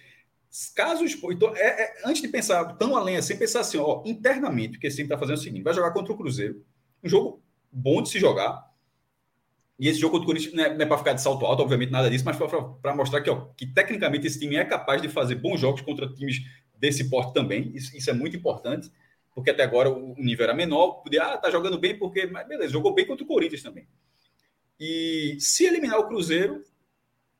Caso então, é, é, antes de pensar tão além assim, pensar assim, ó, internamente, porque time está fazendo o seguinte: vai jogar contra o Cruzeiro, um jogo bom de se jogar, e esse jogo contra o Corinthians não é, é para ficar de salto alto, obviamente, nada disso, mas para mostrar que, ó, que tecnicamente esse time é capaz de fazer bons jogos contra times desse porte também. Isso, isso é muito importante, porque até agora o nível era menor. Podia, ah, tá jogando bem porque. Mas beleza, jogou bem contra o Corinthians também. E se eliminar o Cruzeiro,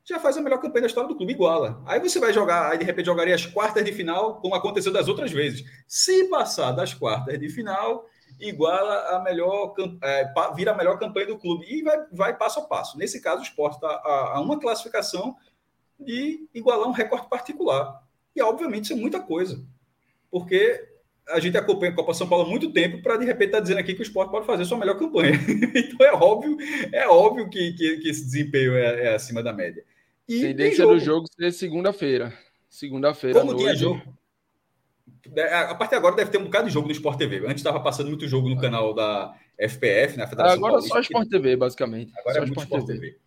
já faz a melhor campanha da história do clube, iguala. Aí você vai jogar, aí de repente jogaria as quartas de final, como aconteceu das outras vezes. Se passar das quartas de final, iguala a melhor, é, vira a melhor campanha do clube e vai, vai passo a passo. Nesse caso, o esporte está a, a, uma classificação de igualar um recorde particular. E, obviamente, isso é muita coisa, porque a gente acompanha a Copa São Paulo há muito tempo para, de repente, estar tá dizendo aqui que o esporte pode fazer sua melhor campanha. então, é óbvio, é óbvio que, que, que esse desempenho é, é, acima da média. E Tendência do jogo ser segunda-feira. Segunda-feira. Como dia jogo? É, a partir de agora deve ter um bocado de jogo no Sport TV. Antes estava passando muito jogo no canal da FPF, na Federação Agora Paulista, só Sport TV, basicamente. Agora só é muito Sport TV. TV.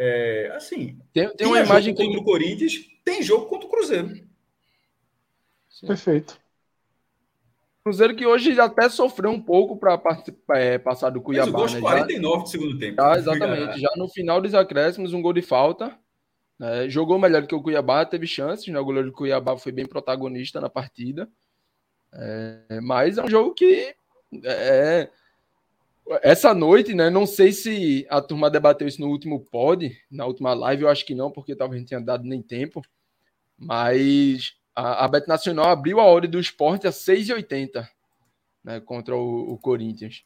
É, assim, tem, tem uma imagem contra que... o Corinthians, tem jogo contra o Cruzeiro. Sim. Perfeito. Cruzeiro que hoje até sofreu um pouco para é, passar do Cuiabá. Mas o gol né? 49 já... do segundo tempo. Já, exatamente. Já no final dos acréscimos, um gol de falta. É, jogou melhor que o Cuiabá, teve chances, né? O goleiro do Cuiabá foi bem protagonista na partida. É, mas é um jogo que é, essa noite, né? Não sei se a turma debateu isso no último pod, na última live, eu acho que não, porque talvez não tenha dado nem tempo. Mas a, a Bet Nacional abriu a hora do esporte a 6,80 né, contra o, o, Corinthians.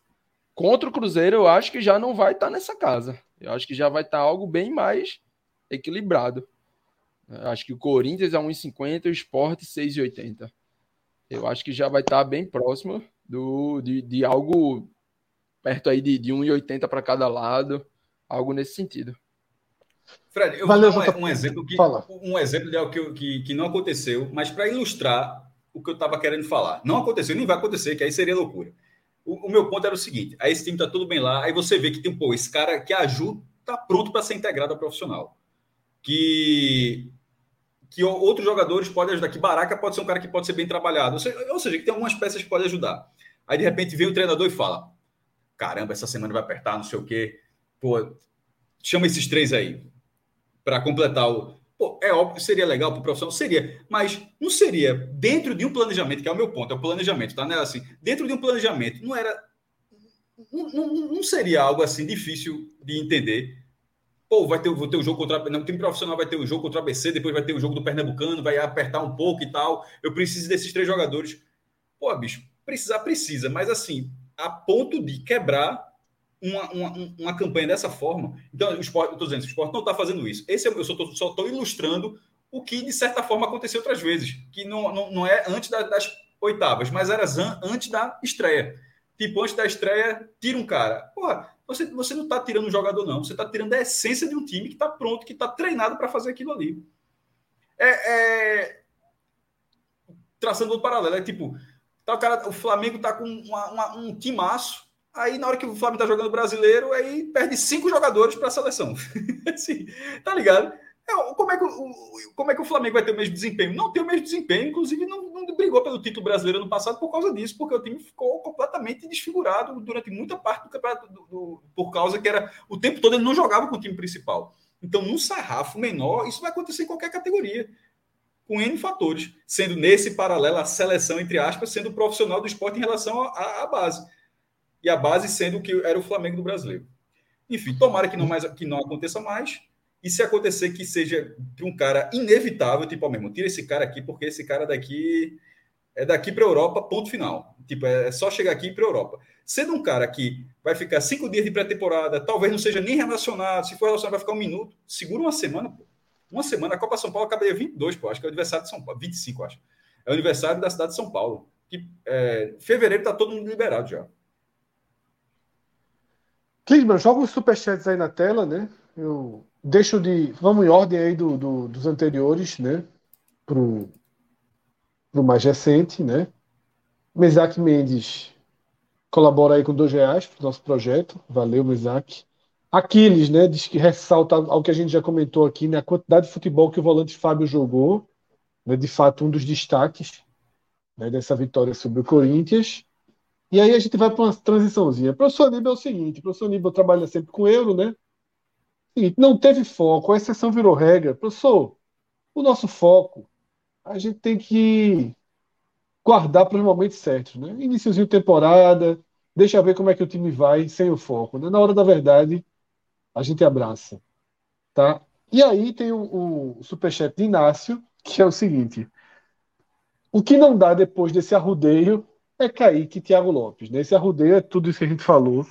Contra o Cruzeiro, eu acho que já não vai estar tá nessa casa. Eu acho que já vai estar tá algo bem mais equilibrado. Acho que o Corinthians é 1,50 e o Sport 6,80. Eu acho que já vai estar bem próximo do, de, de algo perto aí de, de 1,80 para cada lado, algo nesse sentido. Fred, eu Valeu, vou dar um, um exemplo que Fala. um exemplo de algo que, que, que não aconteceu, mas para ilustrar o que eu estava querendo falar. Não aconteceu, nem vai acontecer, que aí seria loucura. O, o meu ponto era o seguinte: aí esse time está tudo bem lá, aí você vê que tem, pô, esse cara que ajuda está pronto para ser integrado ao profissional que que outros jogadores podem ajudar, que Baraca pode ser um cara que pode ser bem trabalhado, ou seja, ou seja, que tem algumas peças que podem ajudar. Aí de repente vem o treinador e fala: caramba, essa semana vai apertar, não sei o quê. Pô, chama esses três aí para completar o. Pô, é óbvio que seria legal para o profissional, seria, mas não seria dentro de um planejamento, que é o meu ponto, é o planejamento, tá? Né? Assim, dentro de um planejamento, não era. Não, não, não seria algo assim difícil de entender Pô, vai ter, vou ter o jogo contra. Não, time profissional vai ter o jogo contra o ABC, depois vai ter o jogo do Pernambucano, vai apertar um pouco e tal. Eu preciso desses três jogadores. Pô, bicho, precisar precisa, mas assim, a ponto de quebrar uma, uma, uma campanha dessa forma. Então, o esporte, eu estou dizendo, o esporte não está fazendo isso. Esse é, eu só estou ilustrando o que, de certa forma, aconteceu outras vezes, que não, não, não é antes da, das oitavas, mas era antes da estreia. Tipo, antes da estreia, tira um cara. Porra, você, você não está tirando um jogador, não. Você está tirando a essência de um time que está pronto, que está treinado para fazer aquilo ali. É, é... Traçando outro paralelo, é tipo, tá o, cara, o Flamengo está com uma, uma, um timaço, aí na hora que o Flamengo está jogando brasileiro, aí perde cinco jogadores para a seleção. assim, tá ligado? É, como, é que o, como é que o Flamengo vai ter o mesmo desempenho? Não tem o mesmo desempenho, inclusive não, não, brigou pelo título brasileiro ano passado por causa disso, porque o time ficou completamente desfigurado durante muita parte do campeonato, do, do, por causa que era o tempo todo ele não jogava com o time principal. Então, num sarrafo menor, isso vai acontecer em qualquer categoria, com N fatores, sendo nesse paralelo a seleção, entre aspas, sendo profissional do esporte em relação à base. E a base sendo que era o Flamengo do brasileiro. Enfim, tomara que não, mais, que não aconteça mais e se acontecer que seja para um cara inevitável, tipo, ó, mesmo, tira esse cara aqui, porque esse cara daqui é daqui para Europa, ponto final. Tipo, é só chegar aqui para Europa. Sendo um cara que vai ficar cinco dias de pré-temporada, talvez não seja nem relacionado, se for relacionado, vai ficar um minuto, segura uma semana, pô. Uma semana, a Copa São Paulo acaba dia 22, pô. Acho que é o aniversário de São Paulo, 25, acho. É o aniversário da cidade de São Paulo. Que, é, fevereiro está todo mundo liberado já. Clisman, joga os superchats aí na tela, né? Eu deixo de. Vamos em ordem aí do, do dos anteriores, né? Pro, pro mais recente, né? Mesaque Mendes colabora aí com dois reais para o nosso projeto. Valeu, Mesaque. Aquiles, né? Diz que ressalta ao que a gente já comentou aqui, né? A quantidade de futebol que o volante Fábio jogou. Né, de fato, um dos destaques né, dessa vitória sobre o Corinthians. E aí a gente vai para uma transiçãozinha. O professor Aníbal é o seguinte: o professor Aníbal trabalha sempre com euro, né? Seguinte, não teve foco, a exceção virou regra. Professor, o nosso foco, a gente tem que guardar para os momentos certos, né? Iniciozinho de temporada, deixa ver como é que o time vai sem o foco. Né? Na hora da verdade, a gente abraça, tá? E aí tem o, o superchat de Inácio, que é o seguinte: o que não dá depois desse arrudeio é Kaique e Thiago Lopes. Né? Esse arrudeio é tudo isso que a gente falou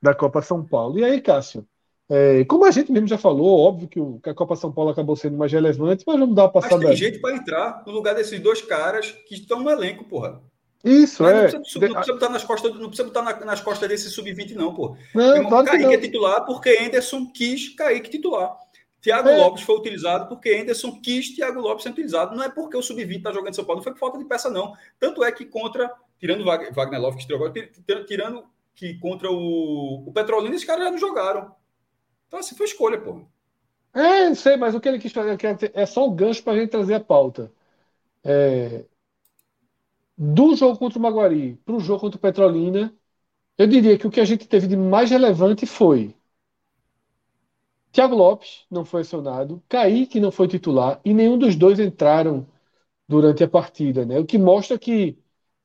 da Copa São Paulo. E aí, Cássio, é, como a gente mesmo já falou, óbvio que, o, que, a Copa São Paulo acabou sendo mais relevante, mas vamos dar uma passada. Mas tem gente para entrar no lugar desses dois caras que estão no elenco, porra. Isso, mas é. Não precisa, não precisa botar nas costas, não precisa botar na, nas costas desse sub-20, não, pô. Não, irmão, claro Kaique é titular porque Anderson quis Kaique titular. Thiago é. Lopes foi utilizado porque Anderson quis Thiago Lopes ser utilizado. Não é porque o sub-20 está jogando em São Paulo, não foi por falta de peça, não. Tanto é que contra, tirando Wagner Love, que estreou agora, tirando que contra o, o Petrolina, esses caras já não jogaram. Então, assim, foi escolha, pô. É, sei, mas o que ele quis fazer é só o gancho para a gente trazer a pauta. É, do jogo contra o Maguari para o jogo contra o Petrolina, eu diria que o que a gente teve de mais relevante foi Thiago Lopes não foi acionado, Kaique não foi titular e nenhum dos dois entraram durante a partida, né? O que mostra que,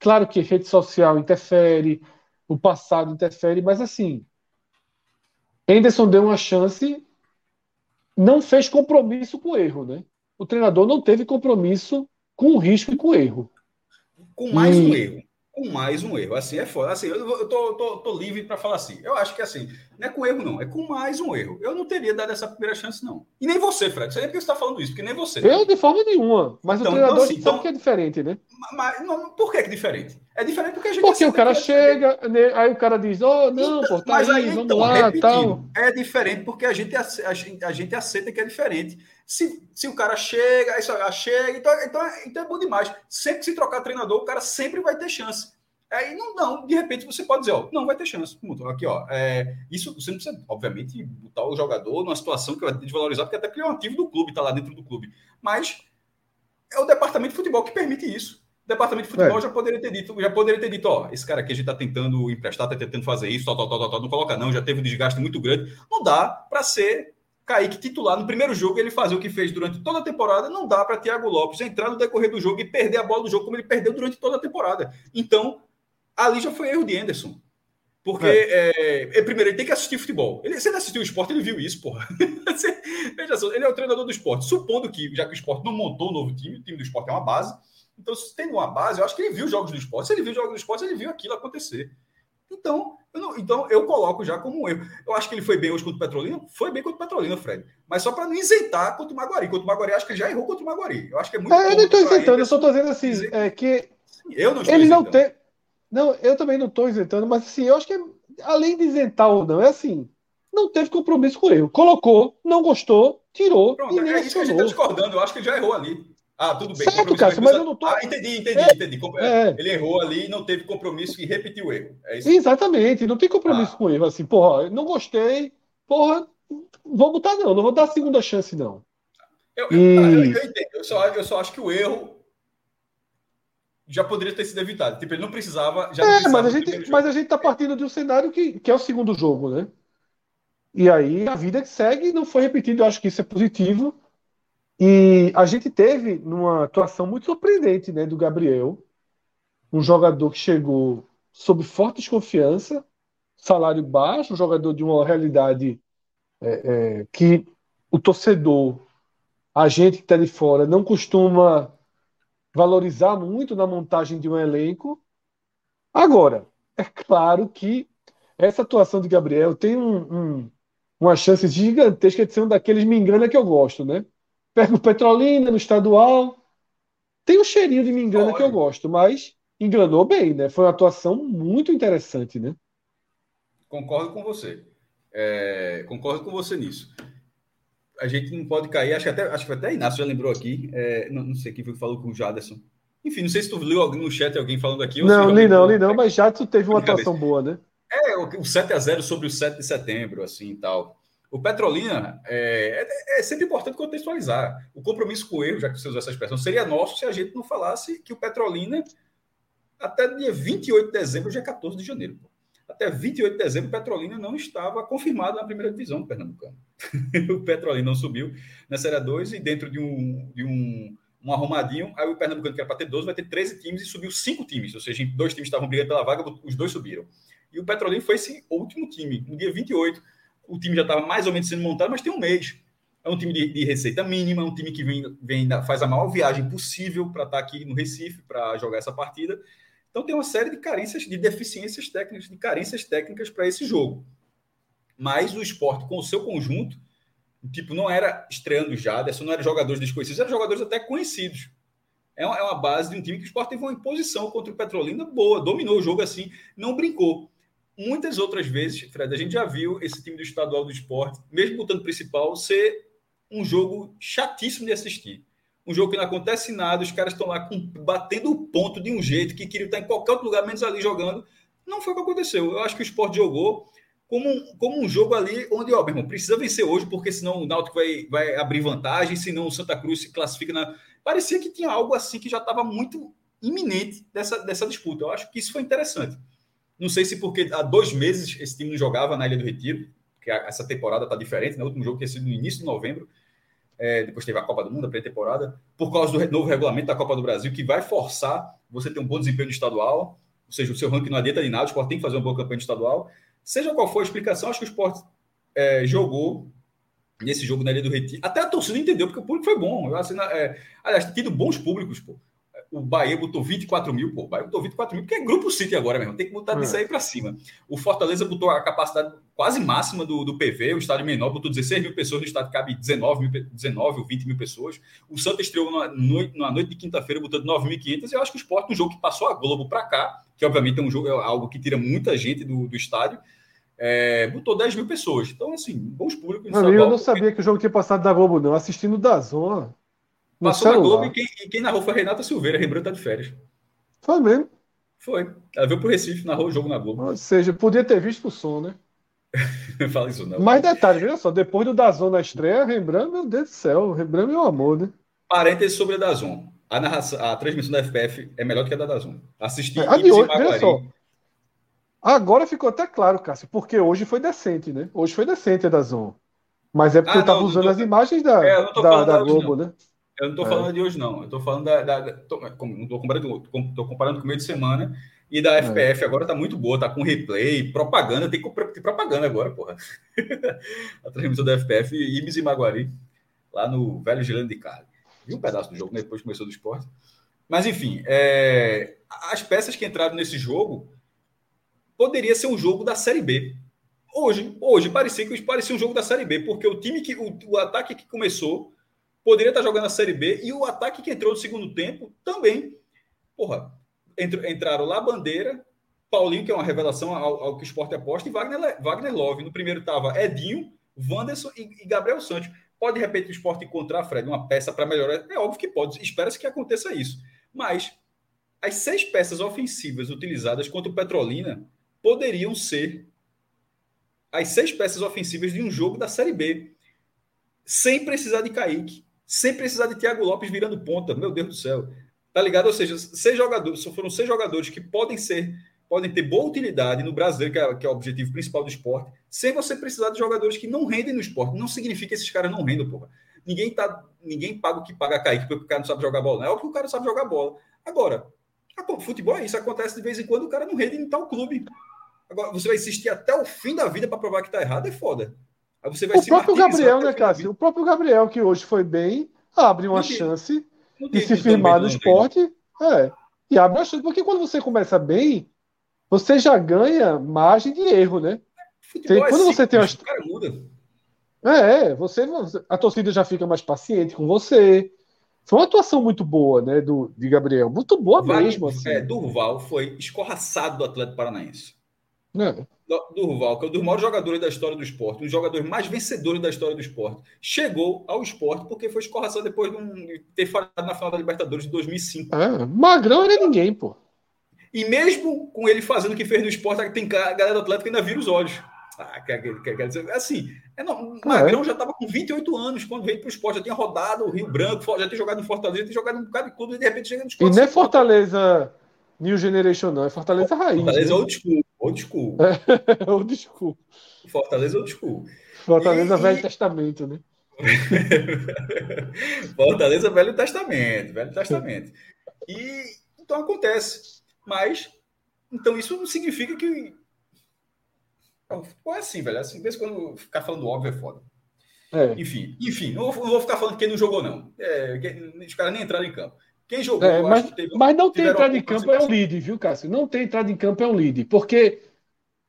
claro que rede social interfere, o passado interfere, mas assim, Henderson deu uma chance, não fez compromisso com o erro, né? O treinador não teve compromisso com o risco e com o erro. Com mais e... um erro com mais um erro. Assim, é foda. Assim, eu, tô, tô, tô livre para falar assim. Eu acho que assim, não é com erro, não. É com mais um erro. Eu não teria dado essa primeira chance, não. E nem você, Fred. Não sei porque você está falando isso, porque nem você. Eu, de forma nenhuma. Mas então, o treinador então, assim, então, que é diferente, né? Mas, não, por que é diferente? É diferente porque a gente. Porque o cara chega, né, aí o cara diz, oh, não, então, pô, tá aí, aí, vamos então, lá, tal. É diferente porque a gente, a, gente, a gente aceita que é diferente. Se, se o cara chega, aí só chega, então, então, então é bom demais. Sempre que se trocar treinador, o cara sempre vai ter chance. Aí não, não, de repente você pode dizer, ó, não vai ter chance. Aqui, ó, é, isso você não precisa, obviamente, botar o jogador numa situação que vai desvalorizar, porque até porque é um ativo do clube, está lá dentro do clube. Mas é o departamento de futebol que permite isso. O departamento de futebol é. já poderia ter dito, já poderia ter dito, ó, esse cara aqui a gente está tentando emprestar, está tentando fazer isso, tal, tal, tal, tal, não coloca não, já teve um desgaste muito grande. Não dá para ser Kaique titular no primeiro jogo, ele fazer o que fez durante toda a temporada, não dá para Thiago Lopes entrar no decorrer do jogo e perder a bola do jogo como ele perdeu durante toda a temporada. Então, ali já foi erro de Anderson. Porque, é. É, primeiro, ele tem que assistir futebol. Ele, se ele assistiu o esporte, ele viu isso, porra. Veja só, ele é o treinador do esporte. Supondo que, já que o esporte não montou um novo time, o time do esporte é uma base. Então, se tem uma base, eu acho que ele viu jogos do esporte. Se ele viu jogos do esporte, ele viu aquilo acontecer. Então, eu não, então, eu coloco já como um erro. Eu acho que ele foi bem hoje contra o Petrolina. Foi bem contra o Petrolina, Fred. Mas só para não isentar contra o Maguari. Contra o Maguari, acho que ele já errou contra o Maguari. Eu acho que é muito. É, eu não estou isentando, eu só estou dizendo assim, é que. Eu não estou ele isentando. não tem Não, eu também não estou isentando, mas assim, eu acho que é, além de isentar ou não, é assim, não teve compromisso com o erro. Colocou, não gostou, tirou. Pronto, e é isso que a gente está discordando. Eu acho que ele já errou ali. Ah, tudo bem. Certo, Cássio, mas eu não tô... Ah, entendi, entendi, é, entendi. É. Ele errou ali, não teve compromisso e repetiu o erro. É Exatamente, não tem compromisso ah. com o erro. Assim, porra, não gostei, porra, vou botar não, não vou dar segunda chance, não. Eu, eu, e... eu, eu entendo, eu só, eu só acho que o erro já poderia ter sido evitado. Tipo, ele não precisava. Já é, precisava mas, a gente, mas a gente tá partindo de um cenário que, que é o segundo jogo, né? E aí a vida que segue não foi repetido. Eu acho que isso é positivo. E a gente teve numa atuação muito surpreendente né, do Gabriel, um jogador que chegou sob forte desconfiança, salário baixo, um jogador de uma realidade é, é, que o torcedor, a gente que está de fora, não costuma valorizar muito na montagem de um elenco. Agora, é claro que essa atuação de Gabriel tem um, um, uma chance gigantesca de ser um daqueles me engana que eu gosto, né? Pega o Petrolina no estadual. Tem um cheirinho de me engana Olha. que eu gosto, mas enganou bem, né? Foi uma atuação muito interessante, né? Concordo com você. É, concordo com você nisso. A gente não pode cair, acho que até, acho que até Inácio já lembrou aqui, é, não, não, sei quem foi que falou com o Jaderson. Enfim, não sei se tu viu no chat alguém falando aqui. Não, li não, li não, mas Jadson teve uma atuação boa, né? É, o, o 7 a 0 sobre o 7 de setembro, assim e tal. O Petrolina é, é, é, sempre importante contextualizar. O compromisso com o erro, já que você usou essa expressão, seria nosso se a gente não falasse que o Petrolina, até dia 28 de dezembro, é 14 de janeiro. Até 28 de dezembro, o Petrolina não estava confirmado na primeira divisão do Pernambucano. o Petrolina não subiu na Série 2 e dentro de um, de um, um arrumadinho, aí o Pernambucano, que era para ter 12, vai ter 13 times e subiu 5 times. Ou seja, dois times estavam brigando pela vaga, os dois subiram. E o Petrolina foi esse último time, no dia 28 o time já estava mais ou menos sendo montado, mas tem um mês. É um time de, de receita mínima, é um time que vem, vem faz a maior viagem possível para estar tá aqui no Recife para jogar essa partida. Então tem uma série de carências, de deficiências técnicas, de carências técnicas para esse jogo. Mas o esporte, com o seu conjunto, tipo, não era estreando já, não eram jogadores desconhecidos, eram jogadores até conhecidos. É uma, é uma base de um time que o esporte teve uma imposição contra o Petrolina boa, dominou o jogo assim, não brincou muitas outras vezes, Fred, a gente já viu esse time do estadual do esporte, mesmo botando principal, ser um jogo chatíssimo de assistir. Um jogo que não acontece nada, os caras estão lá com, batendo o ponto de um jeito que queriam estar em qualquer outro lugar, menos ali jogando. Não foi o que aconteceu. Eu acho que o esporte jogou como um, como um jogo ali onde, ó, meu irmão, precisa vencer hoje, porque senão o Náutico vai, vai abrir vantagem, senão o Santa Cruz se classifica na. Parecia que tinha algo assim que já estava muito iminente dessa, dessa disputa. Eu acho que isso foi interessante. Não sei se porque há dois meses esse time não jogava na Ilha do Retiro, que essa temporada está diferente, né? O último jogo tinha sido no início de novembro, é, depois teve a Copa do Mundo, a pré-temporada, por causa do novo regulamento da Copa do Brasil, que vai forçar você ter um bom desempenho no estadual, ou seja, o seu ranking não adianta de nada, o esporte tem que fazer uma boa campanha no estadual. Seja qual for a explicação, acho que o esporte é, jogou nesse jogo na Ilha do Retiro. Até a torcida entendeu, porque o público foi bom. Eu, assim, é, aliás, tido bons públicos, pô o Bahia botou 24 mil, pô, o Bahia botou 24 mil, porque é grupo City agora mesmo, tem que botar disso é. aí para cima. O Fortaleza botou a capacidade quase máxima do, do PV, o estádio menor botou 16 mil pessoas, no estádio cabe 19, mil, 19 ou 20 mil pessoas. O Santos estreou na noite, na noite de quinta-feira botando 9.500, e eu acho que o esporte, um jogo que passou a Globo para cá, que obviamente é um jogo, é algo que tira muita gente do, do estádio, é, botou 10 mil pessoas. Então, assim, bons públicos. Não, eu não sabia que o jogo tinha passado da Globo, não. Assistindo da Zona. Passou na Globo e quem, e quem narrou foi a Renata Silveira, Rembrandt tá de férias. Foi mesmo? Foi. Ela veio pro Recife, narrou o jogo na Globo. Ou seja, podia ter visto o som, né? Fala isso não. Mais detalhes, veja só, depois do Dazon na estreia, Rembrandt, meu Deus do céu, Rembrandt é meu amor, né? Parênteses sobre a Dazon. A, narração, a transmissão da FPF é melhor do que a da Dazon. Assisti é, a de hoje, veja só. Agora ficou até claro, Cássio, porque hoje foi decente, né? Hoje foi decente a Dazon. Mas é porque ah, eu tava não, usando tô... as imagens da, é, da, da Globo, né? Eu não estou é. falando de hoje, não. Eu estou falando da. da, da tô, não estou comparando, tô comparando com o meio de semana. E da FPF é. agora está muito boa, está com replay, propaganda, tem ter propaganda agora, porra. a transmissão da FPF, Ibis e Maguari, lá no Velho Gelando de Carne. Vi um pedaço do jogo, né? depois começou do esporte. Mas, enfim, é... as peças que entraram nesse jogo poderia ser um jogo da Série B. Hoje, hoje parecia que parecia um jogo da Série B, porque o time que o, o ataque que começou poderia estar jogando a Série B e o ataque que entrou no segundo tempo também. Porra, entraram lá Bandeira, Paulinho, que é uma revelação ao, ao que o esporte aposta, e Wagner, Wagner Love. No primeiro estava Edinho, Wanderson e, e, Gabriel Santos. Pode, de repente, o esporte encontrar, Fred, uma peça para melhorar? É óbvio que pode. Espera-se que aconteça isso. Mas as seis peças ofensivas utilizadas contra o Petrolina poderiam ser as seis peças ofensivas de um jogo da Série B. Sem precisar de Kaique, sem precisar de Thiago Lopes virando ponta. Meu Deus do céu. Tá ligado? Ou seja, seis jogadores, foram seis jogadores que podem ser, podem ter boa utilidade no brasileiro, que é, que é o objetivo principal do esporte, sem você precisar de jogadores que não rendem no esporte. Não significa que esses caras não rendam, porra. Ninguém, tá, ninguém paga o que paga Kaique porque o cara não sabe jogar bola. É óbvio que o cara sabe jogar bola. Agora, futebol é isso, acontece de vez em quando o cara não rende em tal clube. Agora, você vai insistir até o fim da vida para provar que tá errado, é foda. Aí você vai o próprio Gabriel, né, Cássio? O próprio Gabriel, que hoje foi bem, abre uma chance de se firmar no esporte. É. E abre uma chance, porque quando você começa bem, você já ganha margem de erro, né? Tem, é quando você tem uma... cara muda. É, você, a torcida já fica mais paciente com você. Foi uma atuação muito boa, né, do, de Gabriel. Muito boa vale, mesmo. Assim. É, Durval foi escorraçado do Atlético Paranaense. É. Durval, que é um dos maiores jogadores da história do esporte, um dos jogadores mais vencedores da história do esporte, chegou ao esporte porque foi escorraçado depois de, um, de ter falhado na final da Libertadores de 2005. É, Magrão era ninguém, pô. E mesmo com ele fazendo o que fez no esporte, tem a galera do Atlético ainda vira os olhos. Ah, quer, quer, quer dizer, assim, é, não, o Magrão é. já estava com 28 anos quando veio para o esporte, já tinha rodado o Rio Branco, já tinha jogado em Fortaleza, já tinha jogado em um bocado de clube e de repente chega no esporte. E não é Fortaleza New Generation, não, é Fortaleza Raiz. Fortaleza né? Old School. Old School. É, old School. Fortaleza Old School. Fortaleza e... Velho Testamento, né? Fortaleza Velho Testamento, Velho Testamento. E então acontece. Mas, então isso não significa que é assim, velho. Assim, vez quando ficar falando óbvio é foda. É. Enfim, enfim, não vou, não vou, ficar falando quem não jogou, não. É, os caras nem entraram em campo. Quem jogou, é, mas, teve, mas não tem entrada em campo é um lead, viu, Cássio? Não tem entrada em campo é um lead. Porque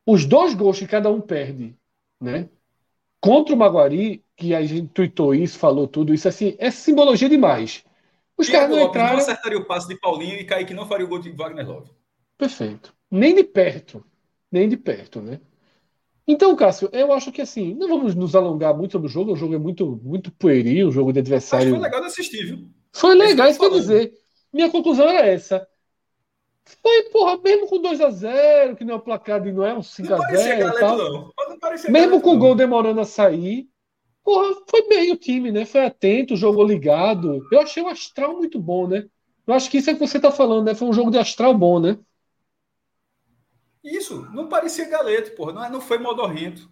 os dois gols que cada um perde, né? Contra o Maguari, que a gente tweetou isso, falou tudo isso, assim, é simbologia demais. Os caras não entraram... não acertaria o passe de Paulinho e Kaique não faria o gol de Wagner Love. Perfeito. Nem de perto. Nem de perto, né? Então, Cássio, eu acho que assim, não vamos nos alongar muito sobre o jogo, o jogo é muito, muito pueril, o jogo de adversário. Mas foi legal de assistir, viu? Foi legal, isso quer dizer. Minha conclusão era essa. Foi, porra, mesmo com 2x0, que não é o placar de não é um 5x0 e tal. Não. Não mesmo com o gol demorando a sair, porra, foi bem o time, né? Foi atento, jogou ligado. Eu achei o astral muito bom, né? Eu acho que isso é que você tá falando, né? Foi um jogo de astral bom, né? Isso, não parecia galeto, porra. Não, é, não foi modorrento.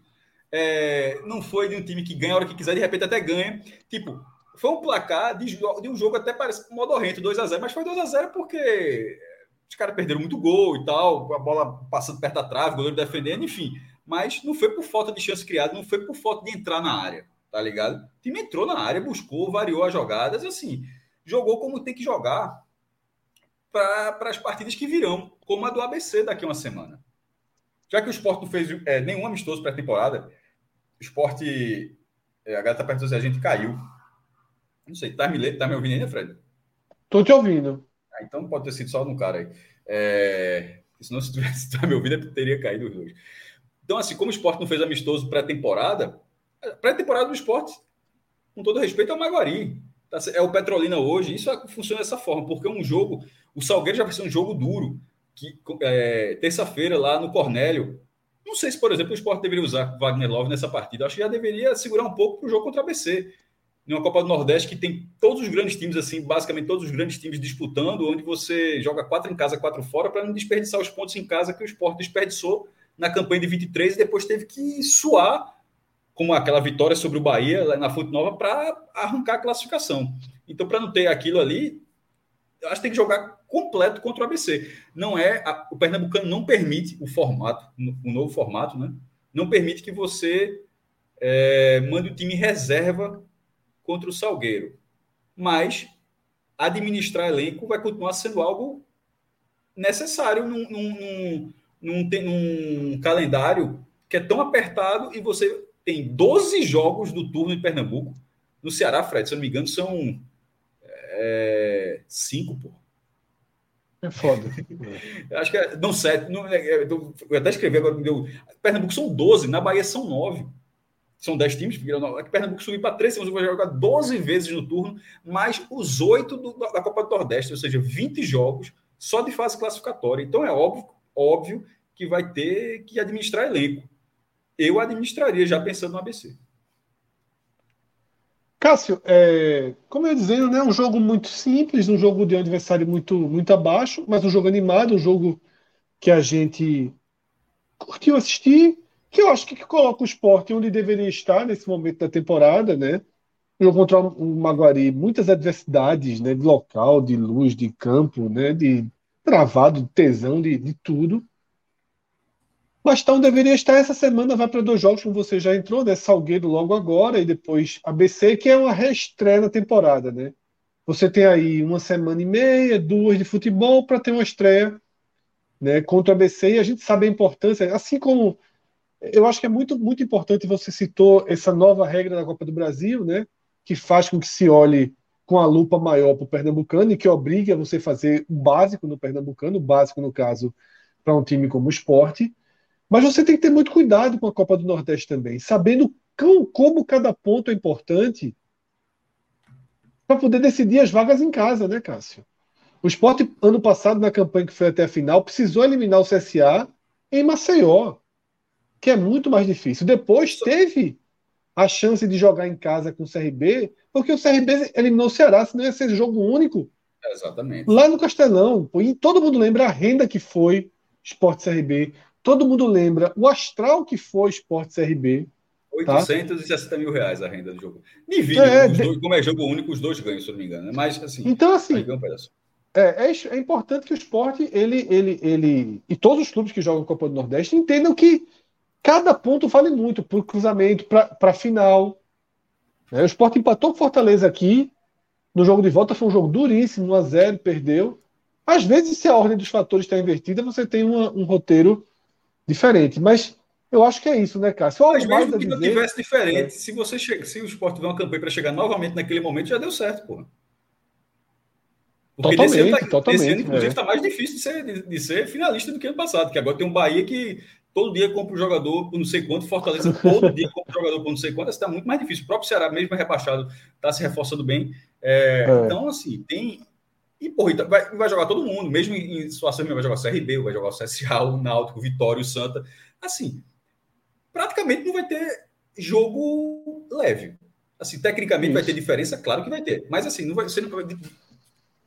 É, não foi de um time que ganha a hora que quiser, de repente até ganha. Tipo, foi um placar de, de um jogo até parece modorrento, 2x0, mas foi 2x0 porque os caras perderam muito gol e tal, a bola passando perto da trave, o goleiro defendendo, enfim. Mas não foi por falta de chance criada, não foi por falta de entrar na área, tá ligado? O time entrou na área, buscou, variou as jogadas, assim, jogou como tem que jogar para as partidas que virão, como a do ABC daqui a uma semana. Já que o esporte não fez é, nenhum amistoso pré-temporada, o esporte. É, a galera está perguntando se a gente caiu. Não sei, tá me, tá me ouvindo ainda, Fred? Tô te ouvindo. Ah, então pode ter sido só um cara aí. É... Senão, se tivesse tá me ouvindo, eu teria caído os dois. Então, assim, como o esporte não fez amistoso pré-temporada, pré-temporada do esporte, com todo respeito, é o Maguari. Tá é o Petrolina hoje. Isso é, funciona dessa forma, porque é um jogo. O Salgueiro já vai ser um jogo duro. Que é, terça-feira, lá no Cornélio. Não sei se, por exemplo, o esporte deveria usar Wagner Love nessa partida. Acho que já deveria segurar um pouco para o jogo contra a ABC numa Copa do Nordeste que tem todos os grandes times, assim, basicamente todos os grandes times disputando, onde você joga quatro em casa, quatro fora, para não desperdiçar os pontos em casa que o esporte desperdiçou na campanha de 23 e depois teve que suar, como aquela vitória sobre o Bahia na Fonte Nova, para arrancar a classificação. Então, para não ter aquilo ali, acho que tem que jogar completo contra o ABC. Não é. A, o Pernambucano não permite o formato, o novo formato, né? Não permite que você é, mande o time reserva contra o Salgueiro. Mas administrar elenco vai continuar sendo algo necessário num, num, num, num, calendário que é tão apertado e você tem 12 jogos do turno de Pernambuco. No Ceará, Fred, se eu não me engano, são é, cinco, pô. É foda. Acho que é, não, sete. Não, é, é, eu até escrevi agora. Deu, Pernambuco são 12, na Bahia são 9. São 10 times, porque Pernambuco subiu para 13, mas vai jogar 12 vezes no turno, mais os 8 do, da Copa do Nordeste, ou seja, 20 jogos só de fase classificatória. Então é óbvio, óbvio que vai ter que administrar elenco. Eu administraria já pensando no ABC. Cássio, é, como eu ia dizendo, né, um jogo muito simples, um jogo de um adversário muito, muito abaixo, mas um jogo animado, um jogo que a gente curtiu assistir, que eu acho que, que coloca o esporte onde deveria estar nesse momento da temporada, né? Contra o Maguari, muitas adversidades, né, de local, de luz, de campo, né, de travado, de tesão, de, de tudo. Bastão deveria estar essa semana, vai para dois jogos, como você já entrou, né? Salgueiro logo agora e depois ABC, que é uma reestreia na temporada, né? Você tem aí uma semana e meia, duas de futebol para ter uma estreia né, contra o ABC e a gente sabe a importância, assim como eu acho que é muito, muito importante, você citou essa nova regra da Copa do Brasil, né? Que faz com que se olhe com a lupa maior para o Pernambucano e que obriga você fazer o básico no Pernambucano, o básico, no caso, para um time como o esporte. Mas você tem que ter muito cuidado com a Copa do Nordeste também, sabendo como cada ponto é importante para poder decidir as vagas em casa, né, Cássio? O esporte, ano passado, na campanha que foi até a final, precisou eliminar o CSA em Maceió, que é muito mais difícil. Depois teve a chance de jogar em casa com o CRB, porque o CRB eliminou o Ceará, senão ia ser jogo único. Exatamente. Lá no Castelão. E todo mundo lembra a renda que foi Esporte CRB. Todo mundo lembra o astral que foi Esporte CRB. 860 tá? mil reais a renda do jogo. Divido, é, dois, como é jogo único, os dois ganham, se não me engano. Né? Mas, assim, então, assim, é, é, é, importante que o esporte, ele, ele, ele, e todos os clubes que jogam Copa do Nordeste entendam que cada ponto vale muito para o cruzamento, para a final. É, o esporte empatou com Fortaleza aqui. No jogo de volta foi um jogo duríssimo, 1 a 0 perdeu. Às vezes, se a ordem dos fatores está invertida, você tem uma, um roteiro diferente. Mas eu acho que é isso, né, Cássio? Mas mesmo que não tivesse diferente, é. se você chega, se o esporte tiver uma campanha para chegar novamente naquele momento, já deu certo, pô. Porque totalmente, esse ano, tá, totalmente, esse ano inclusive, está é. mais difícil de ser, de, de, ser finalista do que ano passado, que agora tem um Bahia que todo dia compra um jogador por não sei quanto, Fortaleza todo dia compra um jogador por não sei quanto, está muito mais difícil. O próprio Ceará, mesmo rebaixado, está se reforçando bem. É, é. Então, assim, tem, e, porra, então vai, vai jogar todo mundo, mesmo em situações vai jogar o CRB, vai jogar o CSA, o Náutico, o Vitória, o Santa. Assim, praticamente não vai ter jogo leve. Assim, tecnicamente Isso. vai ter diferença, claro que vai ter. Mas assim, não vai, você não vai, o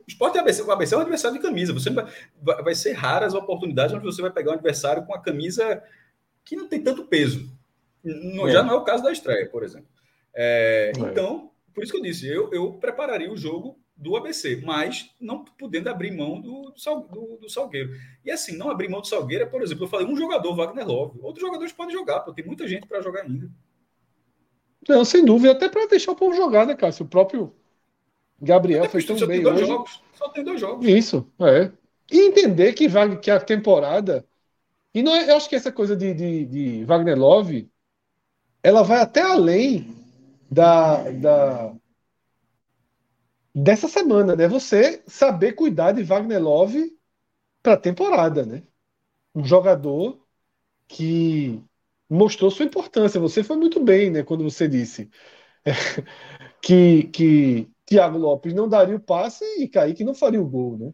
esporte é ABC, o ABC é um adversário de camisa. Você vai, vai ser raras as oportunidades onde você vai pegar um adversário com a camisa que não tem tanto peso. Não, é. Já não é o caso da estreia, por exemplo. É, é. Então, por isso que eu disse, eu, eu prepararia o jogo do ABC, mas não podendo abrir mão do, do, do, Salgueiro. E assim, não abrir mão do Salgueiro é, por exemplo, eu falei um jogador, Wagner Love. Outros jogadores podem jogar, porque tem muita gente para jogar ainda. Não, sem dúvida, até para deixar o povo jogar, né, Cássio? O próprio Gabriel foi tão bem hoje. Jogos, só tem dois jogos. Isso, é. E entender que, que a temporada. E não é, eu acho que essa coisa de, de, de Wagner Love ela vai até além da, da, dessa semana, né? Você saber cuidar de Wagner Love para a temporada, né? Um jogador que mostrou sua importância. Você foi muito bem, né? Quando você disse que, que Thiago Lopes não daria o passe e Kaique não faria o gol, né?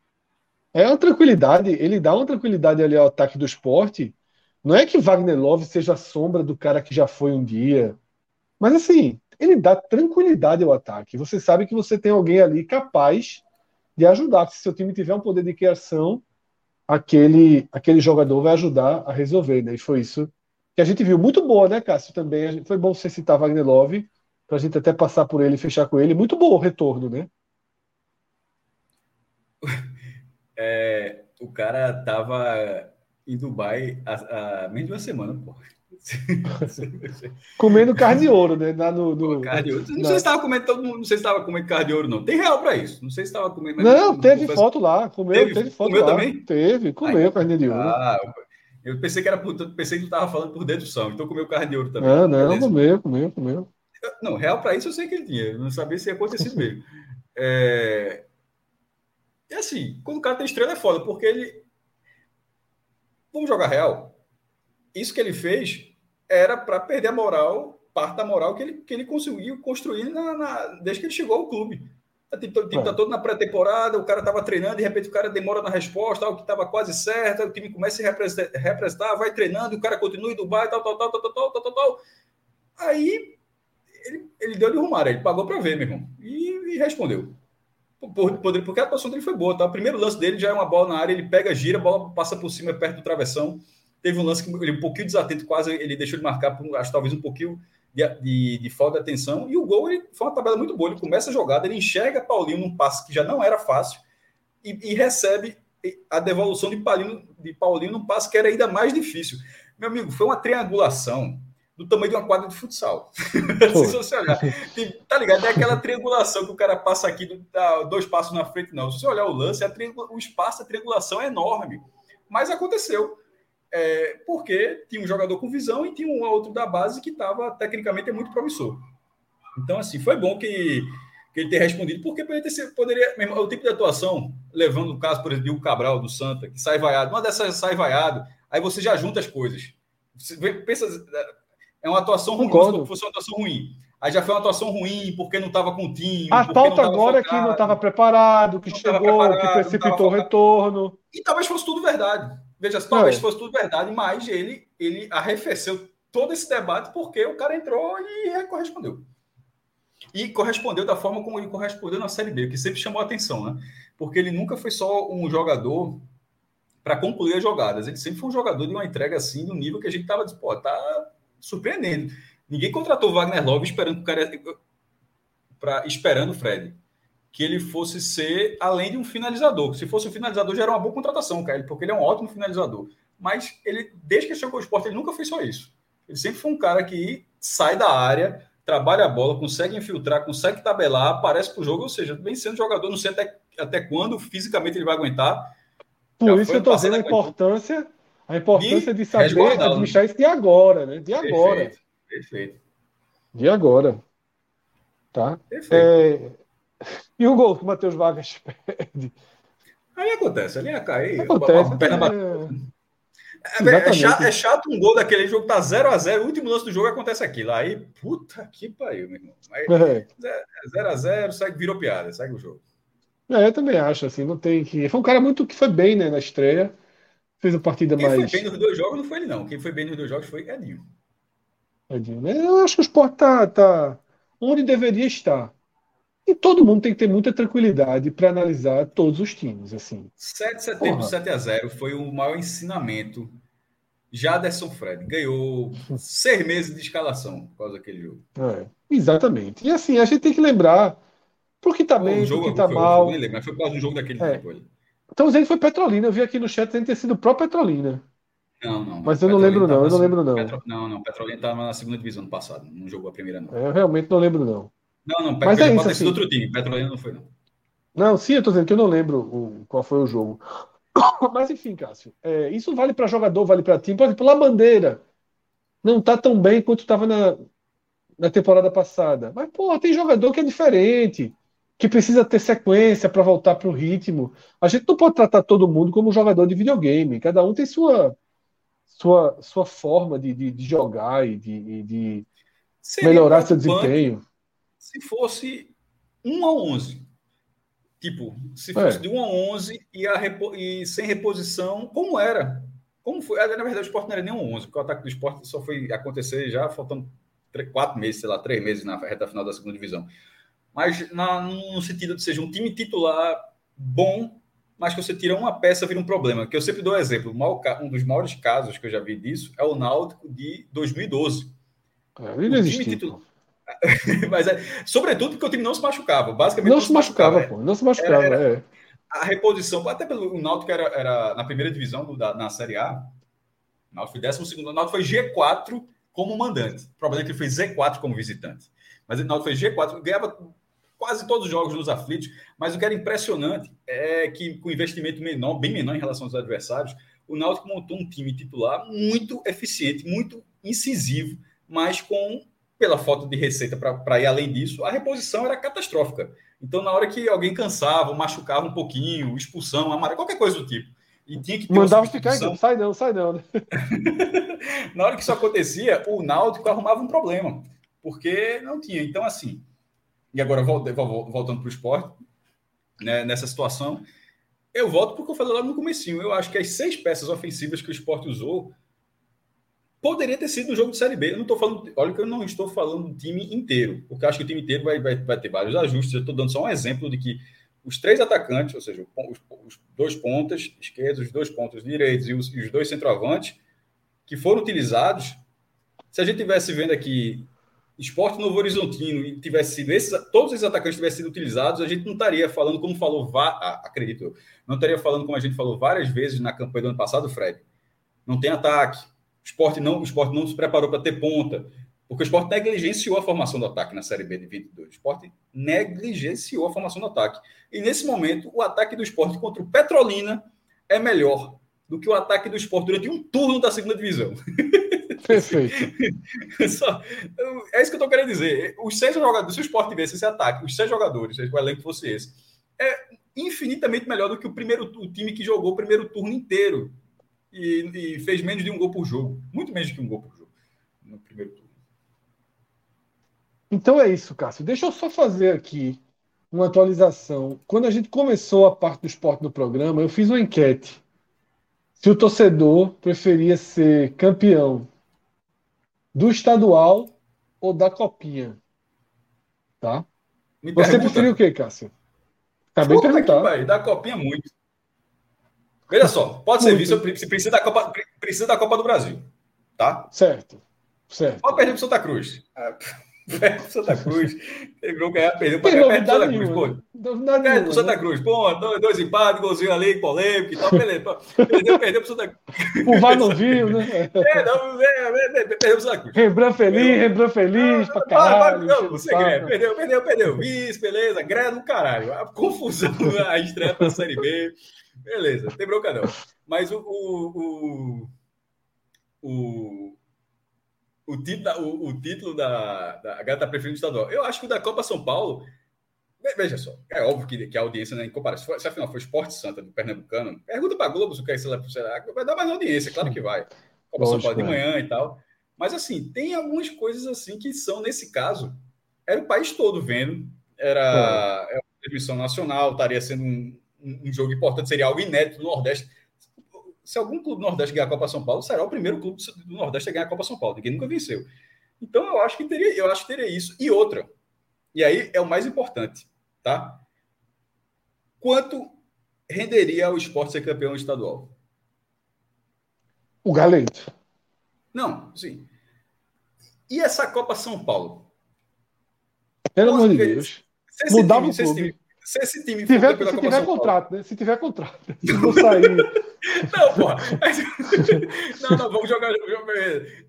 É uma tranquilidade, ele dá uma tranquilidade ali ao ataque do esporte. Não é que Wagner Love seja a sombra do cara que já foi um dia. Mas assim, ele dá tranquilidade ao ataque. Você sabe que você tem alguém ali capaz de ajudar. Se seu time tiver um poder de criação, aquele, aquele jogador vai ajudar a resolver, né? E foi isso que a gente viu. Muito boa, né, Cássio? Também foi bom você citar Wagner Love, para a gente até passar por ele e fechar com ele. Muito bom o retorno, né? É, o cara tava em Dubai há, há menos de uma semana, pô. comendo carne de ouro, né? Lá no, no carne de ouro. Não sei se estava comendo todo mundo, não sei se estava comendo carne de ouro, não. Tem real para isso. Não sei se estava comendo. Não, teve foto lá. Comeu, teve, teve foto comeu lá. também? Teve, comeu Ai, carne de ouro. Ah, eu pensei que era pensei que tu estava falando por dedução, então comeu carne de ouro também. Ah, não, Beleza. comeu, comeu, comeu. Não, real para isso eu sei que ele tinha. Não sabia se ia acontecer mesmo. É... E assim, quando o cara tem estrela é foda, porque ele. Vamos jogar real. Isso que ele fez era para perder a moral, parte da moral que ele, que ele conseguiu construir na, na, desde que ele chegou ao clube. O time está todo na pré-temporada, o cara estava treinando, de repente o cara demora na resposta, algo que estava quase certo, o time começa a representar, representar, vai treinando, o cara continua em Dubai, tal, tal, tal, tal, tal, tal, tal, tal. Aí ele, ele deu de rumar, ele pagou para ver, meu irmão, e, e respondeu. Por, por, porque a atuação dele foi boa, tá? O primeiro lance dele já é uma bola na área, ele pega, gira, a bola passa por cima, perto do travessão. Teve um lance que ele um pouquinho desatento, quase ele deixou de marcar, por, acho talvez um pouquinho de, de, de, falta de atenção. E o gol ele, foi uma tabela muito boa. Ele começa a jogada, ele enxerga Paulinho num passe que já não era fácil e, e recebe a devolução de Paulinho, de Paulinho num passe que era ainda mais difícil. Meu amigo, foi uma triangulação do tamanho de uma quadra de futsal. Se você olhar, tem, tá ligado? É aquela triangulação que o cara passa aqui, dá dois passos na frente, não. Se você olhar o lance, o espaço da triangulação é enorme. Mas aconteceu. É, porque tinha um jogador com visão e tinha um outro da base que estava tecnicamente muito promissor. Então, assim, foi bom que, que ele tenha respondido, porque poderia, ter, poderia o tipo de atuação, levando o caso, por exemplo, do Cabral, do Santa, que sai vaiado, uma dessas sai vaiado, aí você já junta as coisas. Você pensa, é uma atuação ruim, se fosse uma atuação ruim. Aí já foi uma atuação ruim porque não estava com o time. A falta agora é que não estava preparado, que chegou, preparado, que precipitou o retorno. E talvez fosse tudo verdade. Veja, talvez é. fosse tudo verdade, mas ele, ele arrefeceu todo esse debate porque o cara entrou e correspondeu. E correspondeu da forma como ele correspondeu na Série B, que sempre chamou a atenção, né? Porque ele nunca foi só um jogador para concluir as jogadas. Ele sempre foi um jogador de uma entrega assim, do nível que a gente tava, pô, tá surpreendendo. Ninguém contratou Wagner Love esperando que o cara para esperando o Fred que ele fosse ser além de um finalizador. Se fosse um finalizador, já era uma boa contratação, cara, porque ele é um ótimo finalizador. Mas ele, desde que chegou ao esporte, ele nunca fez só isso. Ele sempre foi um cara que sai da área, trabalha a bola, consegue infiltrar, consegue tabelar, aparece para o jogo, ou seja, vem sendo jogador, não sei até, até quando fisicamente ele vai aguentar. Por isso que eu estou dizendo a importância, a importância de, saber administrar isso de agora, né? De agora. Perfeito. Perfeito. De agora. Tá? Perfeito. É, e o gol que o Matheus Vargas perde. Aí acontece, ali ia cair. Acontece. A perna é... É, é, chato, é, chato, um gol daquele jogo tá 0x0, o último lance do jogo acontece aquilo. Aí, puta que pariu, meu irmão. 0x0, é. segue, virou piada, segue o jogo. É, eu também acho, assim, não tem que. Foi um cara muito que foi bem, né, na estreia. Fez a partida Quem mais. Quem foi bem nos dois jogos não foi ele, não. Quem foi bem nos dois jogos foi Edinho. Edinho. Né? Eu acho que o Sport tá, tá onde deveria estar. E todo mundo tem que ter muita tranquilidade para analisar todos os times. assim. 7 de setembro, 7 a 0 foi o maior ensinamento. Jaderson Fred ganhou seis meses de escalação por causa daquele jogo. É, exatamente. E assim, a gente tem que lembrar porque tá bem, porque tá foi, mal. Foi, mas foi por causa do jogo daquele é. tempo Então dizendo que foi Petrolina. Eu vi aqui no chat dizendo ter sido pró Petrolina. Não, não. Mas eu não lembro, não. Eu não lembro, não. Petro... Não, não. Petrolina estava na segunda divisão no passado. Não jogou a primeira, não. É, eu realmente não lembro, não. Não, não, mas é isso, assim. outro time. Petrolina não foi, não. Não, sim, eu tô dizendo que eu não lembro o, qual foi o jogo. Mas enfim, Cássio, é, isso vale para jogador, vale para time. Por exemplo, a bandeira não tá tão bem quanto estava na, na temporada passada. Mas, pô, tem jogador que é diferente, que precisa ter sequência para voltar para o ritmo. A gente não pode tratar todo mundo como um jogador de videogame. Cada um tem sua sua, sua forma de, de, de jogar e de, de melhorar seu desempenho se fosse 1 a 11. Tipo, se fosse é. de 1 a 11 e, a repo... e sem reposição, como era? Como foi? Na verdade, o esporte não era nem um 11, porque o ataque do esporte só foi acontecer já faltando 3, 4 meses, sei lá, 3 meses na reta final da segunda divisão. Mas na, no sentido de seja um time titular bom, mas que você tira uma peça vira um problema. Que eu sempre dou exemplo. Um dos maiores casos que eu já vi disso é o Náutico de 2012. É, ele time titular, Mas é, sobretudo porque o time não se machucava. Basicamente, não, não se machucava, machucava, pô. Não se machucava, era, era, é. A reposição, até pelo o Náutico era, era na primeira divisão do, da, na Série A. O Náutico foi 12 segundo, o Náutico foi G4 como mandante. O problema é que ele foi Z4 como visitante. Mas o Náutico foi G4, ganhava quase todos os jogos nos aflitos, mas o que era impressionante é que com investimento menor, bem menor em relação aos adversários, o Náutico montou um time titular muito eficiente, muito incisivo, mas com pela falta de receita para ir além disso, a reposição era catastrófica. Então, na hora que alguém cansava, machucava um pouquinho, expulsão, amarelo, qualquer coisa do tipo, e tinha que ter Mandava ficar, sai não, sai não. Na hora que isso acontecia, o Náutico arrumava um problema, porque não tinha. Então, assim, e agora voltando para o esporte, né, nessa situação, eu volto porque eu falei lá no comecinho. Eu acho que as seis peças ofensivas que o esporte usou poderia ter sido um jogo de Série B. Eu não estou falando, olha que eu não estou falando do time inteiro, porque acho que o time inteiro vai, vai, vai ter vários ajustes. Eu estou dando só um exemplo de que os três atacantes, ou seja, os, os dois pontas esquerdos, os dois pontas direitos e os, e os dois centroavantes, que foram utilizados, se a gente tivesse vendo aqui Esporte Novo Horizontino e tivesse sido esses, todos esses atacantes tivessem sido utilizados, a gente não estaria falando como falou, ah, acredito não estaria falando como a gente falou várias vezes na campanha do ano passado, Fred. Não tem ataque. O esporte não, o esporte não se preparou para ter ponta, porque o esporte negligenciou a formação do ataque na Série B de 22. O esporte negligenciou a formação do ataque. E nesse momento, o ataque do esporte contra o Petrolina é melhor do que o ataque do esporte durante um turno da segunda divisão. Perfeito. Só, é isso que eu estou querendo dizer. Os seis jogadores, se o Sport tivesse esse ataque, os seis jogadores, se o elenco fosse esse, é infinitamente melhor do que o primeiro o time que jogou o primeiro turno inteiro e, e fez menos de um gol por jogo. Muito menos que um gol por jogo no primeiro turno. Então é isso, Cássio. Deixa eu só fazer aqui uma atualização. Quando a gente começou a parte do esporte no programa, eu fiz uma enquete se o torcedor preferia ser campeão do estadual ou da copinha. Tá? Me Você pergunta. preferiu o quê, Cássio? Acabei de perguntar. Da copinha muito. Veja só, pode ser visto, precisa da, Copa, precisa da Copa do Brasil. Tá? Certo. Certo. Pode perder para Santa Cruz. Perde Santa Cruz. Jogo ganhar, perdeu para perde Santa Cruz, pô. Perde pro Santa Cruz, pô, dois, dois empates, golzinho ali, polêmico e tal, beleza. Perdeu, perdeu pro Santa Cruz. O VAR não viu, né? É, não, é, é, é, perdeu pro Santa Cruz. Rembrandt feliz, Rembrandt feliz, pra caralho. Não, você quer, perdeu, perdeu, perdeu. Isso, beleza, greve do caralho. A confusão, a estreia pra Série B. Beleza, tem bronca não. Mas o, o, o, o o, título, o, o título da, da a galera tá preferindo estadual. Eu acho que o da Copa São Paulo. Veja só, é óbvio que, que a audiência, né, em comparação, se afinal for Esporte Santa do Pernambucano, pergunta para Globo se quer será, vai dar mais audiência, claro que vai. Copa Lógico, São Paulo de é. manhã e tal. Mas assim, tem algumas coisas assim que são, nesse caso, era o país todo vendo, era, é. uma transmissão nacional, estaria sendo um, um jogo importante, seria algo inédito no Nordeste se algum clube do Nordeste ganhar a Copa São Paulo, será o primeiro clube do Nordeste a ganhar a Copa São Paulo. Ninguém nunca venceu. Então eu acho que teria, eu acho que teria isso. E outra, e aí é o mais importante, tá? Quanto renderia o esporte ser campeão estadual? O Galento. Não, sim. E essa Copa São Paulo? Pelo amor de Deus. Mudava o clube. Se esse time, se tiver, se tiver contrato, né? Se tiver contrato. Se for sair. Não, porra. Não, não, vamos jogar.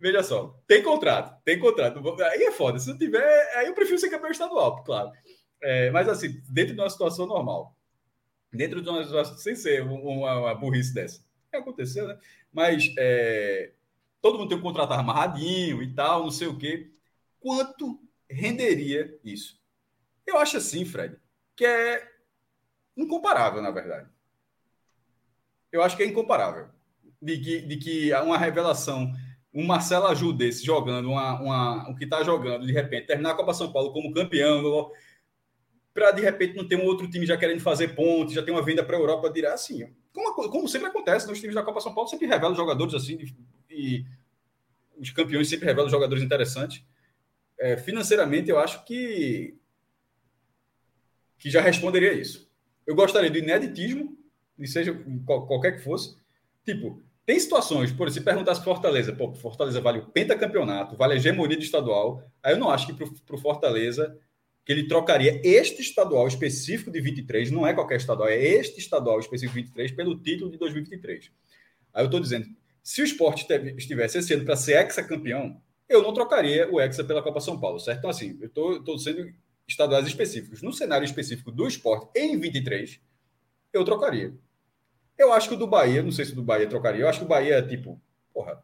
Veja só. Tem contrato, tem contrato. Aí é foda. Se não tiver, aí eu prefiro ser campeão estadual, claro. É, mas assim, dentro de uma situação normal. Dentro de uma situação, sem ser uma, uma burrice dessa. É, aconteceu, né? Mas é, todo mundo tem um contrato amarradinho e tal, não sei o quê. Quanto renderia isso? Eu acho assim, Fred, que é incomparável, na verdade eu acho que é incomparável. De que, de que uma revelação, um Marcelo Aju desse jogando, uma, uma, o que está jogando, de repente, terminar a Copa São Paulo como campeão, para de repente não ter um outro time já querendo fazer pontos, já ter uma venda para a Europa, dirá assim, como, como sempre acontece nos times da Copa São Paulo, sempre revelam jogadores assim, e os campeões sempre revelam jogadores interessantes. É, financeiramente, eu acho que, que já responderia isso. Eu gostaria do ineditismo e seja qualquer que fosse. Tipo, tem situações, por se perguntasse Fortaleza, pô, Fortaleza vale o pentacampeonato, vale a hegemonia do estadual, aí eu não acho que para o Fortaleza que ele trocaria este estadual específico de 23, não é qualquer estadual, é este estadual específico de 23 pelo título de 2023. Aí eu estou dizendo, se o esporte estivesse esse ano para ser ex-campeão, eu não trocaria o Hexa pela Copa São Paulo, certo? Então, assim, eu estou sendo estaduais específicos. No cenário específico do esporte em 23, eu trocaria. Eu acho que o do Bahia, não sei se o do Bahia trocaria, eu acho que o Bahia é tipo, porra,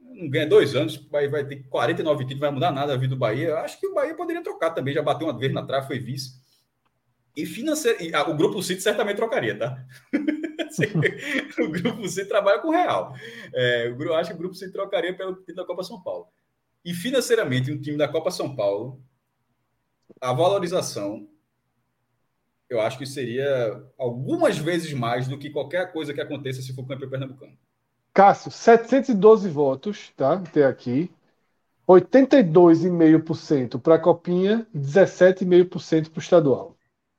não ganha dois anos, vai, vai ter 49 títulos, vai mudar nada a vida do Bahia. Eu acho que o Bahia poderia trocar também, já bateu uma vez na trave, foi vice. E financeiro, e, ah, o Grupo City certamente trocaria, tá? o Grupo City trabalha com real. É, eu acho que o Grupo City trocaria pelo time da Copa São Paulo. E financeiramente, um time da Copa São Paulo, a valorização, eu acho que seria algumas vezes mais do que qualquer coisa que aconteça se for campeão pernambucano. Cássio, 712 votos, tá? Até aqui. 82,5% para a Copinha e 17,5% para o estadual.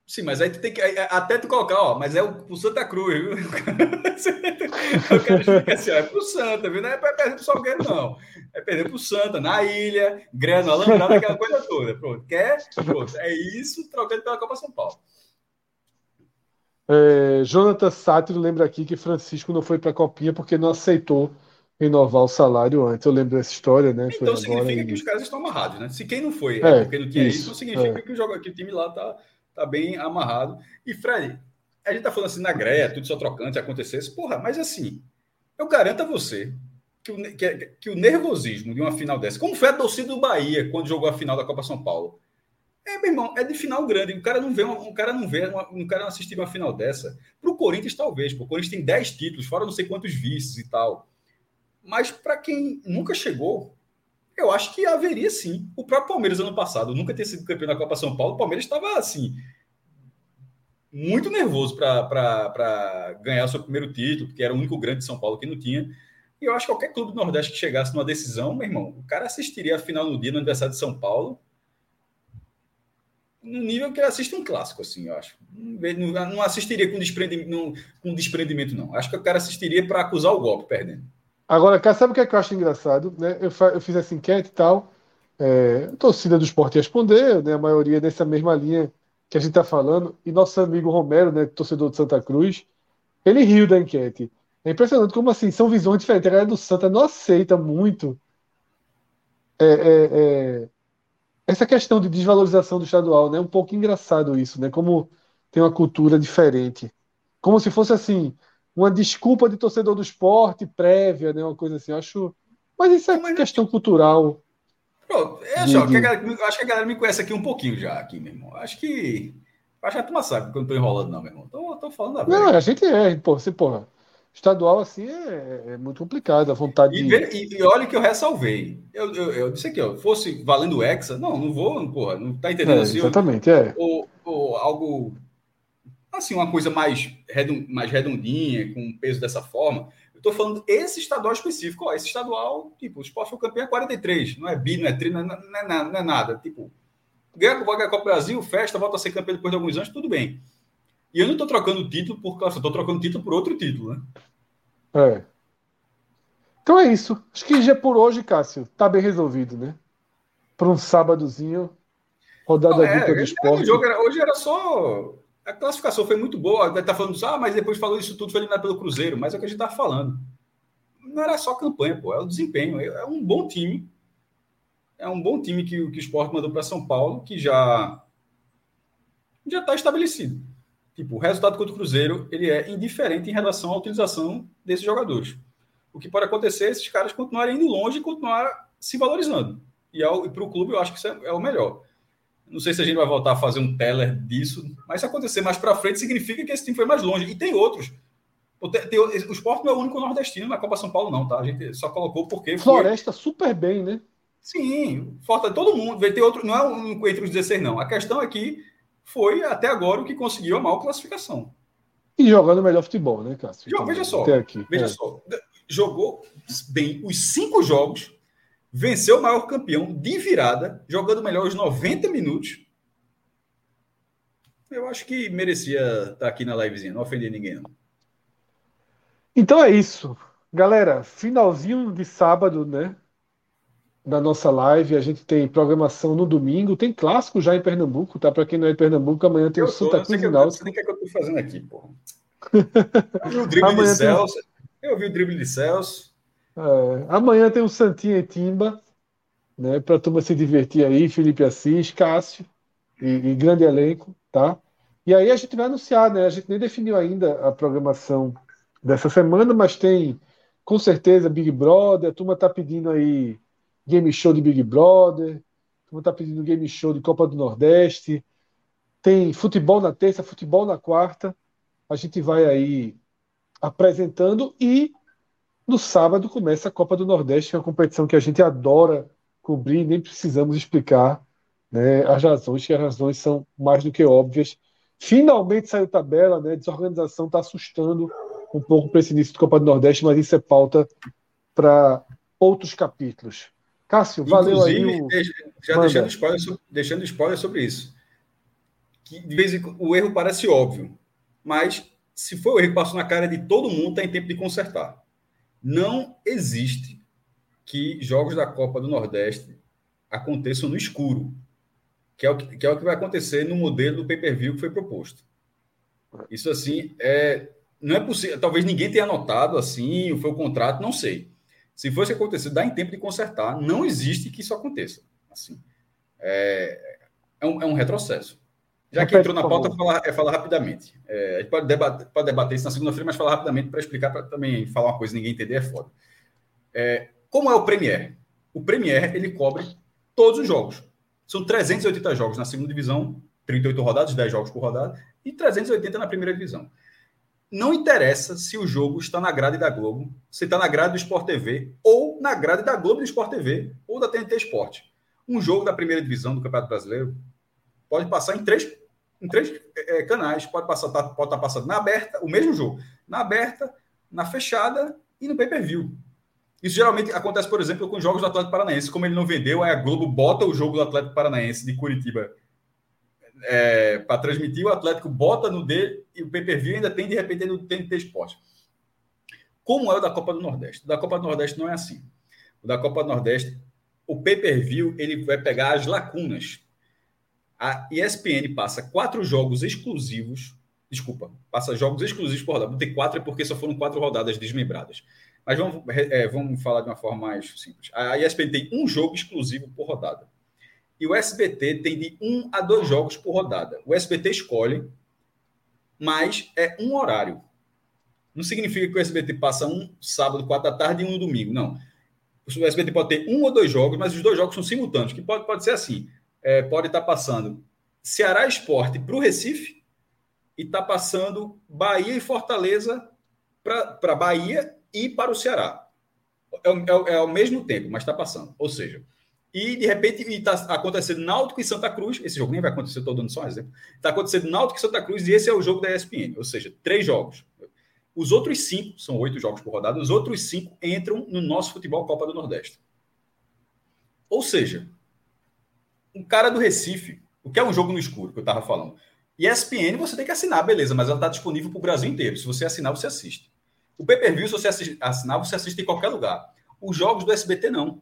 Sim, mas aí tu tem que. Até tu colocar, ó, mas é o, Santa Cruz, viu? o cara explica assim, ó, é pro Santa, viu? Não é para perder pro Salgueiro, não. É perder pro Santa, na ilha, grana, alambrada, aquela coisa toda. Pronto. Quer? Pronto. É isso, trocando pela Copa São Paulo. É, Jonathan Sátiro lembra aqui que Francisco não foi para a Copinha porque não aceitou renovar o salário antes. Eu lembro dessa história, né? Então significa e... que os caras estão amarrados, né? Se quem não foi é, é porque não tinha isso, isso não significa é. que, o jogo, que o time lá tá, tá bem amarrado. E, Fred, a gente tá falando assim na greia, tudo só trocando, se acontecesse. Porra, mas assim, eu garanto a você que o, que, que o nervosismo de uma final dessa, como foi a torcida do Bahia quando jogou a final da Copa São Paulo, é, meu irmão, é de final grande. O cara não vê, um cara não vê, um cara não assistir uma final dessa. Para o Corinthians, talvez. Porque o Corinthians tem 10 títulos, fora não sei quantos vices e tal. Mas para quem nunca chegou, eu acho que haveria sim. O próprio Palmeiras, ano passado, nunca ter sido campeão da Copa São Paulo, o Palmeiras estava assim. Muito nervoso para ganhar o seu primeiro título, porque era o único grande de São Paulo que não tinha. E eu acho que qualquer clube do Nordeste que chegasse numa decisão, meu irmão, o cara assistiria a final no dia, no aniversário de São Paulo, no nível que ele assiste um clássico, assim, eu acho. Não, assistiria com com desprendimento, não. Acho que o cara assistiria para acusar o golpe perdendo. Agora, cara, sabe o que, é que eu acho engraçado? Né? Eu, eu fiz essa enquete e tal. É, a torcida do esporte respondeu, né? A maioria nessa mesma linha que a gente está falando. E nosso amigo Romero, né, torcedor de Santa Cruz, ele riu da enquete. É impressionante como assim, são visões diferentes. A galera do Santa não aceita muito é, é, é essa questão de desvalorização do estadual, né? Um pouco engraçado isso, né? Como tem uma cultura diferente. Como se fosse assim, uma desculpa de torcedor do esporte prévia, né? Uma coisa assim. Eu acho. Mas isso é uma questão cultural. Pronto, é só, que galera, acho que a galera me conhece aqui um pouquinho já, aqui, meu irmão. Acho que. Acho que a turma sabe que eu não tô enrolando, não, meu irmão. Tô, tô falando a verdade. Não, a gente é, pô, você, porra. Estadual, assim, é, é muito complicado, a vontade e, de... e, e olha que eu ressalvei. Eu, eu, eu disse aqui, ó, fosse valendo Hexa, não, não vou, porra, não tá entendendo é, assim? Exatamente, é. Ou, ou, algo, assim, uma coisa mais, redond, mais redondinha, com peso dessa forma. Eu tô falando esse estadual específico, ó, esse estadual, tipo, o Sport foi campeão é 43, não é bi, não é tri, não é, não é, não é nada, tipo, ganha a Copa Brasil, festa, volta a ser campeão depois de alguns anos, tudo bem. E eu não estou trocando título por causa, estou trocando título por outro título, né? É. Então é isso. Acho que já por hoje, Cássio, tá bem resolvido, né? Para um sábadozinho, rodada não, é, dupla do esporte. Jogo era, hoje era só. A classificação foi muito boa. Vai estar tá falando, ah, mas depois falou isso tudo, foi eliminado pelo Cruzeiro. Mas é o que a gente está falando. Não era só campanha, pô, é o desempenho. É um bom time. É um bom time que, que o esporte mandou para São Paulo, que já já está estabelecido. Tipo, o resultado contra o Cruzeiro ele é indiferente em relação à utilização desses jogadores. O que pode acontecer é esses caras continuarem indo longe e continuar se valorizando. E, e para o clube eu acho que isso é, é, o melhor. Não sei se a gente vai voltar a fazer um teller disso, mas se acontecer mais para frente, significa que esse time foi mais longe. E tem outros. O, tem, o Sport não é o único nordestino na Copa São Paulo, não, tá? A gente só colocou porque. Floresta foi... super bem, né? Sim, falta todo mundo. Vai ter outro. Não é um entre os 16, não. A questão é que foi até agora o que conseguiu a maior classificação. E jogando melhor futebol, né, Cássio? Então, veja só, aqui. veja é. só, jogou bem os cinco jogos, venceu o maior campeão de virada, jogando melhor os 90 minutos. Eu acho que merecia estar aqui na livezinha, não ofender ninguém. Não. Então é isso. Galera, finalzinho de sábado, né? da nossa live. A gente tem programação no domingo, tem clássico já em Pernambuco, tá? Para quem não é de Pernambuco, amanhã tem eu o Santa Cruz e Náutico. Não sei o que, é que eu tô fazendo aqui, porra. Eu vi o drible amanhã de Celso. Tem... Eu vi o drible de Celso. É, amanhã tem o Santinha e Timba, né? Para a turma se divertir aí, Felipe Assis, Cássio e, e, grande elenco, tá? E aí a gente vai anunciar, né? A gente nem definiu ainda a programação dessa semana, mas tem com certeza Big Brother, a turma tá pedindo aí game show de Big Brother, a turma tá pedindo game show de Copa do Nordeste, tem futebol na terça, futebol na quarta, a gente vai aí apresentando e no sábado começa a Copa do Nordeste, que é uma competição que a gente adora cobrir, nem precisamos explicar né, as razões, que as razões são mais do que óbvias. Finalmente saiu tabela, né? Desorganização está assustando um pouco para esse início do Copa do Nordeste, mas isso é pauta para outros capítulos. Cássio, valeu Inclusive, aí. O... Já deixando spoiler, sobre, deixando spoiler sobre isso. Que de vez em quando o erro parece óbvio, mas se for o erro que passou na cara de todo mundo, está em tempo de consertar. Não existe que jogos da Copa do Nordeste aconteçam no escuro, que é o que, que, é o que vai acontecer no modelo do pay-per-view que foi proposto. Isso assim é não é possível, talvez ninguém tenha notado assim, foi o contrato, não sei. Se fosse acontecer, dá em tempo de consertar. Não existe que isso aconteça. Assim, é, é, um, é um retrocesso. Já que entrou na pauta, falar, é falar rapidamente. É, a gente pode debater, pode debater isso na segunda-feira, mas falar rapidamente para explicar, para também falar uma coisa ninguém entender é foda. É, como é o Premier? O Premier, ele cobre todos os jogos. São 380 jogos na segunda divisão, 38 rodadas, 10 jogos por rodada, e 380 na primeira divisão. Não interessa se o jogo está na grade da Globo, se está na grade do Sport TV, ou na grade da Globo do Sport TV, ou da TNT Sport. Um jogo da primeira divisão do Campeonato Brasileiro pode passar em três, em três é, canais. Pode passar, tá, pode estar tá passando na aberta, o mesmo jogo, na aberta, na fechada e no pay-per-view. Isso geralmente acontece, por exemplo, com jogos do Atlético Paranaense. Como ele não vendeu, aí a Globo bota o jogo do Atlético Paranaense de Curitiba é, para transmitir, o Atlético bota no D e o pay-per-view ainda tem, de repente, no TNT Esporte. Como é o da Copa do Nordeste? O da Copa do Nordeste não é assim. O da Copa do Nordeste, o pay-per-view ele vai pegar as lacunas. A ESPN passa quatro jogos exclusivos. Desculpa, passa jogos exclusivos por rodada. Não tem quatro é porque só foram quatro rodadas desmembradas. Mas vamos, é, vamos falar de uma forma mais simples. A ESPN tem um jogo exclusivo por rodada. E o SBT tem de um a dois jogos por rodada. O SBT escolhe, mas é um horário. Não significa que o SBT passa um sábado, quatro da tarde e um domingo. Não. O SBT pode ter um ou dois jogos, mas os dois jogos são simultâneos, que pode, pode ser assim. É, pode estar passando Ceará Esporte para o Recife e está passando Bahia e Fortaleza para Bahia e para o Ceará. É, é, é ao mesmo tempo, mas está passando. Ou seja, e de repente está acontecendo Náutico e Santa Cruz. Esse jogo nem vai acontecer, estou dando só um exemplo. Está acontecendo Náutico e Santa Cruz, e esse é o jogo da ESPN, ou seja, três jogos. Os outros cinco, são oito jogos por rodada, os outros cinco entram no nosso futebol Copa do Nordeste. Ou seja, um cara do Recife, o que é um jogo no escuro, que eu estava falando. ESPN você tem que assinar, beleza, mas ela está disponível para o Brasil inteiro. Se você assinar, você assiste. O pay-per-view, se você assinar, você assiste em qualquer lugar. Os jogos do SBT, não.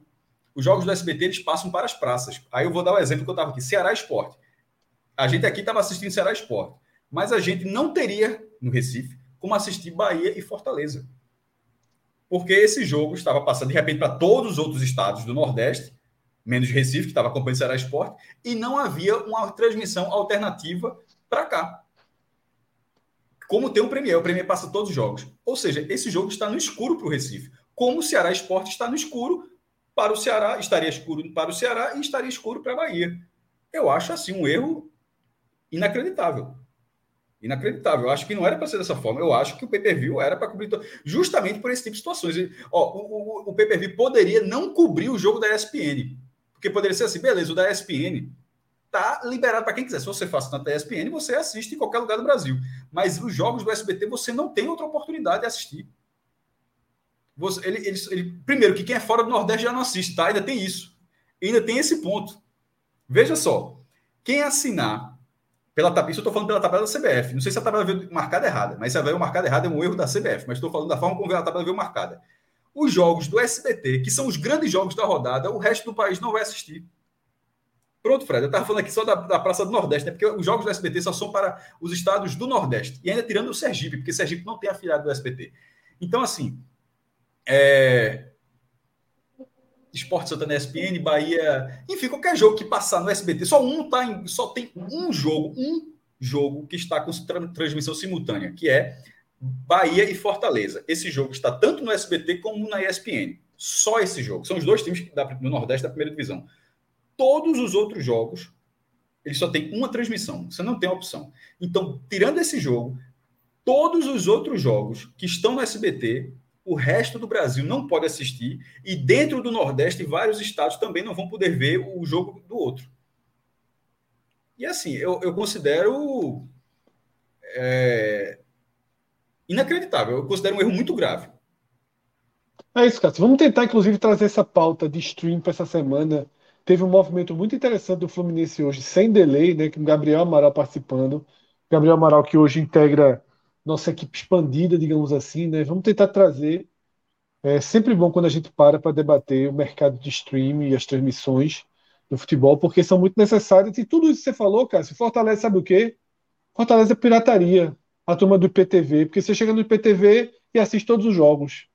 Os jogos do SBT, eles passam para as praças. Aí eu vou dar o um exemplo que eu estava aqui. Ceará Esporte. A gente aqui estava assistindo Ceará Esporte. Mas a gente não teria, no Recife, como assistir Bahia e Fortaleza. Porque esse jogo estava passando, de repente, para todos os outros estados do Nordeste, menos Recife, que estava acompanhando Ceará Esporte, e não havia uma transmissão alternativa para cá como tem o Premier, o Premier passa todos os jogos. Ou seja, esse jogo está no escuro para o Recife, como o Ceará Esporte está no escuro para o Ceará, estaria escuro para o Ceará e estaria escuro para a Bahia. Eu acho assim um erro inacreditável. Inacreditável. Eu acho que não era para ser dessa forma. Eu acho que o pay-per-view era para cobrir justamente por esse tipo de situações. Ó, o, o, o pay-per-view poderia não cobrir o jogo da ESPN. Porque poderia ser assim, beleza, o da ESPN tá liberado para quem quiser. Se você faz na ESPN, você assiste em qualquer lugar do Brasil. Mas os jogos do SBT você não tem outra oportunidade de assistir. Você, ele, ele, ele, primeiro, que quem é fora do Nordeste já não assiste, tá? Ainda tem isso. Ainda tem esse ponto. Veja só. Quem assinar pela tabela, isso eu estou falando pela tabela da CBF. Não sei se a tabela veio marcada errada, mas se ela veio marcada errada é um erro da CBF. Mas estou falando da forma como a tabela veio marcada. Os jogos do SBT, que são os grandes jogos da rodada, o resto do país não vai assistir. Pronto, Fred, eu estava falando aqui só da, da, Praça do Nordeste, né? porque os jogos do SBT só são para os estados do Nordeste. E ainda tirando o Sergipe, porque Sergipe não tem afiliado do SBT. Então, assim, é... Esporte Santana ESPN, Bahia, enfim, qualquer jogo que passar no SBT, só um tá em, só tem um jogo, um jogo que está com transmissão simultânea, que é Bahia e Fortaleza. Esse jogo está tanto no SBT como na ESPN. Só esse jogo. São os dois times do Nordeste da primeira divisão. Todos os outros jogos, ele só tem uma transmissão. Você não tem opção. Então, tirando esse jogo, todos os outros jogos que estão no SBT, o resto do Brasil não pode assistir. E dentro do Nordeste, vários estados também não vão poder ver o jogo do outro. E assim, eu, eu considero é, inacreditável. Eu considero um erro muito grave. É isso, Cássio. Vamos tentar, inclusive, trazer essa pauta de stream para essa semana. Teve um movimento muito interessante do Fluminense hoje, sem delay, né? Com o Gabriel Amaral participando. Gabriel Amaral, que hoje integra nossa equipe expandida, digamos assim, né? Vamos tentar trazer. É sempre bom quando a gente para para debater o mercado de streaming e as transmissões do futebol, porque são muito necessárias. E tudo isso que você falou, Cássio, Fortaleza sabe o quê? Fortaleza é pirataria. A turma do IPTV, porque você chega no IPTV e assiste todos os jogos.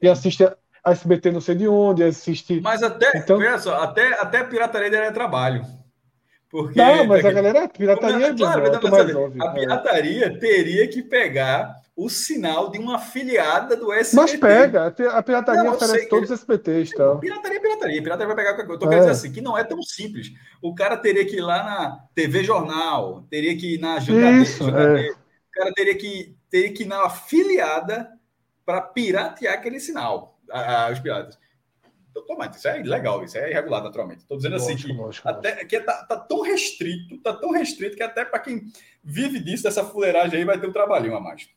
E assiste a SBT não sei de onde, assiste. Mas até, então... só, até, até a pirataria é trabalho. Porque, não, mas a galera, a pirataria é claro, óbvio, A pirataria é. teria que pegar o sinal de uma afiliada do SBT. Mas pega, a pirataria não, oferece todos os SBTs. Então. Pirataria, pirataria. Pirataria vai pegar. Eu tô é. querendo dizer assim, que não é tão simples. O cara teria que ir lá na TV Jornal, teria que ir na Jangadeira, é. o cara teria que, teria que ir na afiliada para piratear aquele sinal, a, a, os piratas. Então, tomate, isso é legal, isso é irregular, naturalmente. Estou dizendo assim que, lógico, até, que tá, tá, tão restrito, tá tão restrito que até para quem vive disso, dessa fuleiragem aí, vai ter um trabalhinho a mais.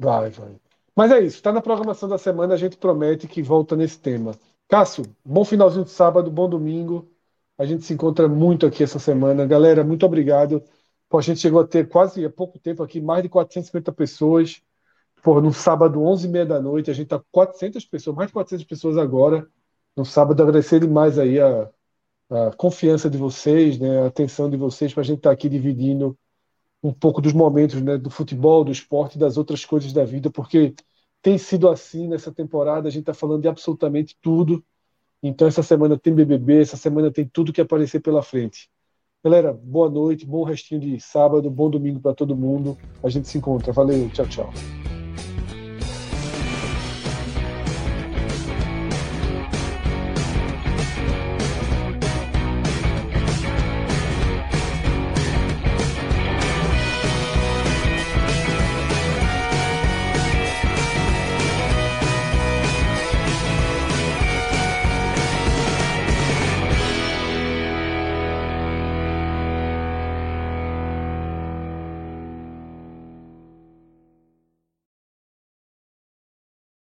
Vai, vai. Mas é isso, está na programação da semana, a gente promete que volta nesse tema. Cássio, bom finalzinho de sábado, bom domingo. A gente se encontra muito aqui essa semana. Galera, muito obrigado. Pô, a gente chegou a ter quase há pouco tempo aqui, mais de 450 pessoas. Pô, no sábado, 11h30 da noite, a gente está com 400 pessoas, mais de 400 pessoas agora. No sábado, agradecer demais aí a, a confiança de vocês, né, a atenção de vocês para a gente estar tá aqui dividindo um pouco dos momentos né, do futebol, do esporte e das outras coisas da vida, porque tem sido assim nessa temporada, a gente está falando de absolutamente tudo. Então, essa semana tem BBB, essa semana tem tudo que aparecer pela frente. Galera, boa noite, bom restinho de sábado, bom domingo para todo mundo. A gente se encontra. Valeu, tchau, tchau.